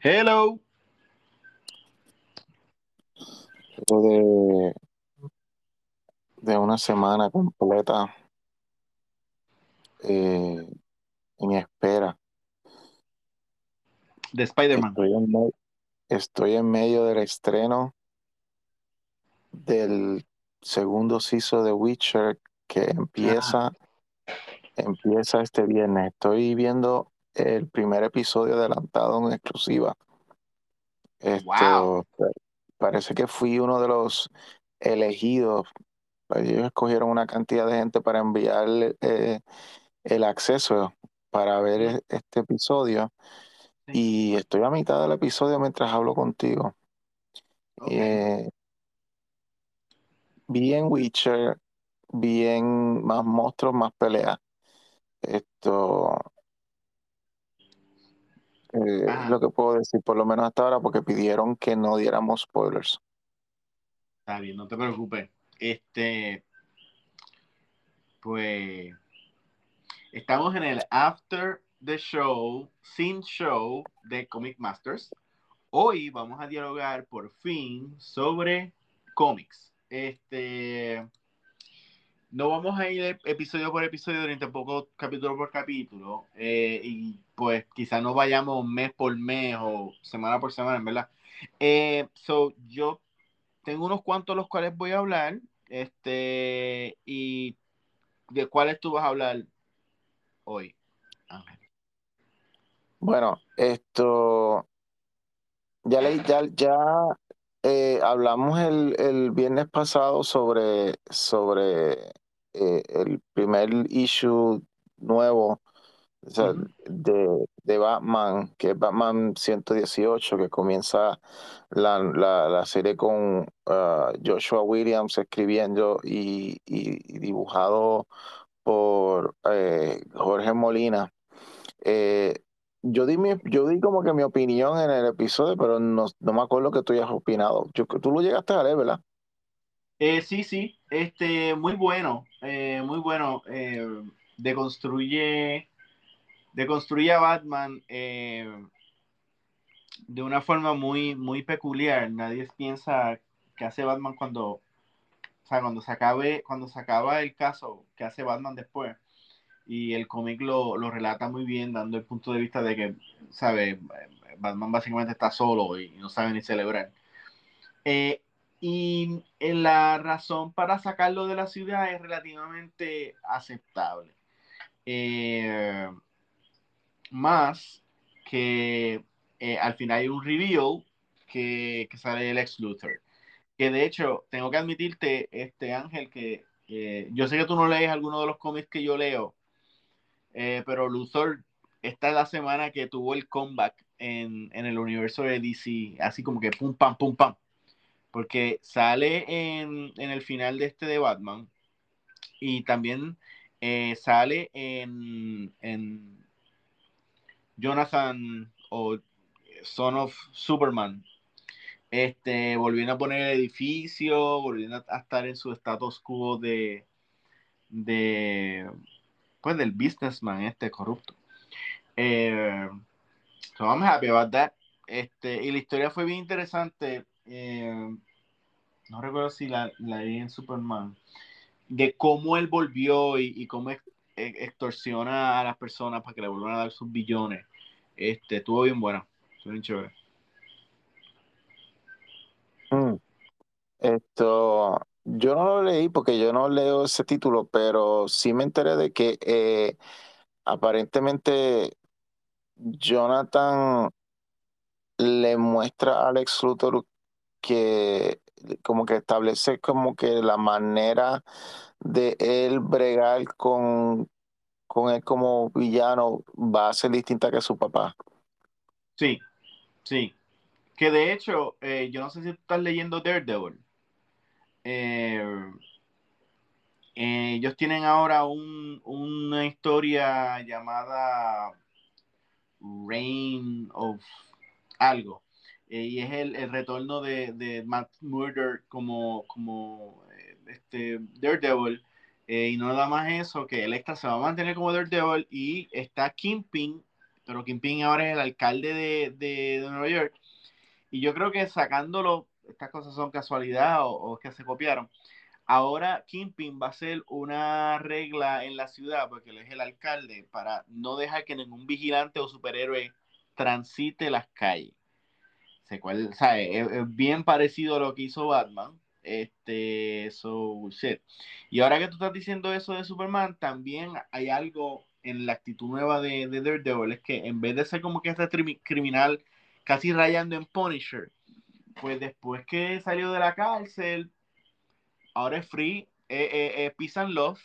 Hello. de, de una semana completa eh, en espera. De Spider-Man. Estoy en, me- estoy en medio del estreno del segundo season de Witcher que empieza, empieza este viernes. Estoy viendo el primer episodio adelantado en exclusiva. Esto Wow. parece que fui uno de los elegidos. Ellos escogieron una cantidad de gente para enviar eh, el acceso para ver e- este episodio Sí. y estoy a mitad del episodio mientras hablo contigo. Ok. Eh, bien Witcher, bien más monstruos, más peleas. Esto eh, es Ajá. lo que puedo decir, por lo menos hasta ahora, porque pidieron que no diéramos spoilers. Está bien, no te preocupes. Este, pues, estamos en el after the show, sin show de Comic Masters. Hoy vamos a dialogar por fin sobre cómics. Este, no vamos a ir episodio por episodio ni tampoco capítulo por capítulo. eh, y pues quizá no vayamos mes por mes o semana por semana, verdad. Eh, so, yo tengo unos cuantos los cuales voy a hablar. Este, y de cuáles tú vas a hablar hoy, Ángel. Bueno, esto ya le, ya, ya eh, hablamos el, el viernes pasado sobre, sobre eh, el primer issue nuevo o sea, Ujú. de, de Batman, que es Batman 118, que comienza la, la, la serie con ah, Joshua Williams escribiendo y, y- y dibujado por eh, Jorge Molina. Eh, yo di mi, yo di como que mi opinión en el episodio, pero no, no me acuerdo que tú hayas opinado. Yo, tú lo llegaste a leer, ¿verdad? Eh, sí, sí, este, muy bueno, eh, muy bueno. Eh, deconstruye, deconstruye a Batman eh, de una forma muy, muy peculiar. Nadie piensa que hace Batman cuando, o sea, cuando se acabe, cuando se acaba el caso, que hace Batman después. Y el cómic lo, lo relata muy bien, dando el punto de vista de que, Batman básicamente está solo y no sabe ni celebrar. Y eh, la razón para sacarlo de la ciudad es relativamente aceptable. Eh, más que eh, al final hay un reveal que, sale el ex Luthor. Que de hecho, tengo que admitirte, este Ángel, que yo sé que tú no lees alguno de los cómics que yo leo, pero Luthor, esta es la semana que tuvo el comeback en, en el universo de DC, así como que pum, pam, pum, pam porque sale en, en, el final de este de Batman y también eh, sale en, en, Jonathan o Son of Superman. Este, volviendo a poner el edificio, volviendo a estar en su status quo de, de pues del businessman este corrupto. Eh, so I'm happy about that. Este, y la historia fue bien interesante. Eh, no recuerdo si la, la leí en Superman, de cómo él volvió y, y cómo ex, extorsiona a las personas para que le vuelvan a dar sus billones. Este, estuvo bien buena, estuvo bien chévere. Mm. Esto, yo no lo leí porque yo no leo ese título, pero sí me enteré de que eh, aparentemente Jonathan le muestra a Alex Luthor que como que establece como que la manera de él bregar con, con él como villano va a ser distinta que su papá. Sí, sí. Que de hecho, eh, yo no sé si estás leyendo Daredevil. Eh, eh, ellos tienen ahora un, una historia llamada Reign of algo. Eh, y es el, el retorno de, de, Matt Murder como, como eh, este Daredevil. Eh, y no nada más eso, que Electra se va a mantener como Daredevil y está Kingpin pero Kingpin ahora es el alcalde de, de, de Nueva York. Y yo creo que sacándolo, estas cosas son casualidad o, o que se copiaron. Ahora Kingpin va a ser una regla en la ciudad, porque él es el alcalde, para no dejar que ningún vigilante o superhéroe transite las calles. Se cual, sabe, es, bien parecido a lo que hizo Batman. Este, so, shit. Y ahora que tú estás diciendo eso de Superman, también hay algo en la actitud nueva de, de Daredevil, es que en vez de ser como que este criminal casi rayando en Punisher, pues después que salió de la cárcel, ahora es free, eh, eh, eh, love,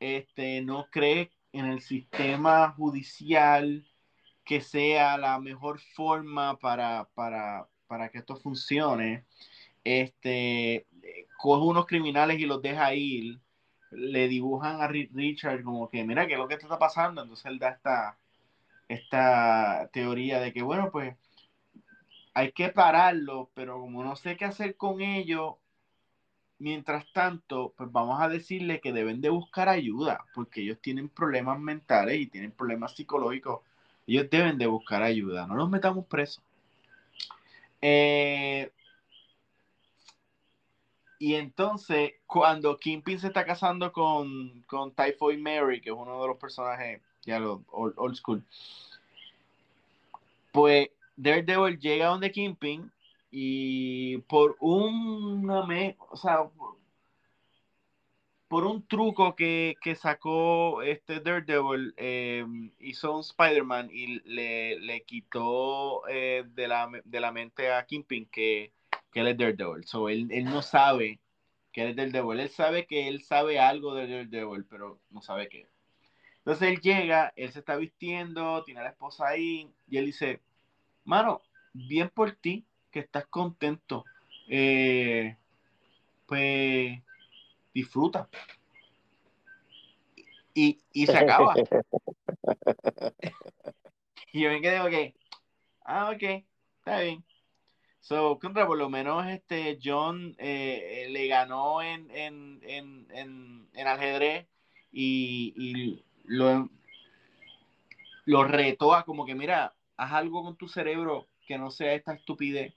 este, no cree en el sistema judicial que sea la mejor forma para, para, para que esto funcione. Este, coge unos criminales y los deja ir, le dibujan a Richard como que, mira, ¿qué es lo que está pasando? Entonces él da esta, esta teoría de que, bueno, pues hay que pararlo, pero como no sé qué hacer con ellos, mientras tanto, pues vamos a decirle que deben de buscar ayuda, porque ellos tienen problemas mentales y tienen problemas psicológicos. Ellos deben de buscar ayuda, no los metamos presos. Eh, y entonces, cuando Kingpin se está casando con, con Typhoid Mary, que es uno de los personajes, ya old, school, pues Daredevil llega donde Kingpin y por un me, o sea, por, un truco que, que, sacó este Daredevil, eh, hizo un Spider-Man y le, le quitó eh, de, la, de la mente a Kingpin que que él es Daredevil. So, él, él no sabe que él es Daredevil. Él sabe que él sabe algo de Daredevil, pero no sabe qué. Entonces él llega, él se está vistiendo, tiene a la esposa ahí, y él dice, mano, bien por ti, que estás contento. Eh, pues disfruta. Y, y se acaba. y yo me quedé, ok, ah, ok, está bien. So, contra, por lo menos este John eh, le ganó en, en, en, en, en ajedrez y, y lo, lo retó a como que, mira, haz algo con tu cerebro que no sea esta estupidez.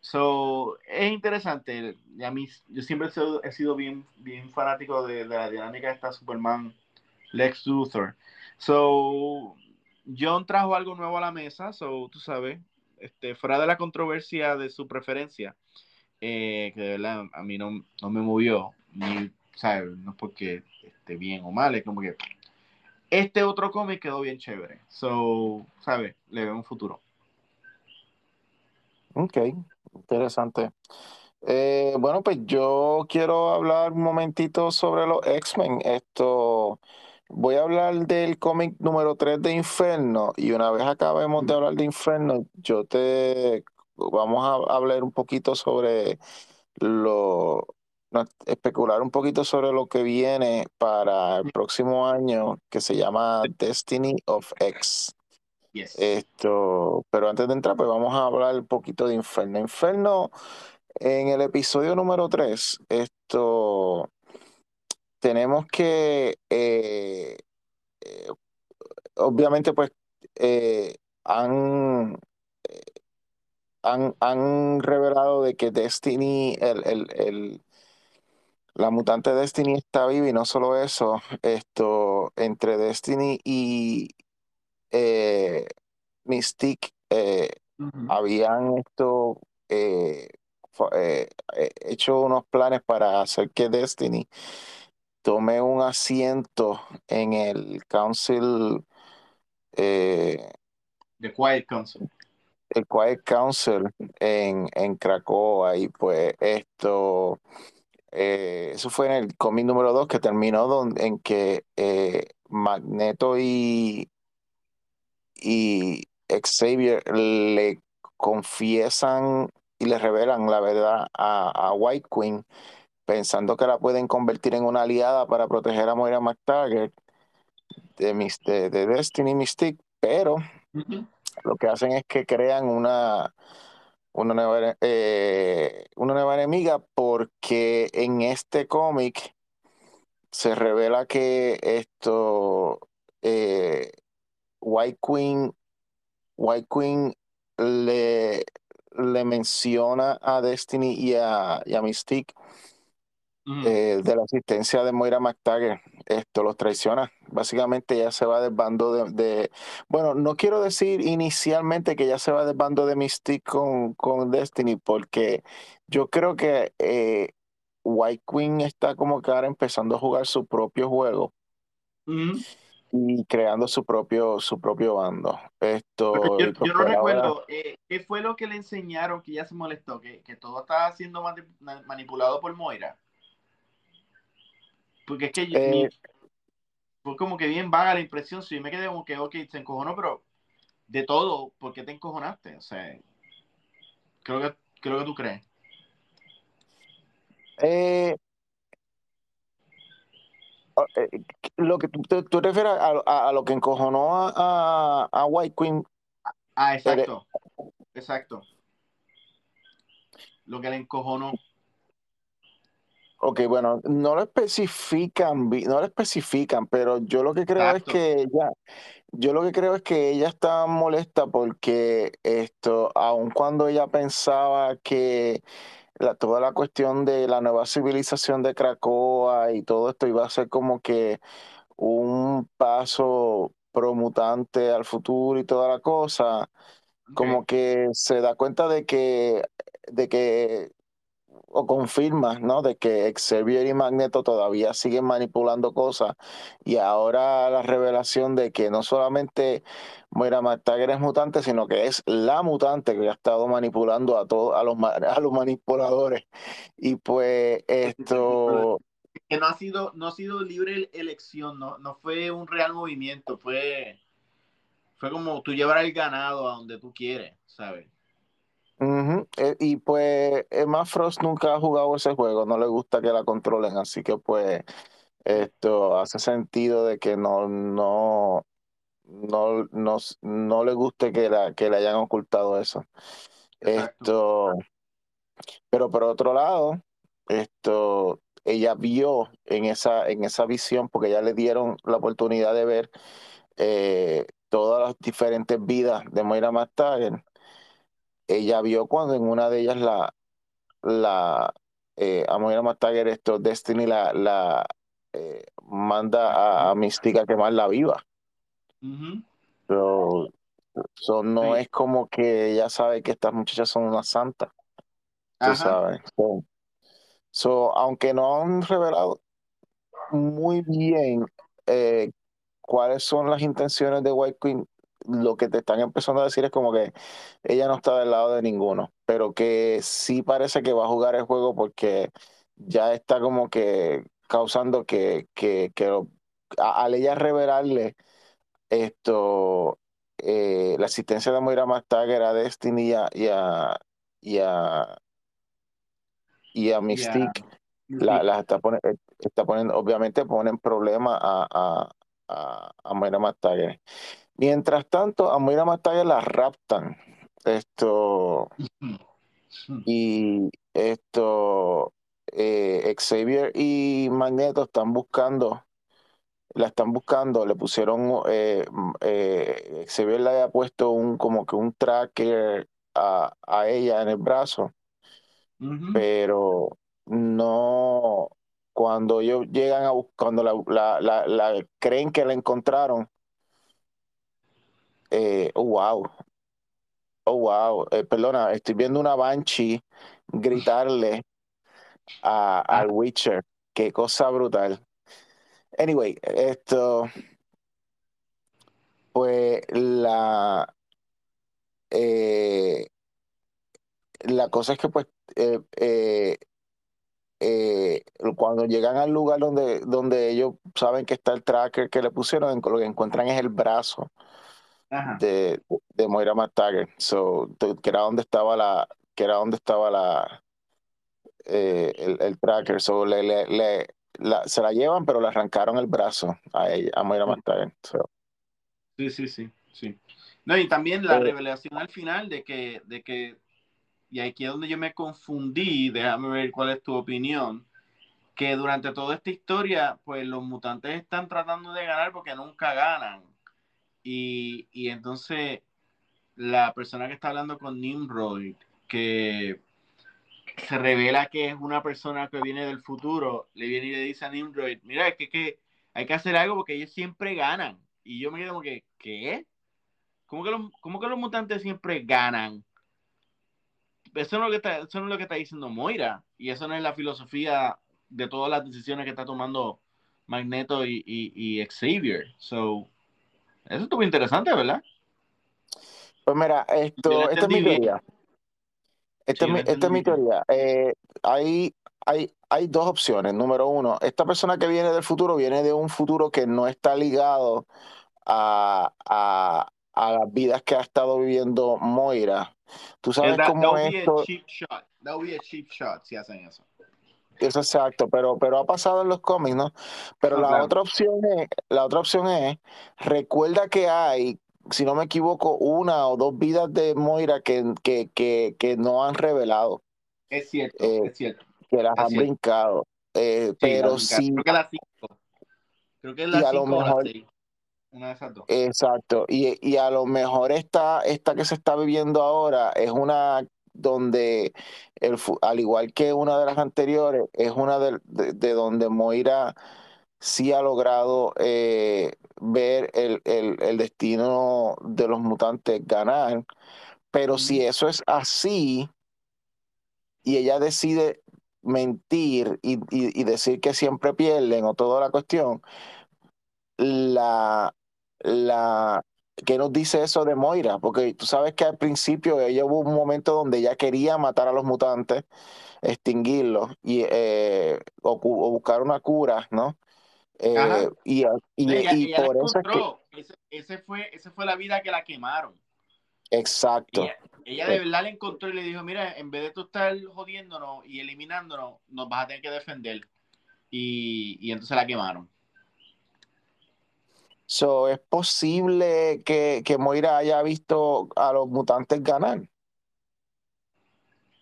So, es interesante. A mí, yo siempre he sido, he sido bien, bien fanático de, de, la dinámica de esta Superman Lex Luthor. So, John trajo algo nuevo a la mesa, so, tú sabes, este, fuera de la controversia de su preferencia, eh, que de verdad a mí no, no me movió, ni, ¿sabes? No porque esté bien o mal, es como que este otro cómic quedó bien chévere. So, ¿sabes? Le veo un futuro. Ok, interesante. Eh, bueno, pues yo quiero hablar un momentito sobre los X-Men. Esto, voy a hablar del cómic número 3 de Inferno y una vez acabemos de hablar de Inferno, yo te vamos a hablar un poquito sobre lo, especular un poquito sobre lo que viene para el próximo año que se llama Destiny of X. Esto, pero antes de entrar, pues vamos a hablar un poquito de Inferno. Inferno, en el episodio número 3, esto tenemos que, eh, eh, obviamente, pues eh, han, han, han, revelado de que Destiny, el, el, el, la mutante Destiny está viva y no solo eso, esto, entre Destiny y Mystique uh -huh. habían esto hecho unos planes para hacer que Destiny tomé un asiento en el Council. Eh, The Quiet Council. El Quiet Council en, en Cracoa. Y pues esto. Eh, eso fue en el cómic número 2 que terminó donde, en que eh, Magneto y, y Xavier le confiesan y le revelan la verdad a, a White Queen pensando que la pueden convertir en una aliada para proteger a Moira McTaggart de, de, de Destiny Mystique, pero uh -huh. lo que hacen es que crean una, una, nueva, eh, una nueva enemiga porque en este cómic se revela que esto eh, White Queen, White Queen le, le menciona a Destiny y a, y a Mystique eh, de la asistencia de Moira McTaggart. Esto los traiciona. Básicamente ya se va del bando de, Bueno, no quiero decir inicialmente que ya se va del bando de Mystique con, con Destiny, porque yo creo que eh, White Queen está como que ahora empezando a jugar su propio juego. Y creando su propio, su propio bando. Esto, yo, no recuerdo, eh, ¿qué fue lo que le enseñaron que ya se molestó? ¿Que, que todo estaba siendo manipulado por Moira? Porque es que eh, fue como que bien vaga la impresión. Si me quedé como que, ok, se encojonó, pero de todo, ¿por qué te encojonaste? O sea, creo que, creo que tú crees. Eh, eh, lo que tú, tú, refieres a, lo que encojonó a, a, White Queen. Ah, exacto. Exacto. Lo que le encojonó. Ok, bueno, no lo especifican, no lo especifican, pero yo lo que creo es que ella, yo lo que creo es que ella está molesta porque esto, aun cuando ella pensaba que la, toda la cuestión de la nueva civilización de Cracoa y todo esto iba a ser como que un paso promutante al futuro y toda la cosa, como que se da cuenta de que, de que o confirma, ¿no? De que Xavier y Magneto todavía siguen manipulando cosas y ahora la revelación de que no solamente Moira McTaggart es mutante, sino que es la mutante que ha estado manipulando a todos a los, a los manipuladores. Y pues esto que no ha sido no ha sido libre elección, no no fue un real movimiento, fue fue como tú llevar el ganado a donde tú quieres, ¿sabes? Eh, y pues Emma Frost nunca ha jugado ese juego, no le gusta que la controlen, así que pues esto hace sentido de que no, no, no, no, no le guste que, la, que le hayan ocultado eso. Esto, pero por otro lado, esto, ella vio en esa, en esa visión, porque ya le dieron la oportunidad de ver eh, todas las diferentes vidas de Moira McTaggart ella vio cuando en una de ellas la, la eh, a Moira esto, Destiny la, la eh, manda a, Mística a quemar la viva. Pero no es como que ella sabe que estas muchachas son una santa. Tú sabes. So, aunque no han revelado muy bien eh, cuáles son las intenciones de White Queen, lo que te están empezando a decir es como que ella no está del lado de ninguno, pero que sí parece que va a jugar el juego porque ya está como que causando que, que, que al ella revelarle esto, eh, la asistencia de Moira McTaggart a Destiny y a, y a, y a, Mystique, La, está, poniendo, está, poniendo, obviamente ponen problema a, a, a, a Moira McTaggart. Mientras tanto, a Moira McTaggart la raptan. Esto. Y esto. Eh, Xavier y Magneto están buscando. La están buscando. Le pusieron. Eh, eh, Xavier le había puesto un como que un tracker a, ella en el brazo. Pero no. Cuando ellos llegan a buscar, cuando la creen que la encontraron, eh, oh, wow. Oh, wow. Eh, perdona, estoy viendo una Banshee gritarle a, al ah. Witcher. Qué cosa brutal. Anyway, esto. Pues la. Eh, la cosa es que, pues, cuando llegan al lugar donde, donde ellos saben que está el tracker que le pusieron, lo que encuentran es el brazo de, de Moira McTaggart. So, que era donde estaba la, que era donde estaba la eh, el, tracker. So, le, le, la, se la llevan, pero le arrancaron el brazo a ella, a Moira McTaggart. Sí, sí, sí, sí. No, y también la eh, revelación al final de que, de que, y aquí es donde yo me confundí, déjame ver cuál es tu opinión, que durante toda esta historia, pues los mutantes están tratando de ganar porque nunca ganan y, y entonces la persona que está hablando con Nimrod, que se revela que es una persona que viene del futuro, le viene y le dice a Nimrod, mira, es que, que hay que hacer algo porque ellos siempre ganan. Y yo me quedo como que, ¿qué? ¿Cómo que los, cómo que los mutantes siempre ganan? Eso no, es lo que está, eso no es lo que está diciendo Moira. Y eso no es la filosofía de todas las decisiones que está tomando Magneto y, y, y Xavier. So, eso estuvo interesante, ¿verdad? Pues mira, esto, esta es mi teoría. Esta, Sí, es mi, esta es mi teoría. Eh, hay, hay, hay dos opciones. Número uno, esta persona que viene del futuro viene de un futuro que no está ligado a, a, a las vidas que ha estado viviendo Moira. Tú sabes That, cómo esto. That would be a cheap shot si hacen eso. Eso es exacto, pero, pero ha pasado en los cómics, ¿no? Pero No, la claro. otra opción es, la otra opción es, recuerda que hay, si no me equivoco, una o dos vidas de Moira que, que, que, que no han revelado. Es cierto, Eh, es cierto. que las Es han cierto. brincado. Eh, Sí, pero sí, Creo que la 5. Creo que es y la a lo 5 o la mejor, 6. Una de esas dos. exacto, y, y a lo mejor esta, esta que se está viviendo ahora es una donde, el, al igual que una de las anteriores, es una de, de- de donde Moira sí ha logrado eh, ver el, el- el destino de los mutantes ganar, pero si eso es así y ella decide mentir y, y- y decir que siempre pierden o toda la cuestión, la, la, ¿qué nos dice eso de Moira? Porque tú sabes que al principio ella hubo un momento donde ella quería matar a los mutantes, extinguirlos y, eh, o, buscar una cura, ¿no? Eh, Ajá. y, y, Ella, y ella por eso es que, encontró. Ese, ese fue, ese fue la vida que la quemaron. exacto, Ella, ella de verdad la encontró y le dijo, mira, en vez de tú estar jodiéndonos y eliminándonos, nos vas a tener que defender. Y, y entonces la quemaron. So, es posible que, que Moira haya visto a los mutantes ganar,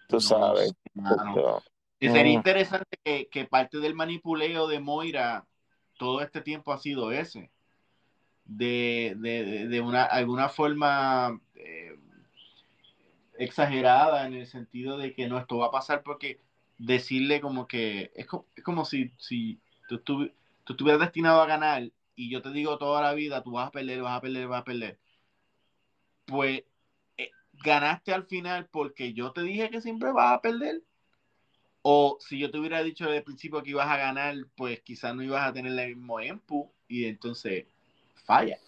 tú No sabes. Esto, Y sería mm, interesante que, que parte del manipuleo de Moira todo este tiempo ha sido ese. De, de, de- una, alguna forma eh, exagerada en el sentido de que no, esto va a pasar porque decirle como que es como, es como si, si tú, tú estuvieras destinado a ganar y yo te digo toda la vida, tú vas a perder, vas a perder, vas a perder. Pues eh, ganaste al final porque yo te dije que siempre vas a perder. O si yo te hubiera dicho desde el principio que ibas a ganar, pues quizás no ibas a tener el mismo empu y entonces falla.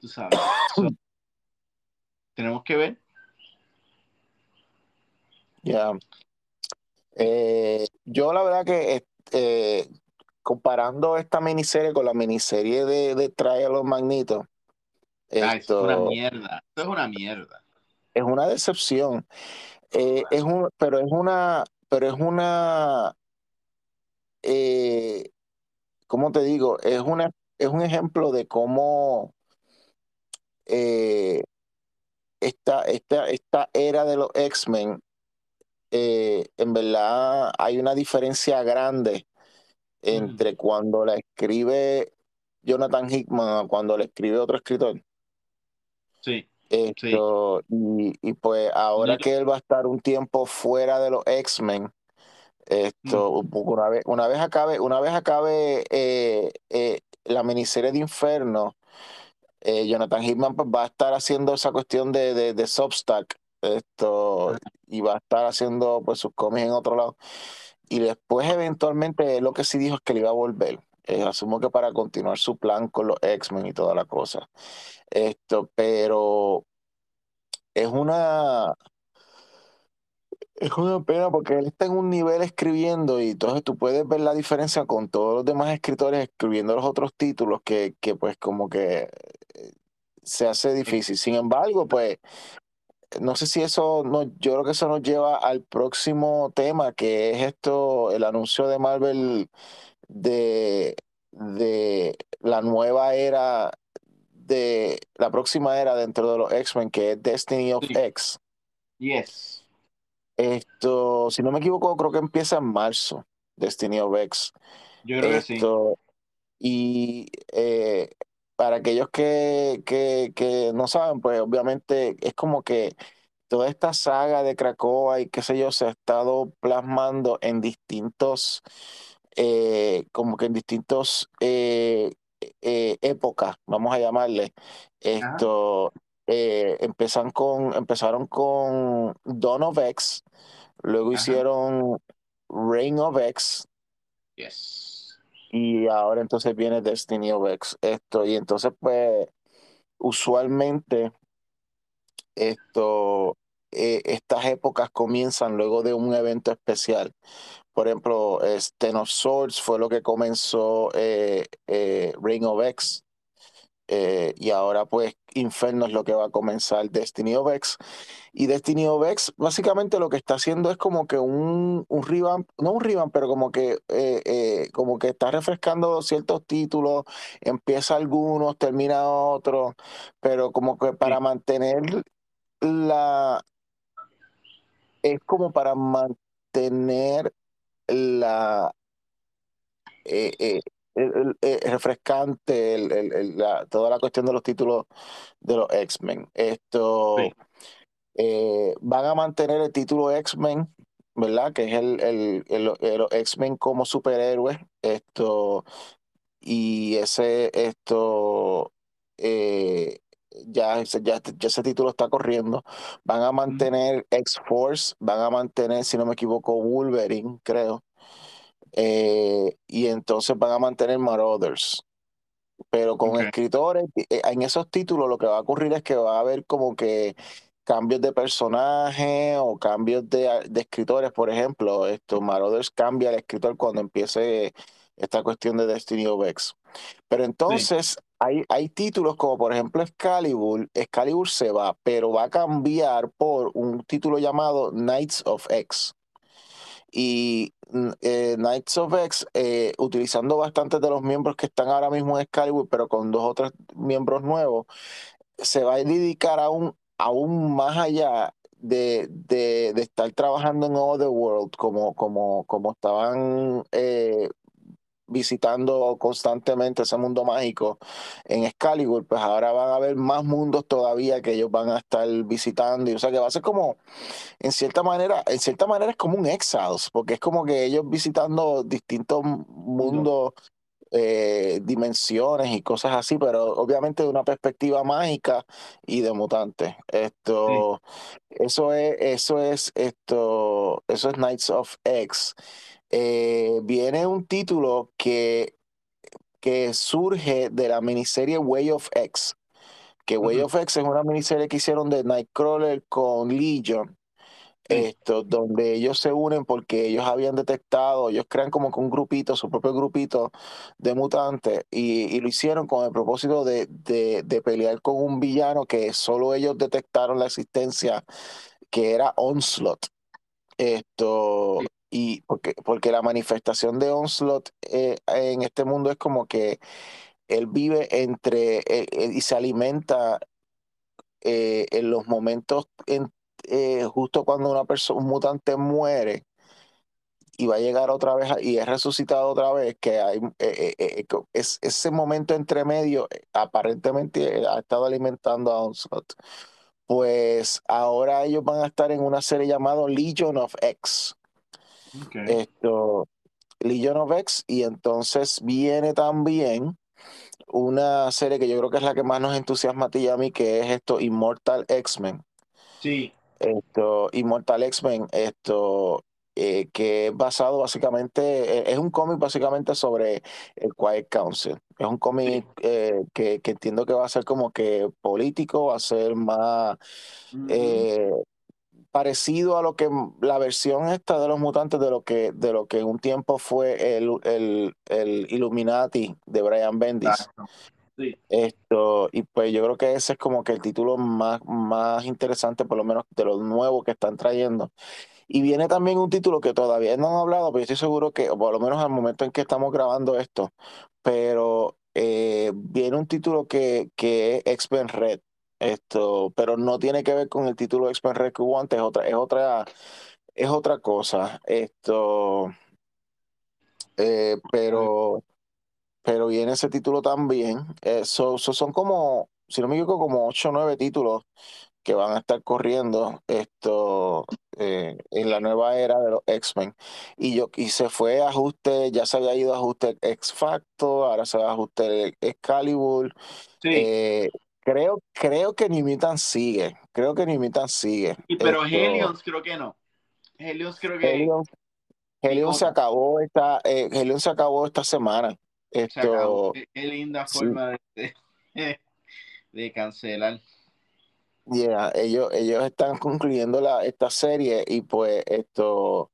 Tú sabes. So, tenemos que ver. ya. Eh, yo la verdad que eh, comparando esta miniserie con la miniserie de, de Trial of Magneto, Ah, eso es una esto mierda. Es una mierda. es una decepción. Eh, es un, pero es una, pero es una, eh, ¿cómo te digo? Es una, es un ejemplo de cómo eh, esta, esta, esta era de los X-Men, eh, en verdad hay una diferencia grande entre cuando la escribe Jonathan Hickman a cuando la escribe otro escritor. Sí, sí. Esto, y, y pues ahora que él va a estar un tiempo fuera de los X-Men, esto, una vez, una vez acabe, una vez acabe eh, eh, la miniserie de Inferno, eh, Jonathan Hickman pues, va a estar haciendo esa cuestión de, de, de Substack, esto, y va a estar haciendo pues sus cómics en otro lado. Y después eventualmente lo que sí dijo es que le iba a volver. Eh, asumo que para continuar su plan con los X-Men y toda la cosa. Esto, pero es una, es una pena porque él está en un nivel escribiendo y entonces tú puedes ver la diferencia con todos los demás escritores escribiendo los otros títulos que, que pues como que eh, se hace difícil. Sin embargo, pues no sé si eso, no, yo creo que eso nos lleva al próximo tema, que es esto, el anuncio de Marvel de, de la nueva era, de la próxima era dentro de los X-Men, que es Destiny of Sí. X. Yes. Esto, si no me equivoco, creo que empieza en marzo, Destiny of X. Yo creo que sí. Y eh, para aquellos que, que, que no saben, pues obviamente es como que toda esta saga de Krakoa y qué sé yo se ha estado plasmando en distintos, eh, como que en distintos eh, eh, épocas, vamos a llamarle. Esto empezaron con, empezaron con Dawn of X, luego hicieron Reign of X. Yes. Y ahora entonces viene Destiny of X. Esto, y entonces, pues, usualmente esto, eh, estas épocas comienzan luego de un evento especial. Por ejemplo, Ten of Swords fue lo que comenzó eh, eh, Ring of X. y ahora pues Inferno es lo que va a comenzar Destiny of X. Y Destiny of X básicamente lo que está haciendo es como que un, un revamp, no un revamp, pero como que, como que está refrescando ciertos títulos, empieza algunos, termina otros, pero como que para mantener la, es como para mantener la eh, eh, eh, refrescante toda la cuestión de los títulos de los X-Men. Esto van a mantener el título X-Men, ¿verdad? Que es el, el, X-Men como superhéroes. Esto y ese esto ya, ya, ese título está corriendo. Van a mantener X-Force, van a mantener, si no me equivoco, Wolverine, creo. Eh, y entonces van a mantener Marauders. Pero con escritores, eh, en esos títulos lo que va a ocurrir es que va a haber como que cambios de personaje o cambios de, de escritores, por ejemplo. Esto, Marauders cambia el escritor cuando empiece esta cuestión de Destiny of X. Pero entonces hay, hay títulos como por ejemplo Excalibur, Excalibur se va, pero va a cambiar por un título llamado Knights of X. Y mm, eh, Knights of X, eh, utilizando bastantes de los miembros que están ahora mismo en Excalibur, pero con dos o tres miembros nuevos, se va a dedicar aún, aún más allá de, de, de, estar trabajando en Otherworld como, como, como estaban eh, visitando constantemente ese mundo mágico en Excalibur, pues ahora van a haber más mundos todavía que ellos van a estar visitando. Y, o sea que va a ser como, en cierta manera, en cierta manera es como un Exiles, porque es como que ellos visitando distintos mundos, eh, dimensiones y cosas así, pero obviamente de una perspectiva mágica y de mutantes. Esto, eso es, eso es, esto, eso es Knights of X. Eh, viene un título que, que surge de la miniserie Way of X, que Way of X es una miniserie que hicieron de Nightcrawler con Legion. Esto, donde ellos se unen porque ellos habían detectado, ellos crean como que un grupito, su propio grupito de mutantes, y, lo hicieron con el propósito de, de, pelear con un villano que solo ellos detectaron la existencia, que era Onslaught. Esto, y porque, porque la manifestación de Onslaught eh, en este mundo es como que él vive entre eh, eh, y se alimenta en los momentos justo cuando una persona, un mutante muere y va a llegar otra vez y es resucitado otra vez, que hay es, ese momento entre medio aparentemente ha estado alimentando a Onslaught. Pues ahora ellos van a estar en una serie llamada Legion of X esto, Legion of X, y entonces viene también una serie que yo creo que es la que más nos entusiasma a ti y a mí, que es esto, Immortal X-Men. Sí. Esto, Immortal X-Men, esto, eh, que es basado básicamente, eh, es un cómic básicamente sobre el Quiet Council. Es un cómic eh, que, entiendo que va a ser como que político, va a ser más parecido a lo que la versión esta de los mutantes de lo que de lo que un tiempo fue el, el, Illuminati de Brian Bendis. Esto, y pues yo creo que ese es como que el título más, más interesante, por lo menos de lo nuevo que están trayendo. Y viene también un título que todavía no han hablado, pero yo estoy seguro que, o por lo menos al momento en que estamos grabando esto, pero eh, viene un título que, que es X-Men Red. Esto, pero no tiene que ver con el título de X-Men hubo antes, es otra, es otra, es otra cosa. Esto, eh, pero pero viene ese título también. Eso son como, si no me equivoco, como 8 o 9 títulos que van a estar corriendo esto eh, en la nueva era de los X-Men. Y yo y se fue ajuste, ya se había ido ajuste X Factor, ahora se va a ajuste Excalibur. Sí. Eh, creo, creo que Nimitan sigue. Creo que Nimitan sigue. Y, pero Helios creo que no. Helios creo que. Helios, se acabó esta, eh, Helios se acabó esta semana. Esto, Qué, linda forma de, de cancelar. Yeah, ellos, ellos están concluyendo la, esta serie y pues esto,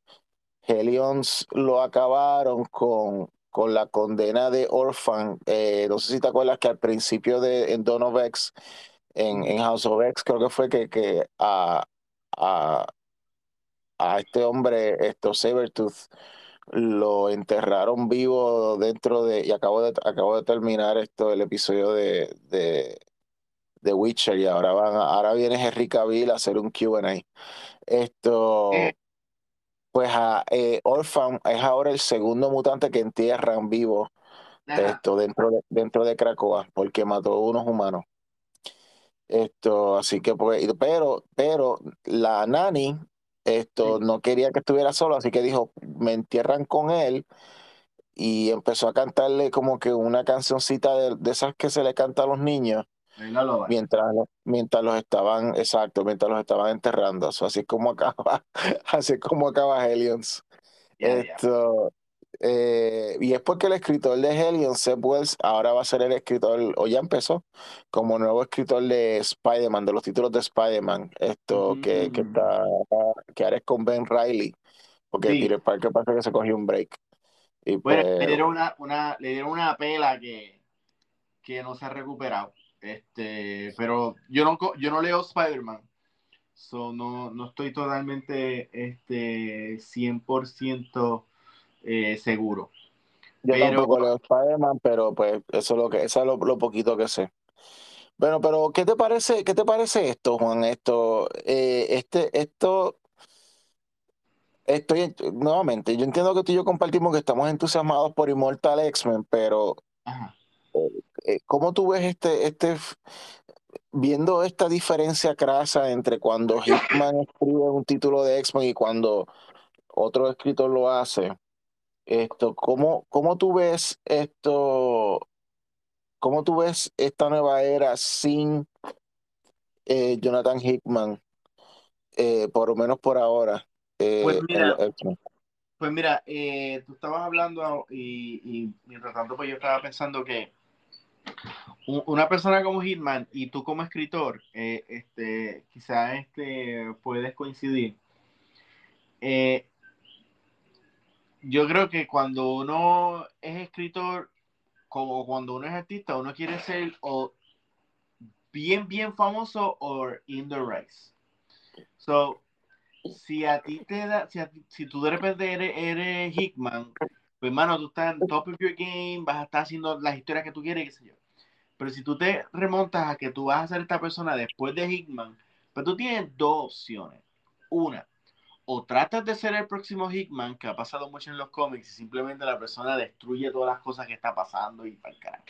Helions lo acabaron con, con la condena de Orphan. Eh, no sé si te acuerdas que al principio de en of X, en, en House of X, creo que fue que, que a, a, a este hombre, esto, Sabertooth, lo enterraron vivo dentro de, y acabo de, acabo de terminar esto, el episodio de, de de Witcher y ahora van ahora viene Henry Cavill a hacer un Q&A. Esto eh. Pues a eh, Orphan es ahora el segundo mutante que entierran vivo esto dentro de, dentro de Cracoa porque mató a unos humanos. Esto, así que pues, pero pero la nani esto no quería que estuviera solo, así que dijo, "Me entierran con él." Y empezó a cantarle como que una cancioncita de, de esas que se le canta a los niños mientras, mientras los estaban, exacto, mientras los estaban enterrando. así como acaba, así como acaba Helions. Esto, eh, y es porque el escritor de Helions, Seth Wells, ahora va a ser el escritor, o ya empezó, como nuevo escritor de Spider-Man, de los títulos de Spider-Man, esto que, que, mm. está, que ahora es con Ben Riley, porque Peter Parker parece que se cogió un break. Y bueno, le, pues dieron una, una, le dieron una pela que, que no se ha recuperado. Este, pero yo no, yo no leo Spider-Man. So no, no estoy totalmente este, 100% eh, seguro. Yo tampoco leo Spider-Man, pero pues eso es lo que eso es lo, poquito que sé. Bueno, pero ¿qué te parece, qué te parece esto, Juan? Esto, eh, este, esto, estoy nuevamente, yo entiendo que tú y yo compartimos que estamos entusiasmados por Immortal X-Men, pero eh, ¿Cómo tú ves este, este, viendo esta diferencia crasa entre cuando Hickman escribe un título de X-Men y cuando otro escritor lo hace? Esto, ¿cómo, cómo tú ves esto? ¿Cómo tú ves esta nueva era sin eh, Jonathan Hickman? Eh, por lo menos por ahora. pues mira, pues mira tú estabas hablando y, y mientras tanto pues yo estaba pensando que una persona como Hitman y tú como escritor, eh, este, quizás este, puedes coincidir. Eh, yo creo que cuando uno es escritor, como cuando uno es artista, uno quiere ser o bien, bien famoso o in the race. So, si a ti te da, si, si tú de repente eres, eres Hickman, pues hermano, tú estás en top of your game, vas a estar haciendo las historias que tú quieres, qué sé yo. Pero si tú te remontas a que tú vas a ser esta persona después de Hickman, pues tú tienes dos opciones. Una, o tratas de ser el próximo Hickman, que ha pasado mucho en los cómics, y simplemente la persona destruye todas las cosas que está pasando y para el carajo.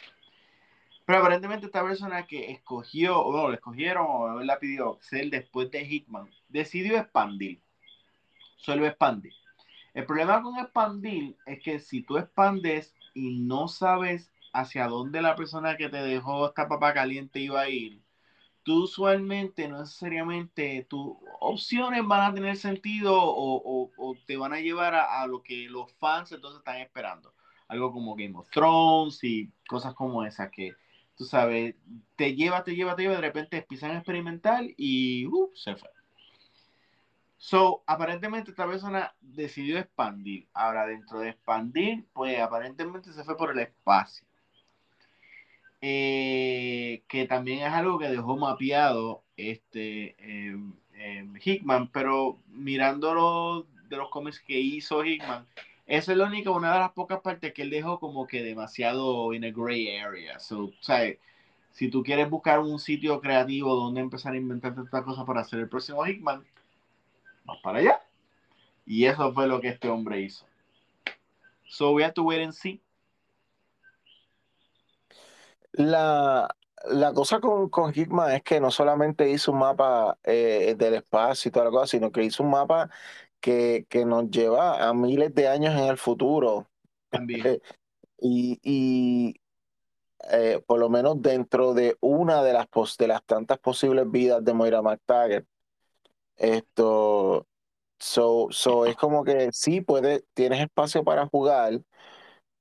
Pero aparentemente esta persona que escogió, o no, le escogieron, o él la pidió ser después de Hickman, decidió expandir. Solo expandir. El problema con expandir es que si tú expandes y no sabes hacia dónde la persona que te dejó esta papa caliente iba a ir, tú usualmente no necesariamente tus opciones van a tener sentido o, te van a llevar a, lo que los fans entonces están esperando. Algo como Game of Thrones y cosas como esas que, tú sabes, te lleva, te lleva, te lleva, de repente empiezan a experimentar y uh, se fue. So, aparentemente esta persona decidió expandir. Ahora, dentro de expandir, pues aparentemente se fue por el espacio. Eh, que también es algo que dejó mapeado este Hickman, pero mirándolo de los cómics que hizo Hickman, esa es la única, una de las pocas partes que él dejó como que demasiado en a gray area. So, o sea, si tú quieres buscar un sitio creativo donde empezar a inventar tantas cosas para hacer el próximo Hickman, vas para allá. Y eso fue lo que este hombre hizo. So we have to wait and see La, la cosa con, con Hickman es que no solamente hizo un mapa eh, del espacio y toda la cosa, sino que hizo un mapa que, que nos lleva a miles de años en el futuro. También. y y eh, por lo menos dentro de una de las, pos- de las tantas posibles vidas de Moira McTaggart, esto, so, so es como que sí, puede, tienes espacio para jugar,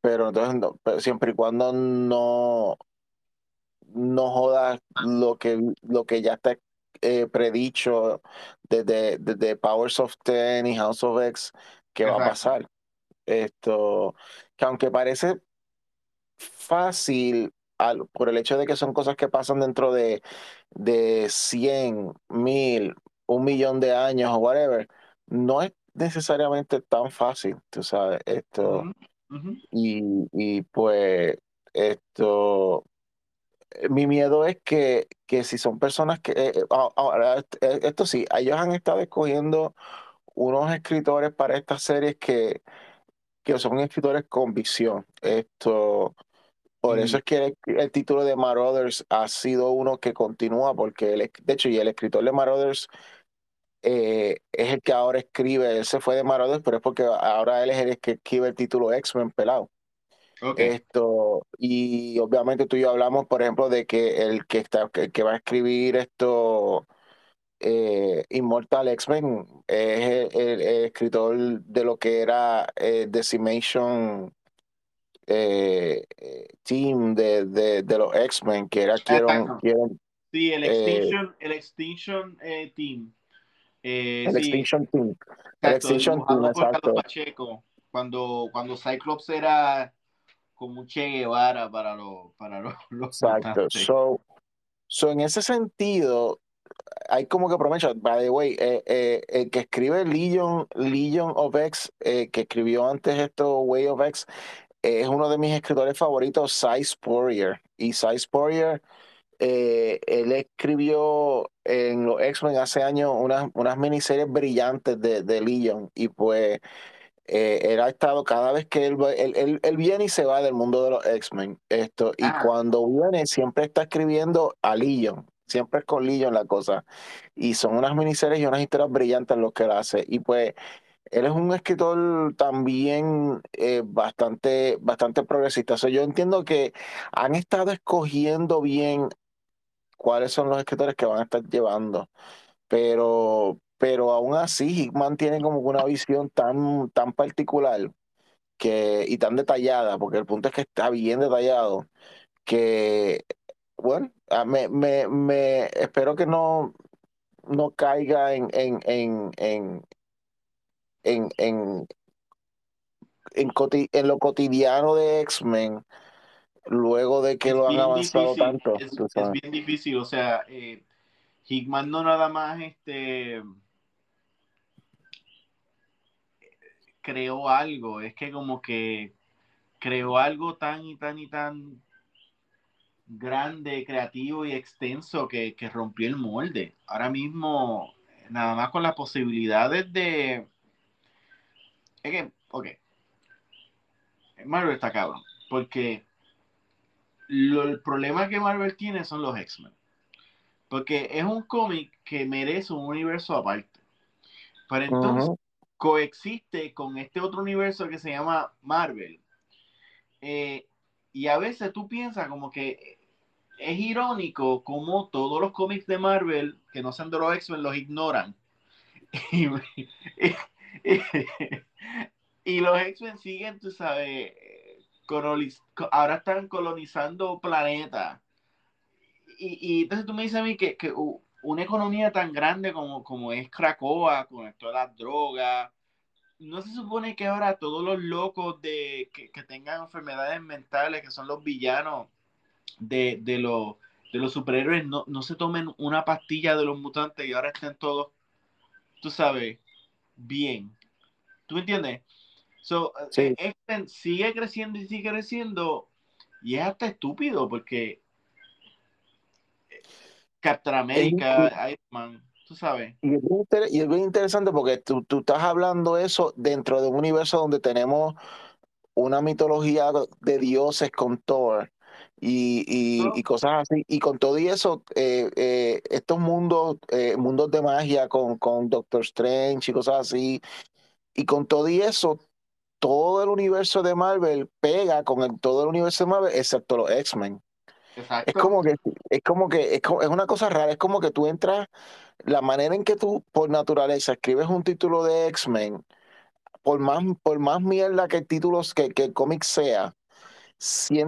pero entonces no- pero siempre y cuando no no jodas lo que, lo que ya está eh, predicho desde, desde Powers of Ten y House of X que va a pasar. Esto, que aunque parece fácil al- por el hecho de que son cosas que pasan dentro de, de 100 1000, un millón de años o whatever, no es necesariamente tan fácil, tú sabes, esto, y, y pues esto mi miedo es que, que si son personas que, eh, eh, ahora, est- eh, esto sí, ellos han estado escogiendo unos escritores para estas series que, que son escritores con visión. Esto, por eso Ujú. es que el, el título de Marauders ha sido uno que continúa, porque el, de hecho, y el escritor de Marauders eh, es el que ahora escribe, él se fue de Marauders, pero es porque ahora él es el que escribe el título X-Men pelado. Ok. Esto, y obviamente tú y yo hablamos, por ejemplo, de que el que está, que, que va a escribir esto, eh, Immortal X-Men, es el, el- el escritor de lo que era eh, Decimation eh, eh, Team de, de, de los X-Men, que era. Kieron, Sí, el Extinction, el Extinction Team. Eh, el sí, Extinction Team, el Extinction Team, exacto, Pacheco. Cuando, cuando Cyclops era como un Che Guevara para los, para los, los exacto. So, so en ese sentido, hay como que aprovecha, by the way, eh, eh, el que escribe Legion, Legion of X, eh, que escribió antes esto, Way of X, es uno de mis escritores favoritos, Cy Spurrier. Y Cy Spurrier, eh, él escribió en los X-Men hace años unas, unas miniseries brillantes de, de Legion. Y pues eh, él ha estado cada vez que él, va- él, él- él viene y se va del mundo de los X-Men. Esto, y Ah, cuando viene, siempre está escribiendo a Legion. Siempre es con Legion la cosa. Y son unas miniseries y unas historias brillantes lo que él hace. Y pues él es un escritor también eh, bastante, bastante progresista. O sea, yo entiendo que han estado escogiendo bien cuáles son los escritores que van a estar llevando. Pero, pero aún así, Hickman tiene como una visión tan, tan particular que, y tan detallada, porque el punto es que está bien detallado, que, bueno, me, me, me espero que no, no caiga en, en, en, en, en, en, en lo cotidiano de X-Men, luego de que es lo han avanzado difícil, tanto, es, bien difícil. O sea, eh, Hickman no nada más este, creó algo, es que como que creó algo tan y tan y tan grande, creativo y extenso que, que rompió el molde. Ahora mismo, nada más con las posibilidades de... Es que, ok, Marvel está cabrón, porque lo, el problema que Marvel tiene son los X-Men. Porque es un cómic que merece un universo aparte. Pero entonces coexiste con este otro universo que se llama Marvel. Eh, y a veces tú piensas como que es irónico como todos los cómics de Marvel que no sean de los X-Men los ignoran. y, y, y los X-Men siguen, tú sabes, coloniz ahora están colonizando planetas. Y, entonces tú me dices a mí que, que una economía tan grande como, como es Cracoa, con todas las drogas, no se supone que ahora todos los locos de, que, que tengan enfermedades mentales, que son los villanos de, de, los, de los superhéroes, no, no se tomen una pastilla de los mutantes y ahora estén todos, tú sabes, bien. ¿Tú me entiendes? So, Sí. X-Men sigue creciendo y sigue creciendo y es hasta estúpido porque Captain America, Iron Man, tú sabes. Y es, y es bien interesante porque tú, tú estás hablando eso dentro de un universo donde tenemos una mitología de dioses con Thor y, y, y cosas así. Y con todo y eso, eh, eh, estos mundos, eh, mundos de magia con, con Doctor Strange y cosas así, y con todo y eso, todo el universo de Marvel pega con el, todo el universo de Marvel, excepto los X-Men. Es como que, es como que, es, es una cosa rara, es como que tú entras, la manera en que tú, por naturaleza, escribes un título de X-Men, por más, por más mierda que el título, que, que el cómic sea,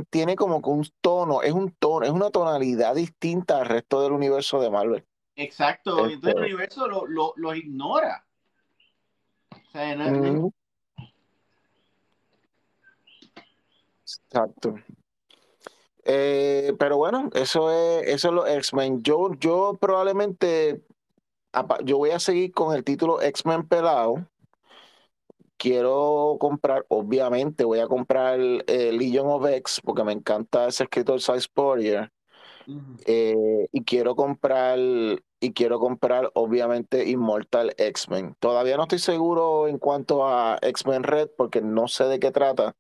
tiene como que un tono, es un tono, es una tonalidad distinta al resto del universo de Marvel. Exacto, entonces el este universo lo, lo, lo ignora. O sea, no, Exacto. Eh, pero bueno, eso es, eso es lo X-Men. Yo, yo probablemente, yo voy a seguir con el título X-Men pelado. Quiero comprar, obviamente, voy a comprar eh, Legion of X porque me encanta ese escritor Size Spurrier. Eh, y quiero comprar y quiero comprar obviamente Immortal X-Men. Todavía no estoy seguro en cuanto a X-Men Red porque no sé de qué trata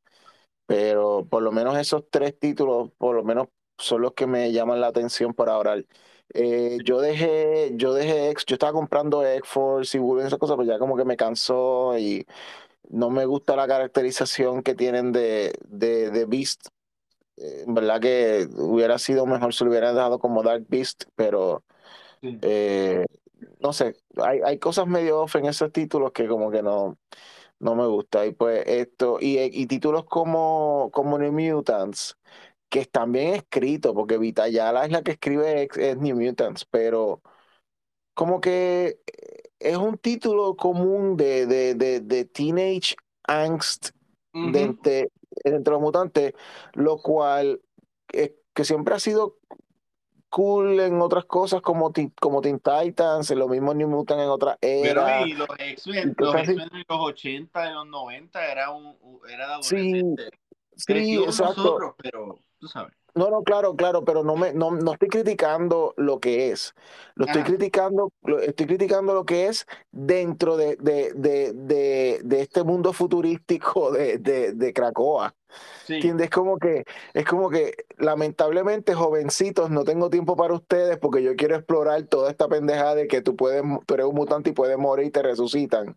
pero por lo menos esos tres títulos, por lo menos son los que me llaman la atención por ahora. Eh, yo dejé, yo dejé X, yo estaba comprando X-Force y Wolverine, esas cosas, pero ya como que me cansó y no me gusta la caracterización que tienen de, de, Beast. Eh, en verdad que hubiera sido mejor si lo hubieran dejado como Dark Beast, pero eh, no sé, hay, hay cosas medio off en esos títulos que como que no, no me gusta. Y pues esto, y, títulos como, como New Mutants, que están bien escritos, porque Vitayala es la que escribe es, New Mutants, pero como que es un título común de, de, teenage angst entre, los mutantes, lo cual que siempre ha sido cool en otras cosas como, como Teen Titans, lo mismo New Mutant en otra era. Pero y los X-Men, en los 80, en los 90 era, un, era de adolescente. Sí, sí exacto. Nosotros, pero tú sabes. No, no, claro, claro, pero no me, no, no estoy criticando lo que es. Lo estoy criticando, lo, estoy criticando lo que es dentro de, de, de, de este mundo futurístico de, de Cracoa. ¿Entiendes? Es como que, es como que, lamentablemente, jovencitos, no tengo tiempo para ustedes porque yo quiero explorar toda esta pendejada de que tú puedes, tú eres un mutante y puedes morir y te resucitan.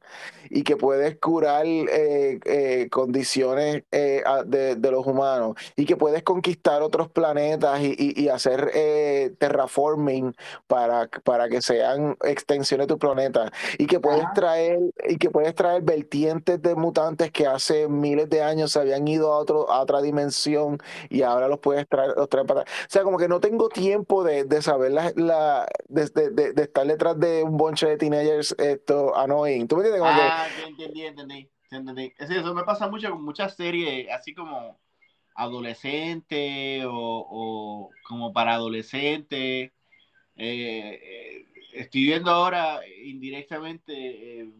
Y que puedes curar eh, eh, condiciones eh, de, de, los humanos. Y que puedes conquistar otros planetas y, y, hacer terraforming para, para que sean extensiones de tu planeta. Y que puedes traer, y que puedes traer vertientes de mutantes que hace miles de años se habían ido a otro otra dimensión y ahora los puedes traer, los traer para O sea, como que no tengo tiempo de, de saber la, de, de, estar detrás de un bonche de teenagers esto annoying. ¿Tú me entiendes? ah, entendí, entendí, entendí. eso me pasa mucho con muchas series, así como adolescente o, o como para adolescente. Eh, eh, estoy viendo ahora indirectamente eh,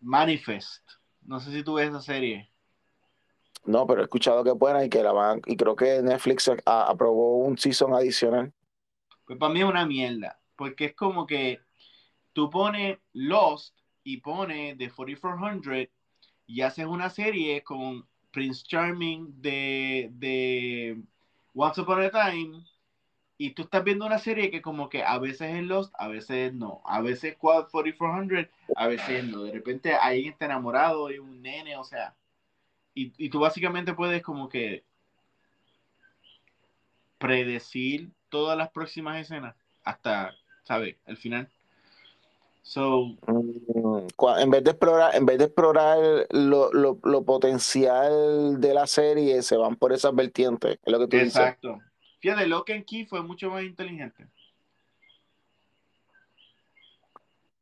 Manifest. No sé si tú ves esa serie. No, pero he escuchado que es buena y que la van, y creo que Netflix aprobó un season adicional. Pues para mí es una mierda, porque es como que tú pones Lost y pones The 4400 y haces una serie con Prince Charming de, de Once Upon a Time y tú estás viendo una serie que como que a veces es Lost, a veces no, a veces Quad 4400, a veces no, de repente alguien está enamorado de un nene, o sea, y, tú básicamente puedes como que predecir todas las próximas escenas hasta, ¿sabes? El final. So, mm, en vez de explorar, en vez de explorar lo, lo, lo, potencial de la serie, se van por esas vertientes, es lo que tú Exacto. Fíjate, Lock and Key fue mucho más inteligente.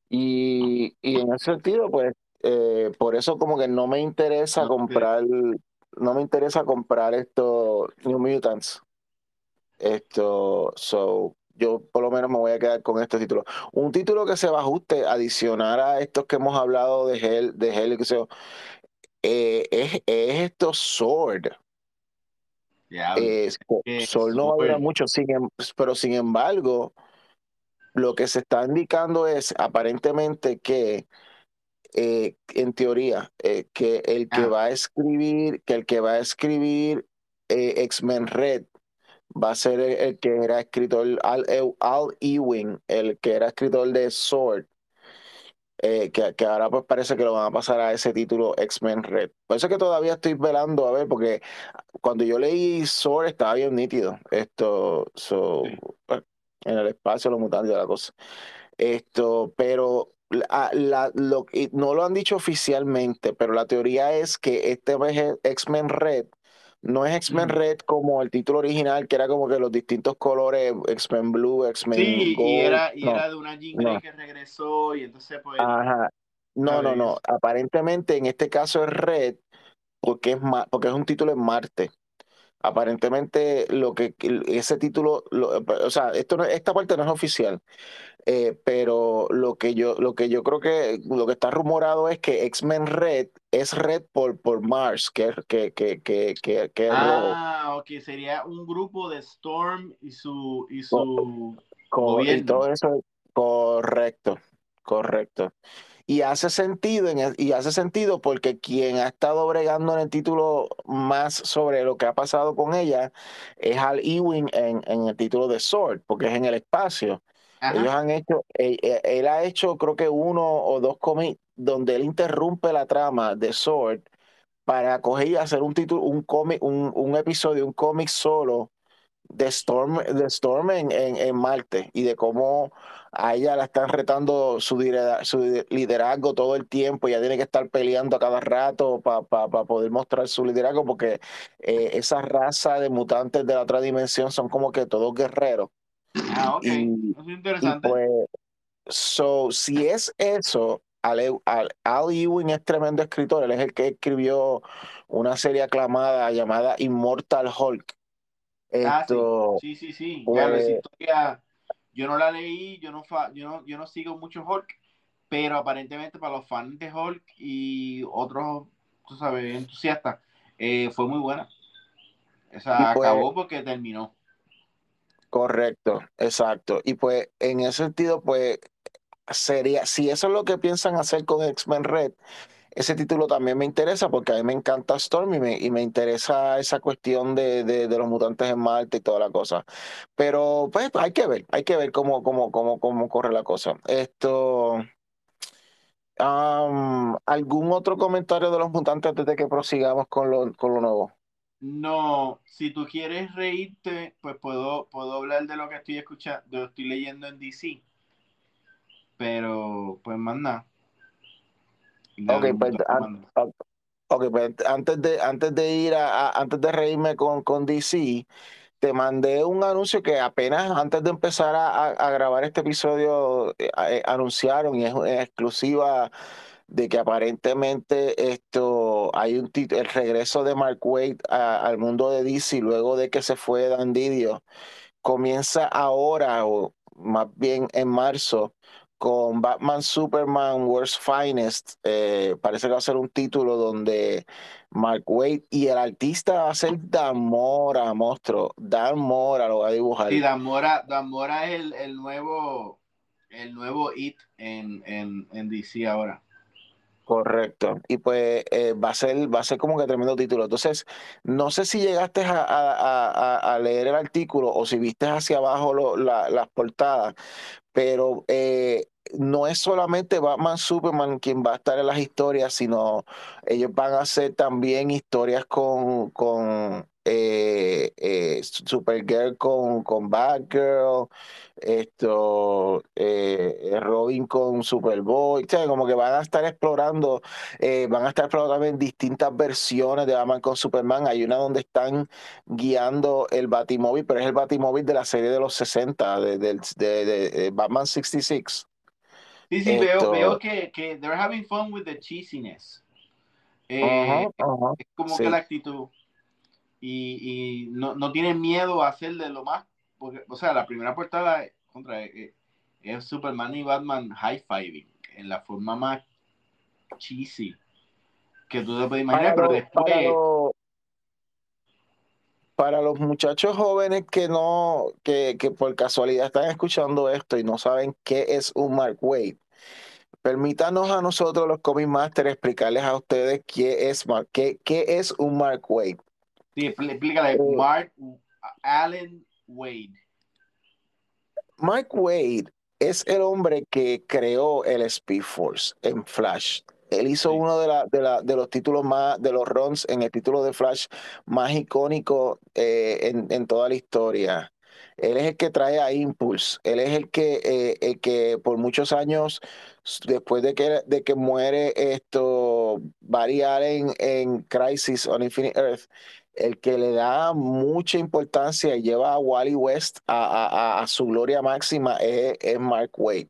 Y, y en ese sentido, pues, eh, por eso como que no me interesa comprar, no me interesa comprar esto New Mutants. Esto, so, yo por lo menos me voy a quedar con este título. Un título que se va a ajuste, adicionar a estos que hemos hablado de Hell, de Hell, que sea, eh, es, es, esto Sword. Sword no va a durar mucho, sin, em, pero sin embargo, lo que se está indicando es aparentemente que eh, en teoría, eh, que el que ah. va a escribir, que el que va a escribir eh, X-Men Red va a ser el, que era escritor, Al, Al Ewing, el que era escritor de Sword. Eh, que, que, ahora pues parece que lo van a pasar a ese título X-Men Red. Por eso es que todavía estoy velando a ver, porque cuando yo leí Sword estaba bien nítido. Esto, so, pues, en el espacio, los mutantes, la cosa. Esto, pero la, lo, no lo han dicho oficialmente, pero la teoría es que este X-Men Red no es X-Men Red como el título original, que era como que los distintos colores, X-Men Blue, X-Men Sí, y, era, y era de una Jean que regresó y entonces pues... Ajá. No, no, no. Aparentemente en este caso es Red porque es, porque es un título en Marte. Aparentemente lo que ese título, o sea, esto esta parte no es oficial, eh, pero lo que yo lo que yo creo que lo que está rumorado es que X-Men Red es Red por, por Mars, que, que, que, que, que, Ah, ok, sería un grupo de Storm y su, y su gobierno. todo eso, correcto, correcto. Y hace sentido, en y hace sentido porque quien ha estado bregando en el título más sobre lo que ha pasado con ella es Al Ewing en, en el título de Sword, porque es en el espacio. Ellos han hecho, él, él, ha hecho creo que uno o dos cómics donde él interrumpe la trama de Sword para coger y hacer un título, un cómic, un, un episodio, un cómic solo de Storm, de Storm en, en, Marte y de cómo a ella la están retando su, su liderazgo todo el tiempo, ella tiene que estar peleando a cada rato para poder mostrar su liderazgo, porque eh, esa raza de mutantes de la otra dimensión son como que todos guerreros. Ah, ok. Y, es interesante. pues, so, si es eso, Al, Al, Ewing es tremendo escritor, él es el que escribió una serie aclamada llamada Immortal Hulk. Ah, sí, sí, sí. Pues, historia, yo no la leí, yo no, yo no, yo no sigo mucho Hulk, pero aparentemente para los fans de Hulk y otros, tú sabes, entusiastas, eh, fue muy buena. O sea, pues, acabó porque terminó. Correcto, exacto. Y pues en ese sentido, pues sería, si eso es lo que piensan hacer con X-Men Red, ese título también me interesa porque a mí me encanta Storm y me, y me interesa esa cuestión de, de, los mutantes en Marte y toda la cosa. Pero pues hay que ver, hay que ver cómo, cómo, cómo, cómo corre la cosa. Esto. ¿Algún otro comentario de los mutantes antes de que prosigamos con lo, con lo nuevo? No, si tú quieres reírte, pues puedo, puedo hablar de lo que estoy escuchando, de lo que estoy leyendo en DC. Pero, pues más nada. Ok, pues, pues, antes de, antes de ir a, antes de reírme con, con DC, te mandé un anuncio que apenas antes de empezar a, grabar este episodio eh, eh, anunciaron y es, exclusiva de que aparentemente esto hay un el regreso de Mark Waid al mundo de DC luego de que se fue Dan Didio comienza ahora o más bien en marzo con Batman Superman World's Finest. Eh, parece que va a ser un título donde Mark Waid y el artista va a ser Dan Mora, monstruo. Dan Mora lo va a dibujar. Sí, Dan Mora, Dan Mora es el, el nuevo el nuevo It en, en, en DC ahora. Correcto. Y pues eh, va a ser, va a ser como que tremendo título. Entonces, no sé si llegaste a, a, a, leer el artículo o si viste hacia abajo lo, la, las portadas, pero eh, no es solamente Batman Superman quien va a estar en las historias, sino ellos van a hacer también historias con, con eh, eh, Supergirl con, Batgirl, esto, eh, Robin con Superboy, como que van a estar explorando, van a estar explorando también distintas versiones de Batman con Superman. Hay una donde están guiando el Batimóvil, pero es el Batimóvil de la serie de los 60, de, de Batman 66. Sí, sí, veo, veo que, que they're having fun with the cheesiness. Eh, es como que la actitud. Y, y no, no, tienen miedo a hacerle lo más. Porque, o sea, la primera portada contra eh, eh, es Superman y Batman high-fiving en la forma más cheesy que tú te puedes imaginar, pero después. Para, los muchachos jóvenes que no, que, que por casualidad están escuchando esto y no saben qué es un Mark Wade, Permítanos a nosotros, los Comic Master, explicarles a ustedes qué es, qué, qué es un Mark Wade. Sí, explícale, Eh, Mark Allen Wade. Mark Wade es el hombre que creó el Speed Force en Flash. Él hizo Sí. uno de, la- de, la- de los títulos más, de los runs en el título de Flash más icónico eh, en, en toda la historia. Él es el que trae a Impulse. Él es el que, eh, el que por muchos años, después de que, de que muere esto, Barry Allen en Crisis on Infinite Earth, el que le da mucha importancia y lleva a Wally West a, a- a- su gloria máxima es, es Mark Wade.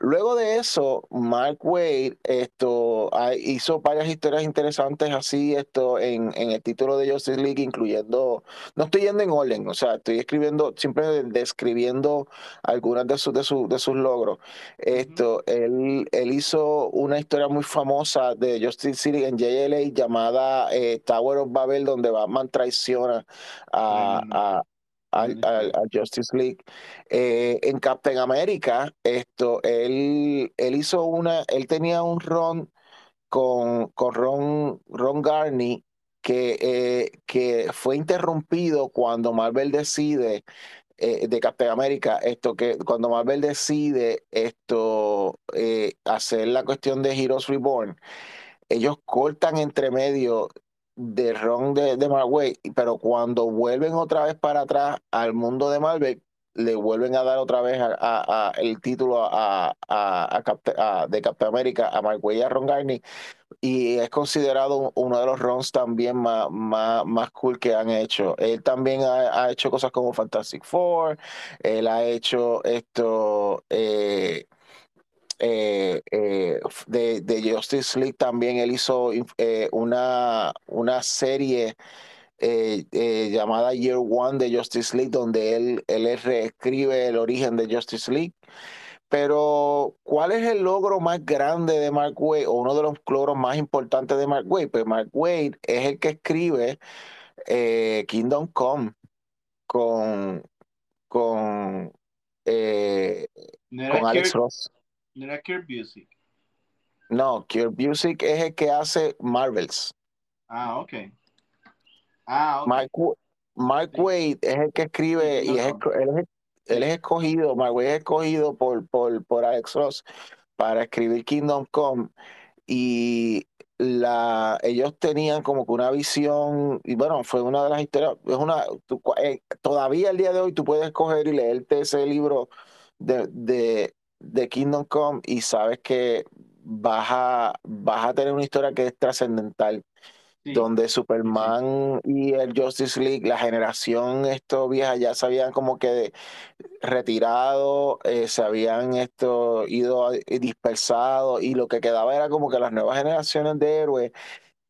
Luego de eso, Mark Wade esto, ah, hizo varias historias interesantes así esto en, en el título de Justice League, incluyendo, no estoy yendo en orden, o sea, estoy escribiendo, siempre describiendo algunas de sus, de sus, de sus logros. Esto, él, él hizo una historia muy famosa de Justice League en JLA llamada eh, Tower of Babel, donde Batman traiciona a, Tremendo. a- al- al- al Justice League. Eh, en Captain America, esto, él, él hizo una, él tenía un ron con, con Ron, Ron Garney que, eh, que fue interrumpido cuando Marvel decide eh, de Captain America, esto que cuando Marvel decide esto eh, hacer la cuestión de Heroes Reborn, ellos cortan entre medio de Ron de, de Waid, pero cuando vuelven otra vez para atrás al mundo de Marvel, le vuelven a dar otra vez a, a- el título a, a- de Captain America a Waid y a Ron Garney y es considerado uno de los runs también más, más, más cool que han hecho. Él también ha, ha hecho cosas como Fantastic Four, él ha hecho esto eh, eh, eh, de, de Justice League también, él hizo eh, una, una serie llamada Year One de Justice League, donde él, él reescribe el origen de Justice League. Pero, ¿cuál es el logro más grande de Mark Wade o uno de los logros más importantes de Mark Wade? Pues Mark Wade es el que escribe Kingdom Come con, con, con Alex Ross. No era Kirk Busiek. No, Kurt Busiek es el que hace Marvels. Ah, ok. Ah, ok. Mark, Mark Sí. Wade es el que escribe y es, él, es, él es escogido, Mark Wade es escogido por, por, por Alex Ross para escribir Kingdom Come y la, ellos tenían como que una visión, y bueno, fue una de las historias, es una, tú eh, todavía el día de hoy tú puedes coger y leerte ese libro de, de, de Kingdom Come y sabes que vas a, vas a tener una historia que es trascendental Sí. donde Superman y el Justice League, la generación esto vieja ya se habían como que retirado, eh, se habían esto ido eh, dispersado y lo que quedaba era como que las nuevas generaciones de héroes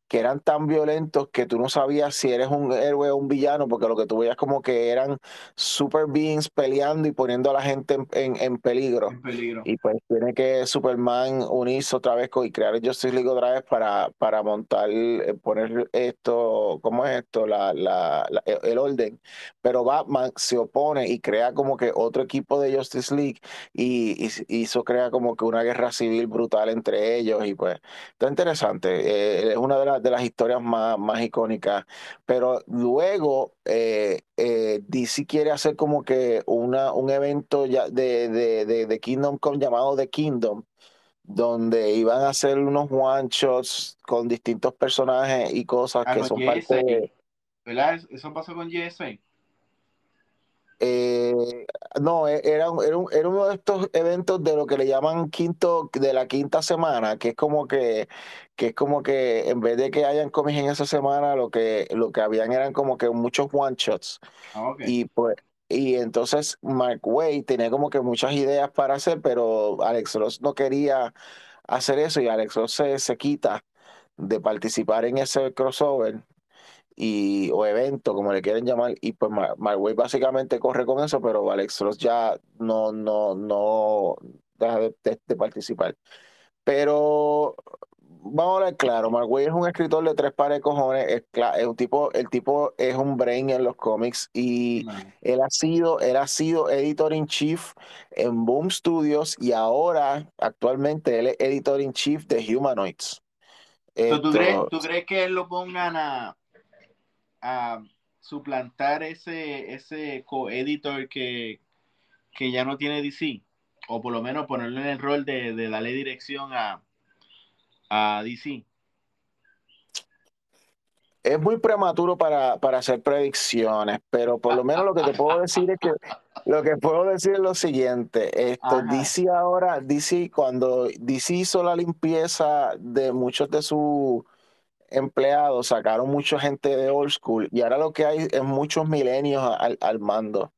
que eran tan violentos que tú no sabías si eres un héroe o un villano, porque lo que tú veías como que eran super beings peleando y poniendo a la gente en, en- en peligro. En peligro. Y pues tiene que Superman unirse otra vez con, y crear el Justice League otra vez para, para montar, eh, poner esto, ¿cómo es esto? La, la, la- el el orden. Pero Batman se opone y crea como que otro equipo de Justice League y, y, y eso crea como que una guerra civil brutal entre ellos y pues está interesante. Eh, es una de, las de las historias más, más icónicas. Pero luego eh, eh, DC quiere hacer como que una, un evento ya de, de, de, de Kingdom Come llamado The Kingdom, donde iban a hacer unos one shots con distintos personajes y cosas Ah, que son JSA. parte de. ¿Verdad? Eso pasó con JSA. eh, no, e- era, era, un- era uno de estos eventos de lo que le llaman quinto, de la quinta semana, que es como que, que es como que en vez de que hayan cómics en esa semana, lo que, lo que habían eran como que muchos one shots. Ah. Y pues, y entonces Mark Wade tenía como que muchas ideas para hacer, pero Alex Ross no quería hacer eso y Alex Ross se, se quita de participar en ese crossover y, o evento, como le quieren llamar, y pues Mar- Mark Wade básicamente corre con eso, pero Alex Ross ya no, no, no deja de, de- de participar. Pero vamos a hablar claro, Wade es un escritor de tres pares de cojones, es, es un tipo, el tipo es un brain en los cómics y él ha sido, él ha sido editor in chief en Boom Studios y ahora actualmente él es editor in chief de Humanoids. ¿tú, crees, ¿Tú crees que él lo pongan a, a suplantar ese, ese co-editor que, que ya no tiene DC, o por lo menos ponerlo en el rol de, de darle dirección a, a DC. Es muy prematuro para, para, hacer predicciones, pero por lo menos lo que te puedo decir es que lo que puedo decir es lo siguiente. Esto, DC ahora, DC, cuando DC hizo la limpieza de muchos de sus empleados, sacaron mucha gente de old school y ahora lo que hay es muchos milenios al, al mando.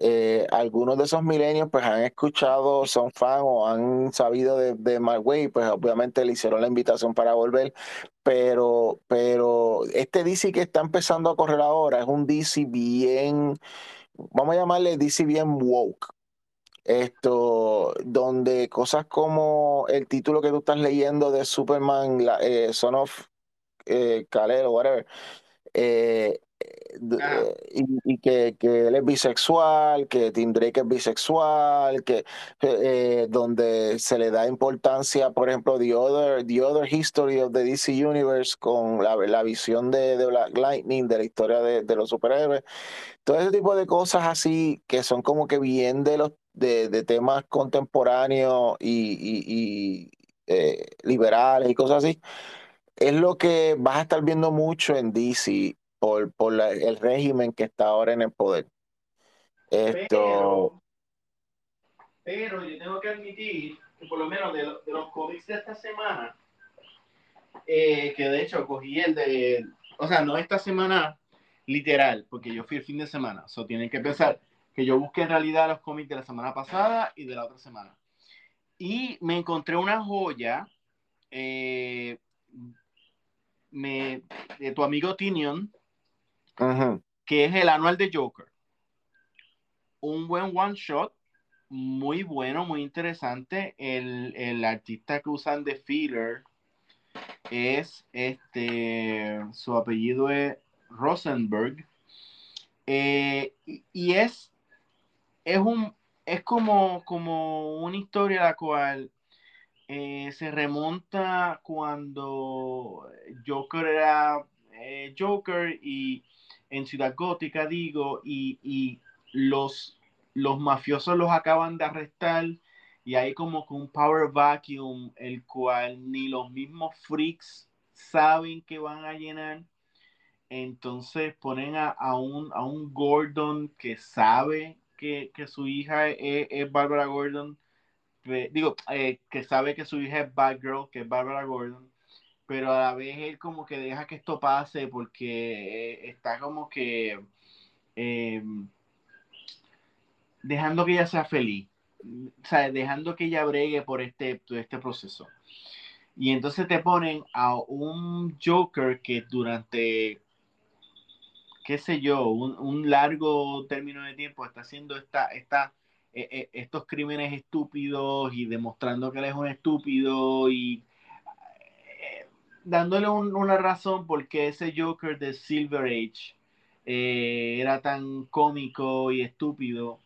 Eh, algunos de esos milenios pues han escuchado, son fan o han sabido de, de Way, pues obviamente le hicieron la invitación para volver, pero, pero este DC que está empezando a correr ahora es un DC bien, vamos a llamarle DC bien woke. Esto, donde cosas como el título que tú estás leyendo de Superman, la, eh, Son of eh, o whatever, eh, eh, y, que, que, él es bisexual, que Tim Drake es bisexual, que eh, donde se le da importancia, por ejemplo, The Other, the other History of the DC Universe con la, la visión de, de, Black Lightning, de la historia de, de, los superhéroes. Todo ese tipo de cosas así que son como que bien de los de, de temas contemporáneos y, y, y eh, liberales y cosas así es lo que vas a estar viendo mucho en DC por, por la, el régimen que está ahora en el poder. Esto... Pero, yo tengo que admitir que por lo menos de, de los cómics de esta semana, eh, que de hecho cogí el de, o sea, no esta semana literal, porque yo fui el fin de semana, o tienen que pensar que yo busqué en realidad los cómics de la semana pasada y de la otra semana. Y me encontré una joya eh, me, de tu amigo Tinion, que es el anual de Joker. Un buen one shot, muy bueno, muy interesante. El, el artista que usan de filler es este, su apellido es Rosenberg. Eh, y, es, es un, es como, como una historia la cual eh, se remonta cuando Joker era eh, Joker y en Ciudad Gótica, digo, y, los, los mafiosos los acaban de arrestar y hay como que un power vacuum el cual ni los mismos freaks saben que van a llenar. Entonces ponen a, un, a un Gordon que sabe que, su hija es, Barbara Gordon, digo, eh, que sabe que su hija es Batgirl, que es Barbara Gordon, pero a la vez él como que deja que esto pase porque eh, está como que eh, dejando que ella sea feliz, o sea, dejando que ella bregue por este, este proceso. Y entonces te ponen a un Joker que durante, qué sé yo, un, largo término de tiempo está haciendo esta, esta, eh, estos crímenes estúpidos y demostrando que él es un estúpido y dándole una razón porque ese Joker de Silver Age eh, era tan cómico y estúpido.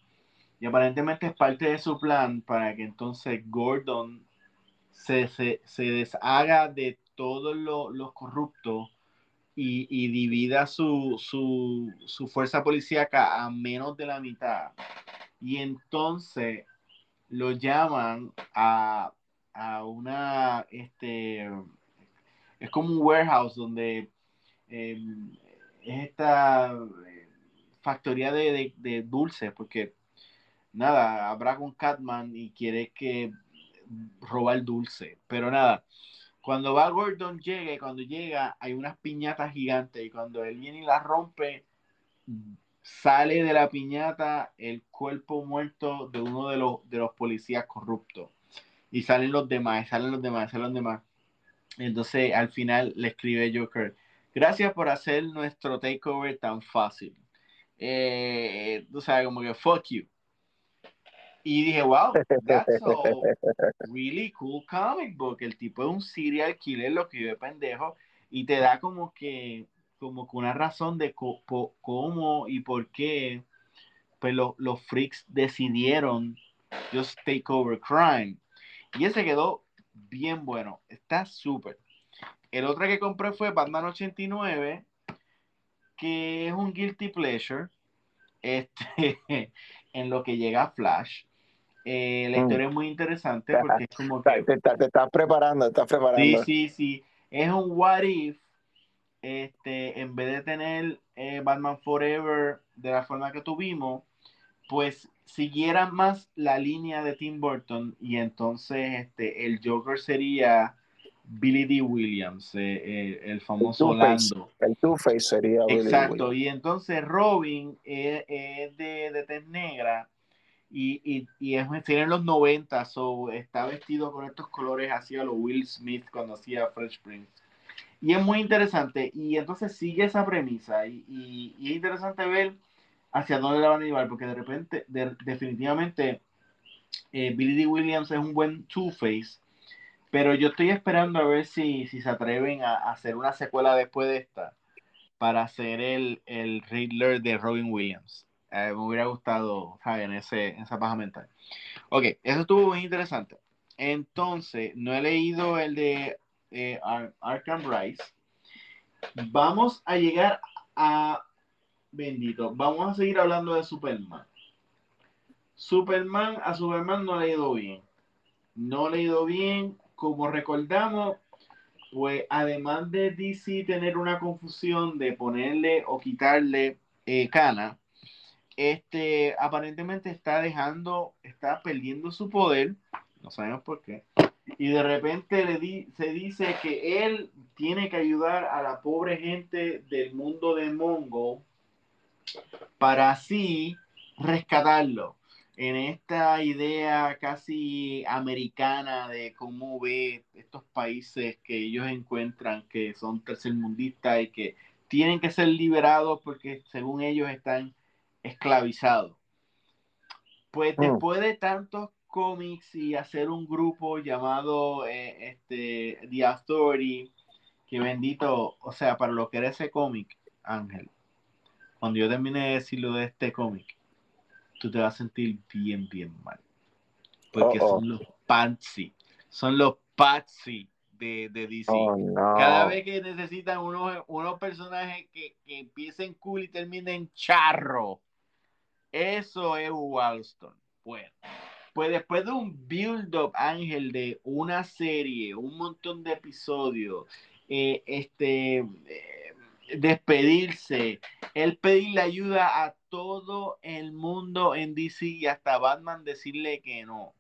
Y aparentemente es parte de su plan para que entonces Gordon se, deshaga de todos los corruptos y, divida su, su, fuerza policíaca a menos de la mitad. Y entonces lo llaman a, a una este, es como un warehouse donde eh, es esta eh, factoría de, de, dulces, porque nada, habrá con Catman y quiere que roba el dulce, pero nada, cuando va Gordon llega y cuando llega hay unas piñatas gigantes y cuando él viene y las rompe, sale de la piñata el cuerpo muerto de uno de los, de los policías corruptos. Y salen los demás, salen los demás, salen los demás. Entonces al final le escribe Joker, gracias por hacer nuestro takeover tan fácil. Eh, tú sabes, como que fuck you. Y dije, wow, that's a really cool comic book. El tipo es un serial killer, lo que yo de pendejo, y te da como que, como que una razón de cómo y por qué pues los freaks decidieron just take over crime. Y ese quedó bien bueno. Está súper. El otro que compré fue Batman 89, que es un guilty pleasure este, en lo que llega a Flash. Eh, la mm. historia es muy interesante porque es como que... Te, estás preparando, estás preparando. Sí, sí, sí. Es un what if, este, en vez de tener eh, Batman Forever de la forma que tuvimos, pues siguiera más la línea de Tim Burton y entonces este, el Joker sería Billy D. Williams, eh, eh, el famoso Orlando. El Two-Face sería Exacto, y entonces Robin es, de, de tez negra y, y, y es en los 90, so está vestido con estos colores así a lo Will Smith cuando hacía Fresh Prince. Y es muy interesante, y entonces sigue esa premisa, y, y es interesante ver hacia dónde la van a llevar, porque de repente, definitivamente, eh, Billy D. Williams es un buen Two-Face, pero yo estoy esperando a ver si, si se atreven a, hacer una secuela después de esta para hacer el, el Riddler de Robin Williams. Eh, me hubiera gustado, en, ese, esa paja mental. Ok, eso estuvo muy interesante. Entonces, no he leído el de eh, Arkham Rise. Vamos a llegar a bendito. Vamos a seguir hablando de Superman. Superman, a Superman no le ha ido bien. No le ha ido bien. Como recordamos, pues además de DC tener una confusión de ponerle o quitarle eh, cana, este aparentemente está dejando, está perdiendo su poder, no sabemos por qué, y de repente se dice que él tiene que ayudar a la pobre gente del mundo de Mongo para así rescatarlo en esta idea casi americana de cómo ve estos países que ellos encuentran que son tercermundistas y que tienen que ser liberados porque según ellos están esclavizados. Pues mm. después de tantos cómics y hacer un grupo llamado eh, este, The Authority, que bendito, o sea, para lo que era ese cómic, Ángel, cuando yo termine de decirlo de este cómic, tú te vas a sentir bien, bien mal. Porque son los Patsy. Son los Patsy de, de DC. Oh, Cada vez que necesitan unos, unos personajes que, que, empiecen cool y terminen charro. Eso es Wallstone. Bueno, pues después de un build-up, Ángel, de una serie, un montón de episodios, eh, este, eh, despedirse, él pedirle ayuda a todo el mundo en DC y hasta Batman decirle que no.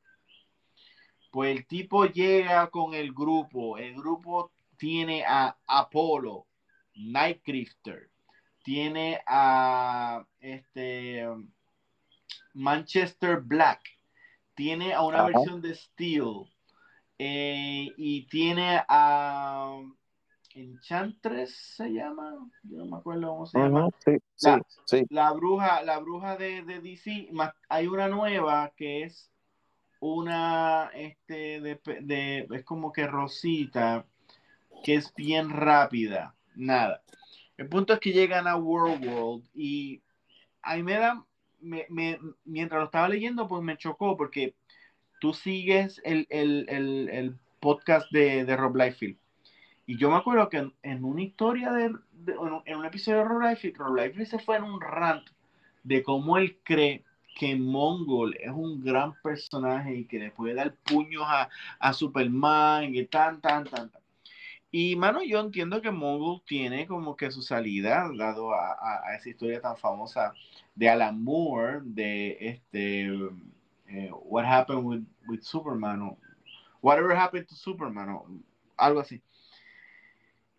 Pues el tipo llega con el grupo, el grupo tiene a Apolo, Nightcrifter, tiene a este Manchester Black, tiene a una versión de Steel. Eh, y tiene a Enchantress se llama, yo no me acuerdo cómo se llama. la, bruja, la bruja de, de DC, hay una nueva que es una, este, de, es como que rosita, que es bien rápida. Nada. El punto es que llegan a World World y ahí me da, me, mientras lo estaba leyendo, pues me chocó porque tú sigues el, el podcast de, de Rob Liefeld y yo me acuerdo que en, una historia de, en un episodio de Rob Liefeld, Rob se fue en un rant de cómo él cree que Mongol es un gran personaje y que le puede dar puños a, a Superman y tan, tan, tan, tan. Y, mano, yo entiendo que Mongol tiene como que su salida, dado a, a, esa historia tan famosa de Alan Moore, de este, eh, What Happened with, with Superman, o Whatever Happened to Superman, o algo así.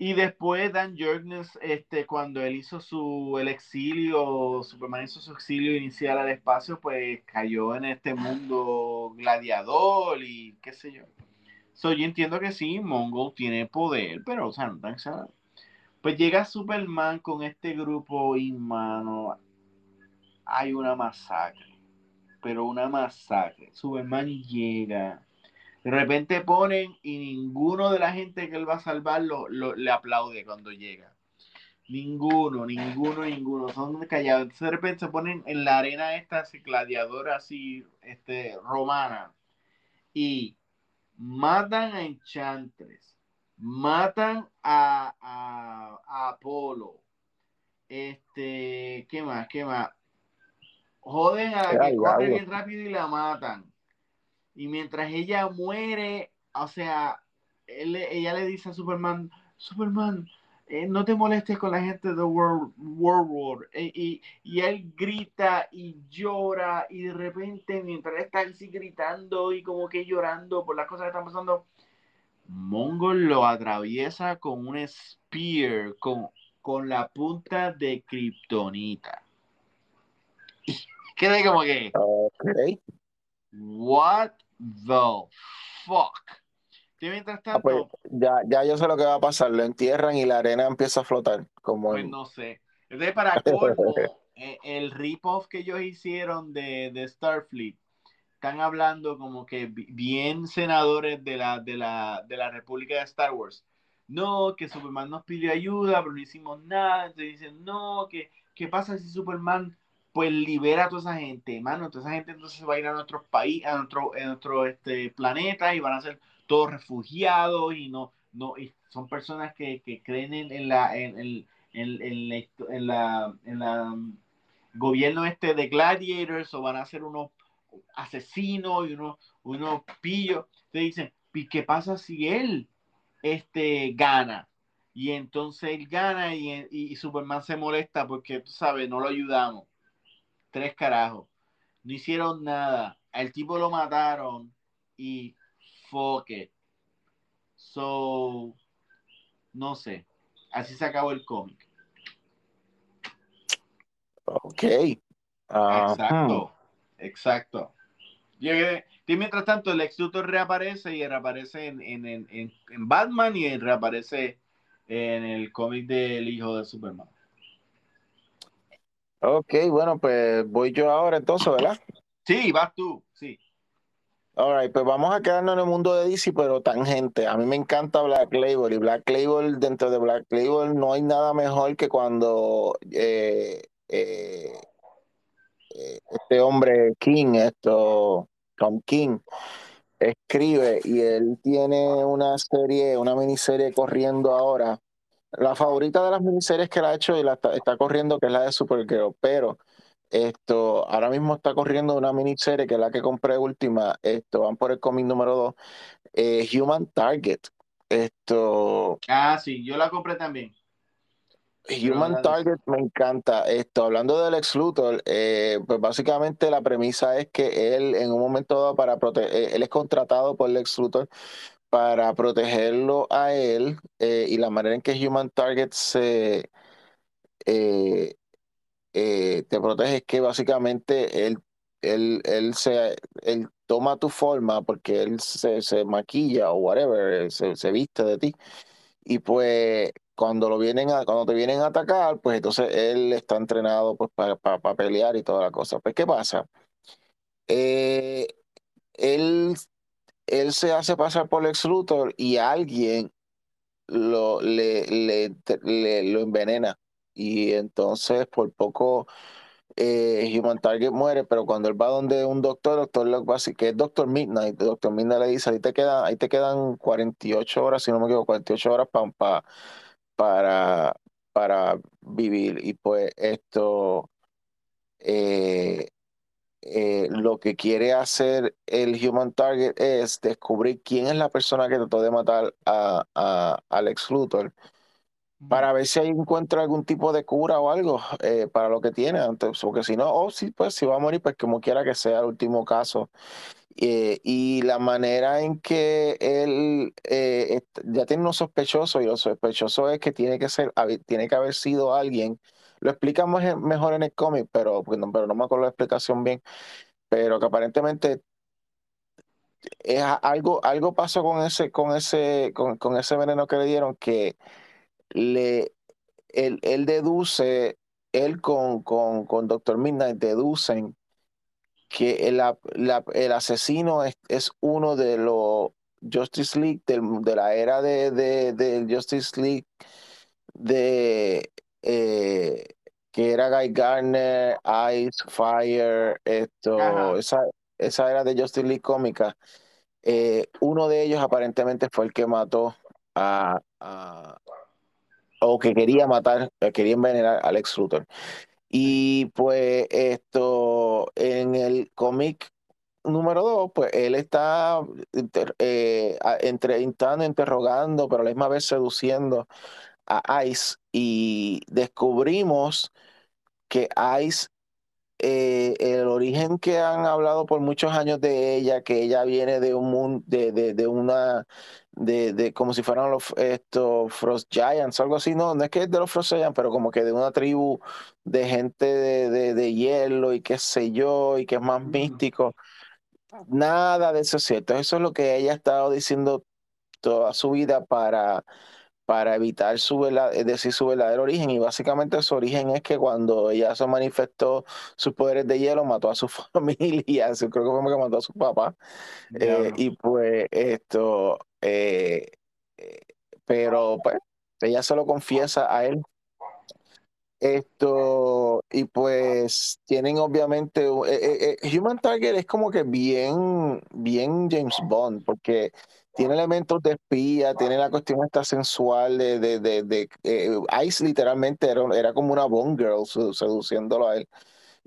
Y después Dan Jurgens, este, cuando él hizo su el exilio, Superman hizo su exilio inicial al espacio, pues cayó en este mundo gladiador y qué sé yo. So, yo entiendo que sí, Mongol tiene poder, pero, o sea, no tan Pues llega Superman con este grupo y, mano, hay una masacre. Pero una masacre. Superman llega de repente ponen y ninguno de la gente que él va a salvar lo, le aplaude cuando llega. Ninguno, ninguno, ninguno. Son callados. De repente se ponen en la arena esta así, gladiadora así, este, romana. Y matan a Enchantress. Matan a, a, Apolo. Este, ¿qué más? ¿Qué más? Joden a la que corre bien rápido y la matan. Y mientras ella muere, o sea, él, ella le dice a Superman, Superman, eh, no te molestes con la gente de World, World War. Eh, y, y, él grita y llora y de repente mientras él está así gritando y como que llorando por las cosas que están pasando, Mongol lo atraviesa con un spear, con, con la punta de Kryptonita. Queda como que. Ok. What the fuck? Y mientras Ah, pues, tanto, ya, ya yo sé lo que va a pasar. Lo entierran y la arena empieza a flotar. Como pues en- no sé. Entonces, para colmo, eh, el rip-off que ellos hicieron de, de Starfleet, están hablando como que bi- bien senadores de la, de, la, de la República de Star Wars. No, que Superman nos pidió ayuda, pero no hicimos nada. Entonces dicen, no, que ¿qué pasa si Superman pues libera a toda esa gente, mano? Toda esa gente entonces va a ir a nuestros países, a nuestro, a nuestro este, planeta y van a ser todos refugiados y no, no, y son personas que, que creen en, en la, en, en, en, la, en la, en la um, gobierno este de gladiators o van a ser unos asesinos y unos, unos pillos. Te dicen, ¿y qué pasa si él este, gana? Y entonces él gana y, y, Superman se molesta porque, tú sabes, no lo ayudamos. Tres carajos. No hicieron nada. Al tipo lo mataron y fuck it. So, no sé. Así se acabó el cómic. Ok. Uh, exacto. Exacto. Y, y, mientras tanto, el ex Luthor reaparece y reaparece en, en, en, en Batman y reaparece en el cómic del hijo de Superman. Ok, bueno, pues voy yo ahora entonces, ¿verdad? Sí, vas tú, sí. Alright, pues vamos a quedarnos en el mundo de DC, pero tangente. A mí me encanta Black Label y Black Label, dentro de Black Label no hay nada mejor que cuando eh, eh, este hombre King, esto, Tom King, escribe y él tiene una serie, una miniserie corriendo ahora. La favorita de las miniseries que él ha hecho y la está, está corriendo, que es la de Supergirl, pero esto, ahora mismo está corriendo una miniserie que es la que compré última. Esto, van por el cómic número 2, eh, Human Target. Esto. Ah, sí, yo la compré también. Human Target me encanta. Esto, hablando del ex Luthor, eh, pues básicamente la premisa es que él, en un momento dado, para proteger, él es contratado por el ex Luthor para protegerlo a él eh, y la manera en que Human Target se eh, eh, te protege es que básicamente él, él, él, se, él toma tu forma porque él se, se maquilla o whatever, se, se, viste de ti. Y pues cuando lo vienen cuando te vienen a atacar, pues entonces él está entrenado pues para, para pelear y toda la cosa. Pues, ¿qué pasa? Él, él se hace pasar por Lex Luthor y alguien lo, le, le, lo envenena. Y entonces por poco eh, Human Target muere, pero cuando él va donde un doctor, doctor Locke, que es Doctor Midnight, Doctor Midnight le dice, ahí te quedan, ahí te quedan 48 horas, si no me equivoco, 48 horas pa, pa, para, para vivir. Y pues esto, eh, eh, lo que quiere hacer el Human Target es descubrir quién es la persona que trató de matar a, a Alex Luthor para ver si ahí encuentra algún tipo de cura o algo eh, para lo que tiene antes, porque si no, oh, sí, pues si va a morir, pues como quiera que sea el último caso. Eh, y la manera en que él eh, ya tiene unos sospechosos y lo sospechoso es que tiene que ser, tiene que haber sido alguien. Lo explicamos mejor en el cómic, pero, pero no me acuerdo la explicación bien. Pero que aparentemente es algo, algo pasó con ese, con ese, con, con ese veneno que le dieron que le, él, él deduce, él con, con, con Doctor Midnight deducen que el, la, el asesino es, es, uno de los Justice League, de la era de, de, de, Justice League, de eh, que era Guy Garner, Ice, Fire, esto, esa, esa era de Justice League cómica. Eh, uno de ellos aparentemente fue el que mató a, a o que quería matar, quería envenenar a Lex Luthor. Y pues esto, en el cómic número dos, pues él está eh, entre, interrogando, pero a la misma vez seduciendo a Ice y descubrimos que Ice eh, el origen que han hablado por muchos años de ella, que ella viene de un mundo, de, de, una, de, de, como si fueran los estos Frost Giants, algo así, no, no es que es de los Frost Giants, pero como que de una tribu de gente de, de hielo y qué sé yo, y que es más místico. Nada de eso es cierto. Eso es lo que ella ha estado diciendo toda su vida para para evitar su, decir su verdadero origen. Y básicamente su origen es que cuando ella se manifestó sus poderes de hielo, mató a su familia, creo que fue que mató a su papá. Eh, y pues esto, eh, eh, pero pues ella se lo confiesa a él esto, y pues tienen obviamente, eh, Human Target es como que bien, bien James Bond, porque tiene elementos de espía, tiene la cuestión esta sensual de, de, de, Ice literalmente era, era, como una Bond Girl seduciéndolo a él.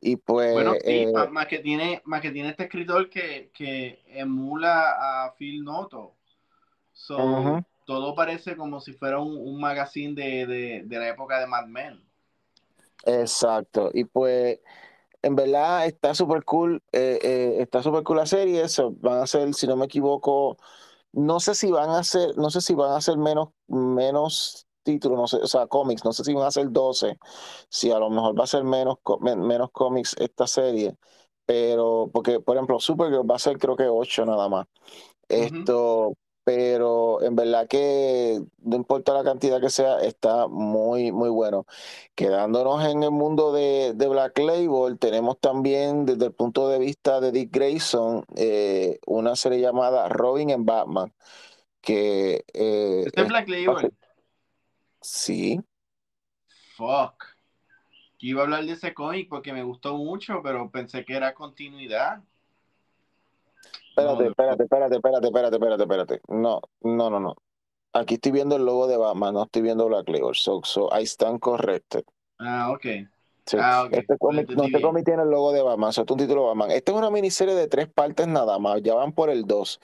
Y pues. Bueno, sí, más, que tiene, más que tiene este escritor que, que emula a Phil Noto. Todo parece como si fuera un, un magazine de, de la época de Mad Men. Exacto. Y pues, en verdad está súper cool, eh, eh, está súper cool la serie. Eso van a ser, si no me equivoco, no sé si van a ser, no sé si van a ser menos, menos títulos, no sé, o sea, cómics, no sé si van a ser 12, si a lo mejor va a ser menos, menos cómics esta serie. Pero, porque, por ejemplo, Supergirl va a ser creo que 8 nada más. Esto, pero en verdad que no importa la cantidad que sea, está muy, muy bueno. Quedándonos en el mundo de, Black Label, tenemos también desde el punto de vista de Dick Grayson eh, una serie llamada Robin en Batman. Que, eh, ¿Este es Black Label? Sí. Fuck. iba a hablar de ese cómic porque me gustó mucho, pero pensé que era continuidad. Espérate, espérate, espérate, espérate, espérate, espérate, espérate. No, no, no, no. Aquí estoy viendo el logo de Batman, no estoy viendo Black Label. So, so ahí están correctos. Ah, ok. Sí. Ah, Este cómic, no, este cómic tiene el logo de Batman, eso es un título de Batman. Esta es una miniserie de tres partes nada más, ya van por el dos.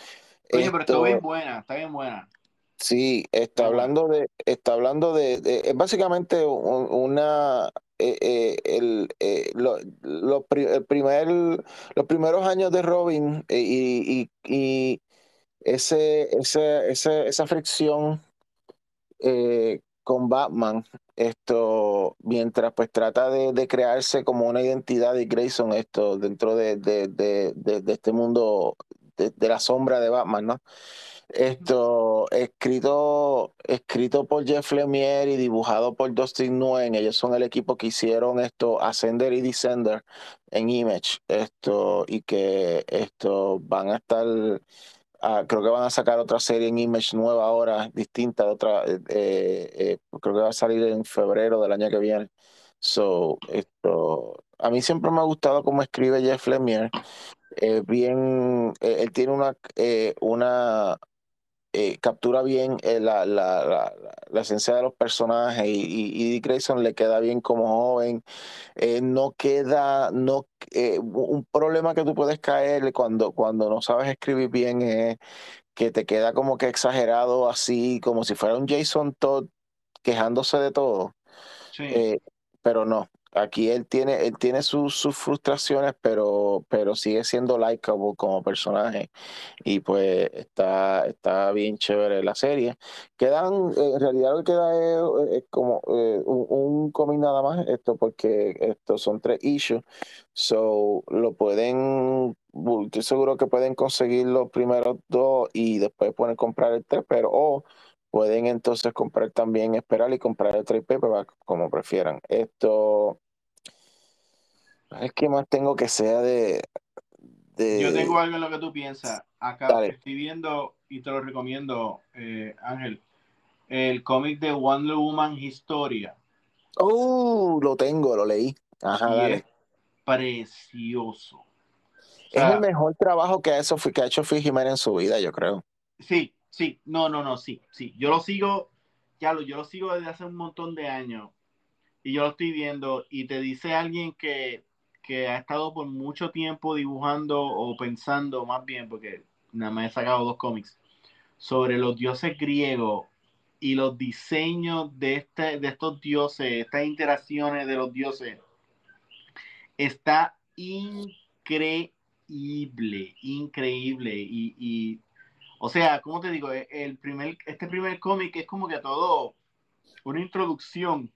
Oye, pero está bien buena, está bien buena. Sí, está hablando de, está hablando de, es básicamente una, eh, eh, el, eh, lo, el primer, los primeros años de Robin y, y, ese, ese, esa fricción con Batman, esto, mientras pues trata de, crearse como una identidad de Grayson, esto, dentro de, de, de este mundo de, la sombra de Batman, ¿no? Esto, escrito, escrito por Jeff Lemire y dibujado por Dustin Nguyen. Ellos son el equipo que hicieron esto, Ascender y Descender en Image. Esto, y que esto van a estar. Ah, creo que van a sacar otra serie en Image nueva ahora, distinta, otra, eh, eh, creo que va a salir en febrero del año que viene. So, esto, a mí siempre me ha gustado cómo escribe Jeff Lemire. bien, eh, él tiene una, una eh, captura bien eh, la, la, la, esencia de los personajes y, y, Dick Grayson le queda bien como joven. Eh, no queda, no, un problema que tú puedes caer cuando, cuando no sabes escribir bien es que te queda como que exagerado así, como si fuera un Jason Todd quejándose de todo. pero no, aquí él tiene, él tiene sus, sus frustraciones, pero, pero sigue siendo likable como personaje. Y pues está, está bien chévere la serie. Quedan, en realidad lo que queda es, como eh, un, un cómic nada más, esto, porque estos son tres issues. So lo pueden, estoy seguro que pueden conseguir los primeros dos y después pueden comprar el tres, pero o pueden entonces comprar también, esperar y comprar el trade paperback, como prefieran. Esto es que más tengo que sea de, Yo tengo algo en lo que tú piensas. Acá estoy viendo y te lo recomiendo, eh, Ángel. El cómic de Wonder Woman Historia. Oh, lo tengo, lo leí. Ajá, Es precioso. es el mejor trabajo que ha hecho, que ha hecho Phil Jiménez en su vida, yo creo. Sí, sí, no, no, no, sí, sí. Yo lo sigo ya lo, yo lo sigo desde hace un montón de años y yo lo estoy viendo y te dice alguien que, que ha estado por mucho tiempo dibujando o pensando más bien, porque nada más he sacado dos cómics, sobre los dioses griegos y los diseños de, este, de estos dioses, estas interacciones de los dioses, está increíble, increíble. Y, y, o sea, ¿cómo te digo? El primer, este primer cómic es como que todo una introducción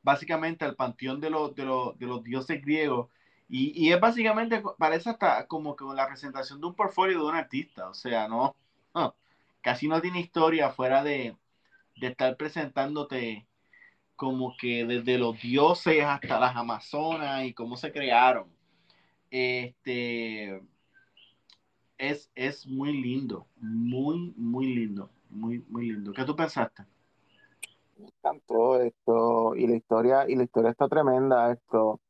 básicamente al panteón de los, de los, de los dioses griegos. Y, y, es básicamente, parece hasta como que la presentación de un portfolio de un artista. O sea, no, no casi no tiene historia fuera de, de estar presentándote como que desde los dioses hasta las amazonas y cómo se crearon. Este es, es muy lindo, muy, muy lindo, muy, muy lindo. ¿Qué tú pensaste? encantó esto y la historia y la historia está tremenda esto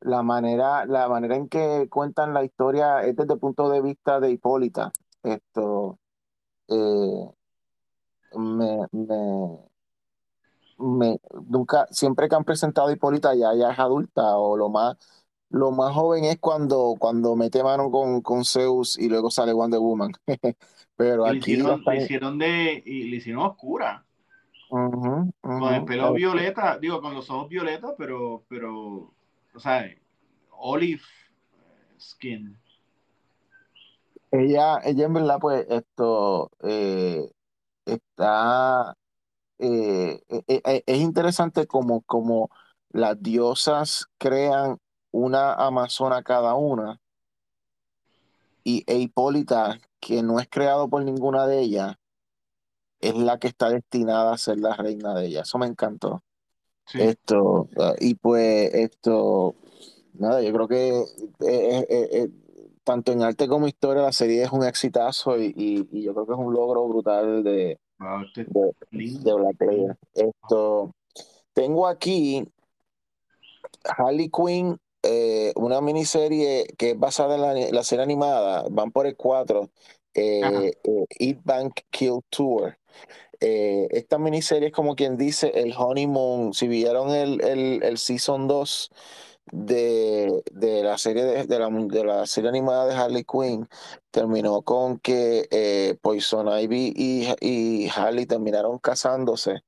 la manera la manera en que cuentan la historia es desde el punto de vista de Hipólita esto eh, me, me, me, nunca siempre que han presentado a Hipólita ya, ya es adulta o lo más lo más joven es cuando cuando mete mano con, con Zeus y luego sale Wonder Woman. Pero aquí hicieron, le hicieron de y le hicieron oscura. Con el pelo violeta, digo, con los ojos violeta, pero, pero, o sea, olive skin. Ella, ella en verdad, pues, esto eh, está, eh, eh, es interesante como, como las diosas crean una amazona cada una y e Hipólita, que no es creado por ninguna de ellas, es la que está destinada a ser la reina de ellas. Eso me encantó. Sí, Esto, ah, y pues, esto, nada, yo creo que eh, eh, eh, tanto en arte como historia la serie es un exitazo y, y- y yo creo que es un logro brutal de, wow, de. Black. Esto, tengo aquí Harley Quinn, eh, una miniserie que es basada en la, la serie animada, van por el 4, Ajá, eh, eh, Eat Bank Kill Tour. Eh, esta miniserie es como quien dice el honeymoon. Si vieron el, el, el Season 2 de, de la serie de, de la, de la serie animada de Harley Quinn, terminó con que eh, Poison Ivy y, y Harley terminaron casándose.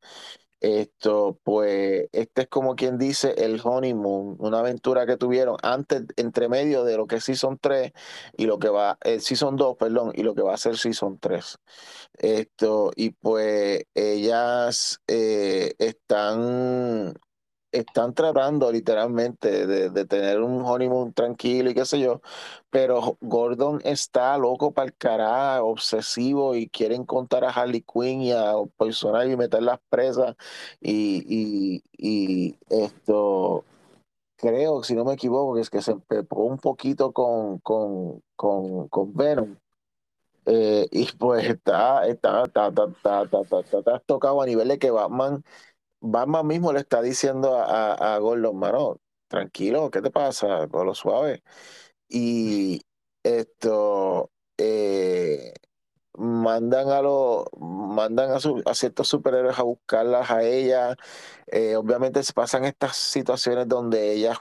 Esto, pues, este es como quien dice el honeymoon, una aventura que tuvieron antes, entre medio de lo que es Season 3 y lo que va, el Season 2, perdón, y lo que va a ser Season 3. Esto, y pues ellas eh, están, están tratando literalmente de, de tener un honeymoon tranquilo y qué sé yo, pero Gordon está loco para el carajo, obsesivo y quiere encontrar a Harley Quinn y a Ivy y meterlas presas y, y, y esto creo, si no me equivoco, que es que se empepó un poquito con, con, con, con Venom. Eh, y pues está, está, está, está, está, está, está- está tocado a nivel de que Batman, Batman mismo le está diciendo a, a, Gordon, mano, tranquilo, ¿qué te pasa? Con lo suave. Y esto eh, mandan a los, mandan a, su- ciertos superhéroes a buscarlas a ella. Eh, obviamente se pasan estas situaciones donde ellas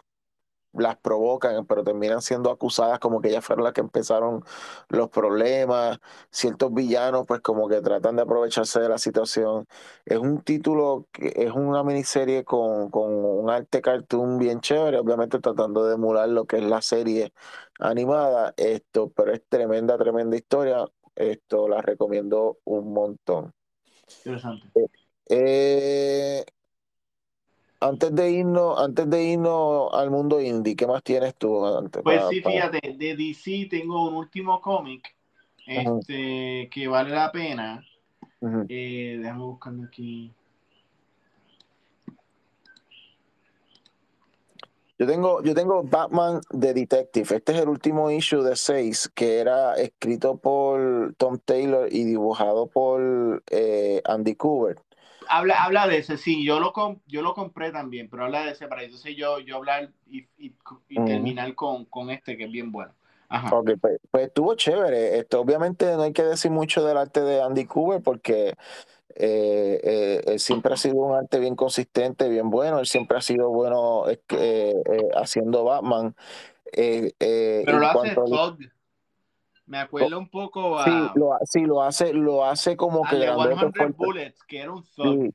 las provocan, pero terminan siendo acusadas como que ellas fueron las que empezaron los problemas. Ciertos villanos, pues como que tratan de aprovecharse de la situación. Es un título, que es una miniserie con, con un arte cartoon bien chévere, obviamente tratando de emular lo que es la serie animada, esto, pero es tremenda, tremenda historia. Esto la recomiendo un montón. interesante. Eh, antes de irnos, antes de irnos al mundo indie, ¿qué más tienes tú antes Pues para, sí, fíjate, de DC tengo un último cómic este, que vale la pena. Eh, déjame buscarlo aquí. Yo tengo, yo tengo Batman The Detective. Este es el último issue de 6 que era escrito por Tom Taylor y dibujado por eh, Andy Kubert. Habla, habla de ese, sí, yo lo, com- yo lo compré también, pero habla de ese para entonces yo, yo hablar y, y- y Ujú. terminar con, con este que es bien bueno. Ajá. Pues, pues estuvo chévere. Esto, obviamente no hay que decir mucho del arte de Andy Kubert porque Eh, eh, él siempre ha sido un arte bien consistente, bien bueno. Él siempre ha sido bueno eh, eh, haciendo Batman. Pero lo hace Thug. Me acuerdo un poco a. Sí, lo, sí, lo hace, lo hace como que. 100 Bullets, que era un Thug.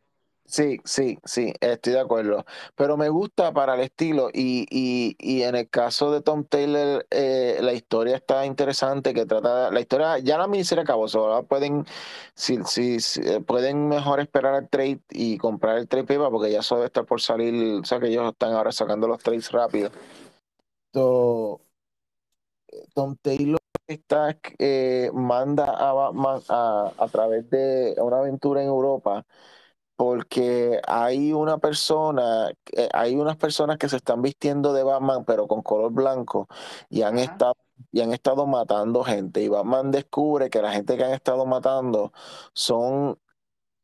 Sí, sí, sí, estoy de acuerdo. Pero me gusta para el estilo y, y, y en el caso de Tom Taylor, eh, la historia está interesante, que trata, la historia, ya la miniserie acabó, solo pueden, si, si, eh, pueden mejor esperar al trade y comprar el trade paper porque ya eso debe estar por salir, o sea que ellos están ahora sacando los trades rápido. So, Tom Taylor está, eh, manda a Batman a, a través de una aventura en Europa porque hay una persona, eh, hay unas personas que se están vistiendo de Batman, pero con color blanco, y han estado y han estado matando gente. Y Batman descubre que la gente que han estado matando son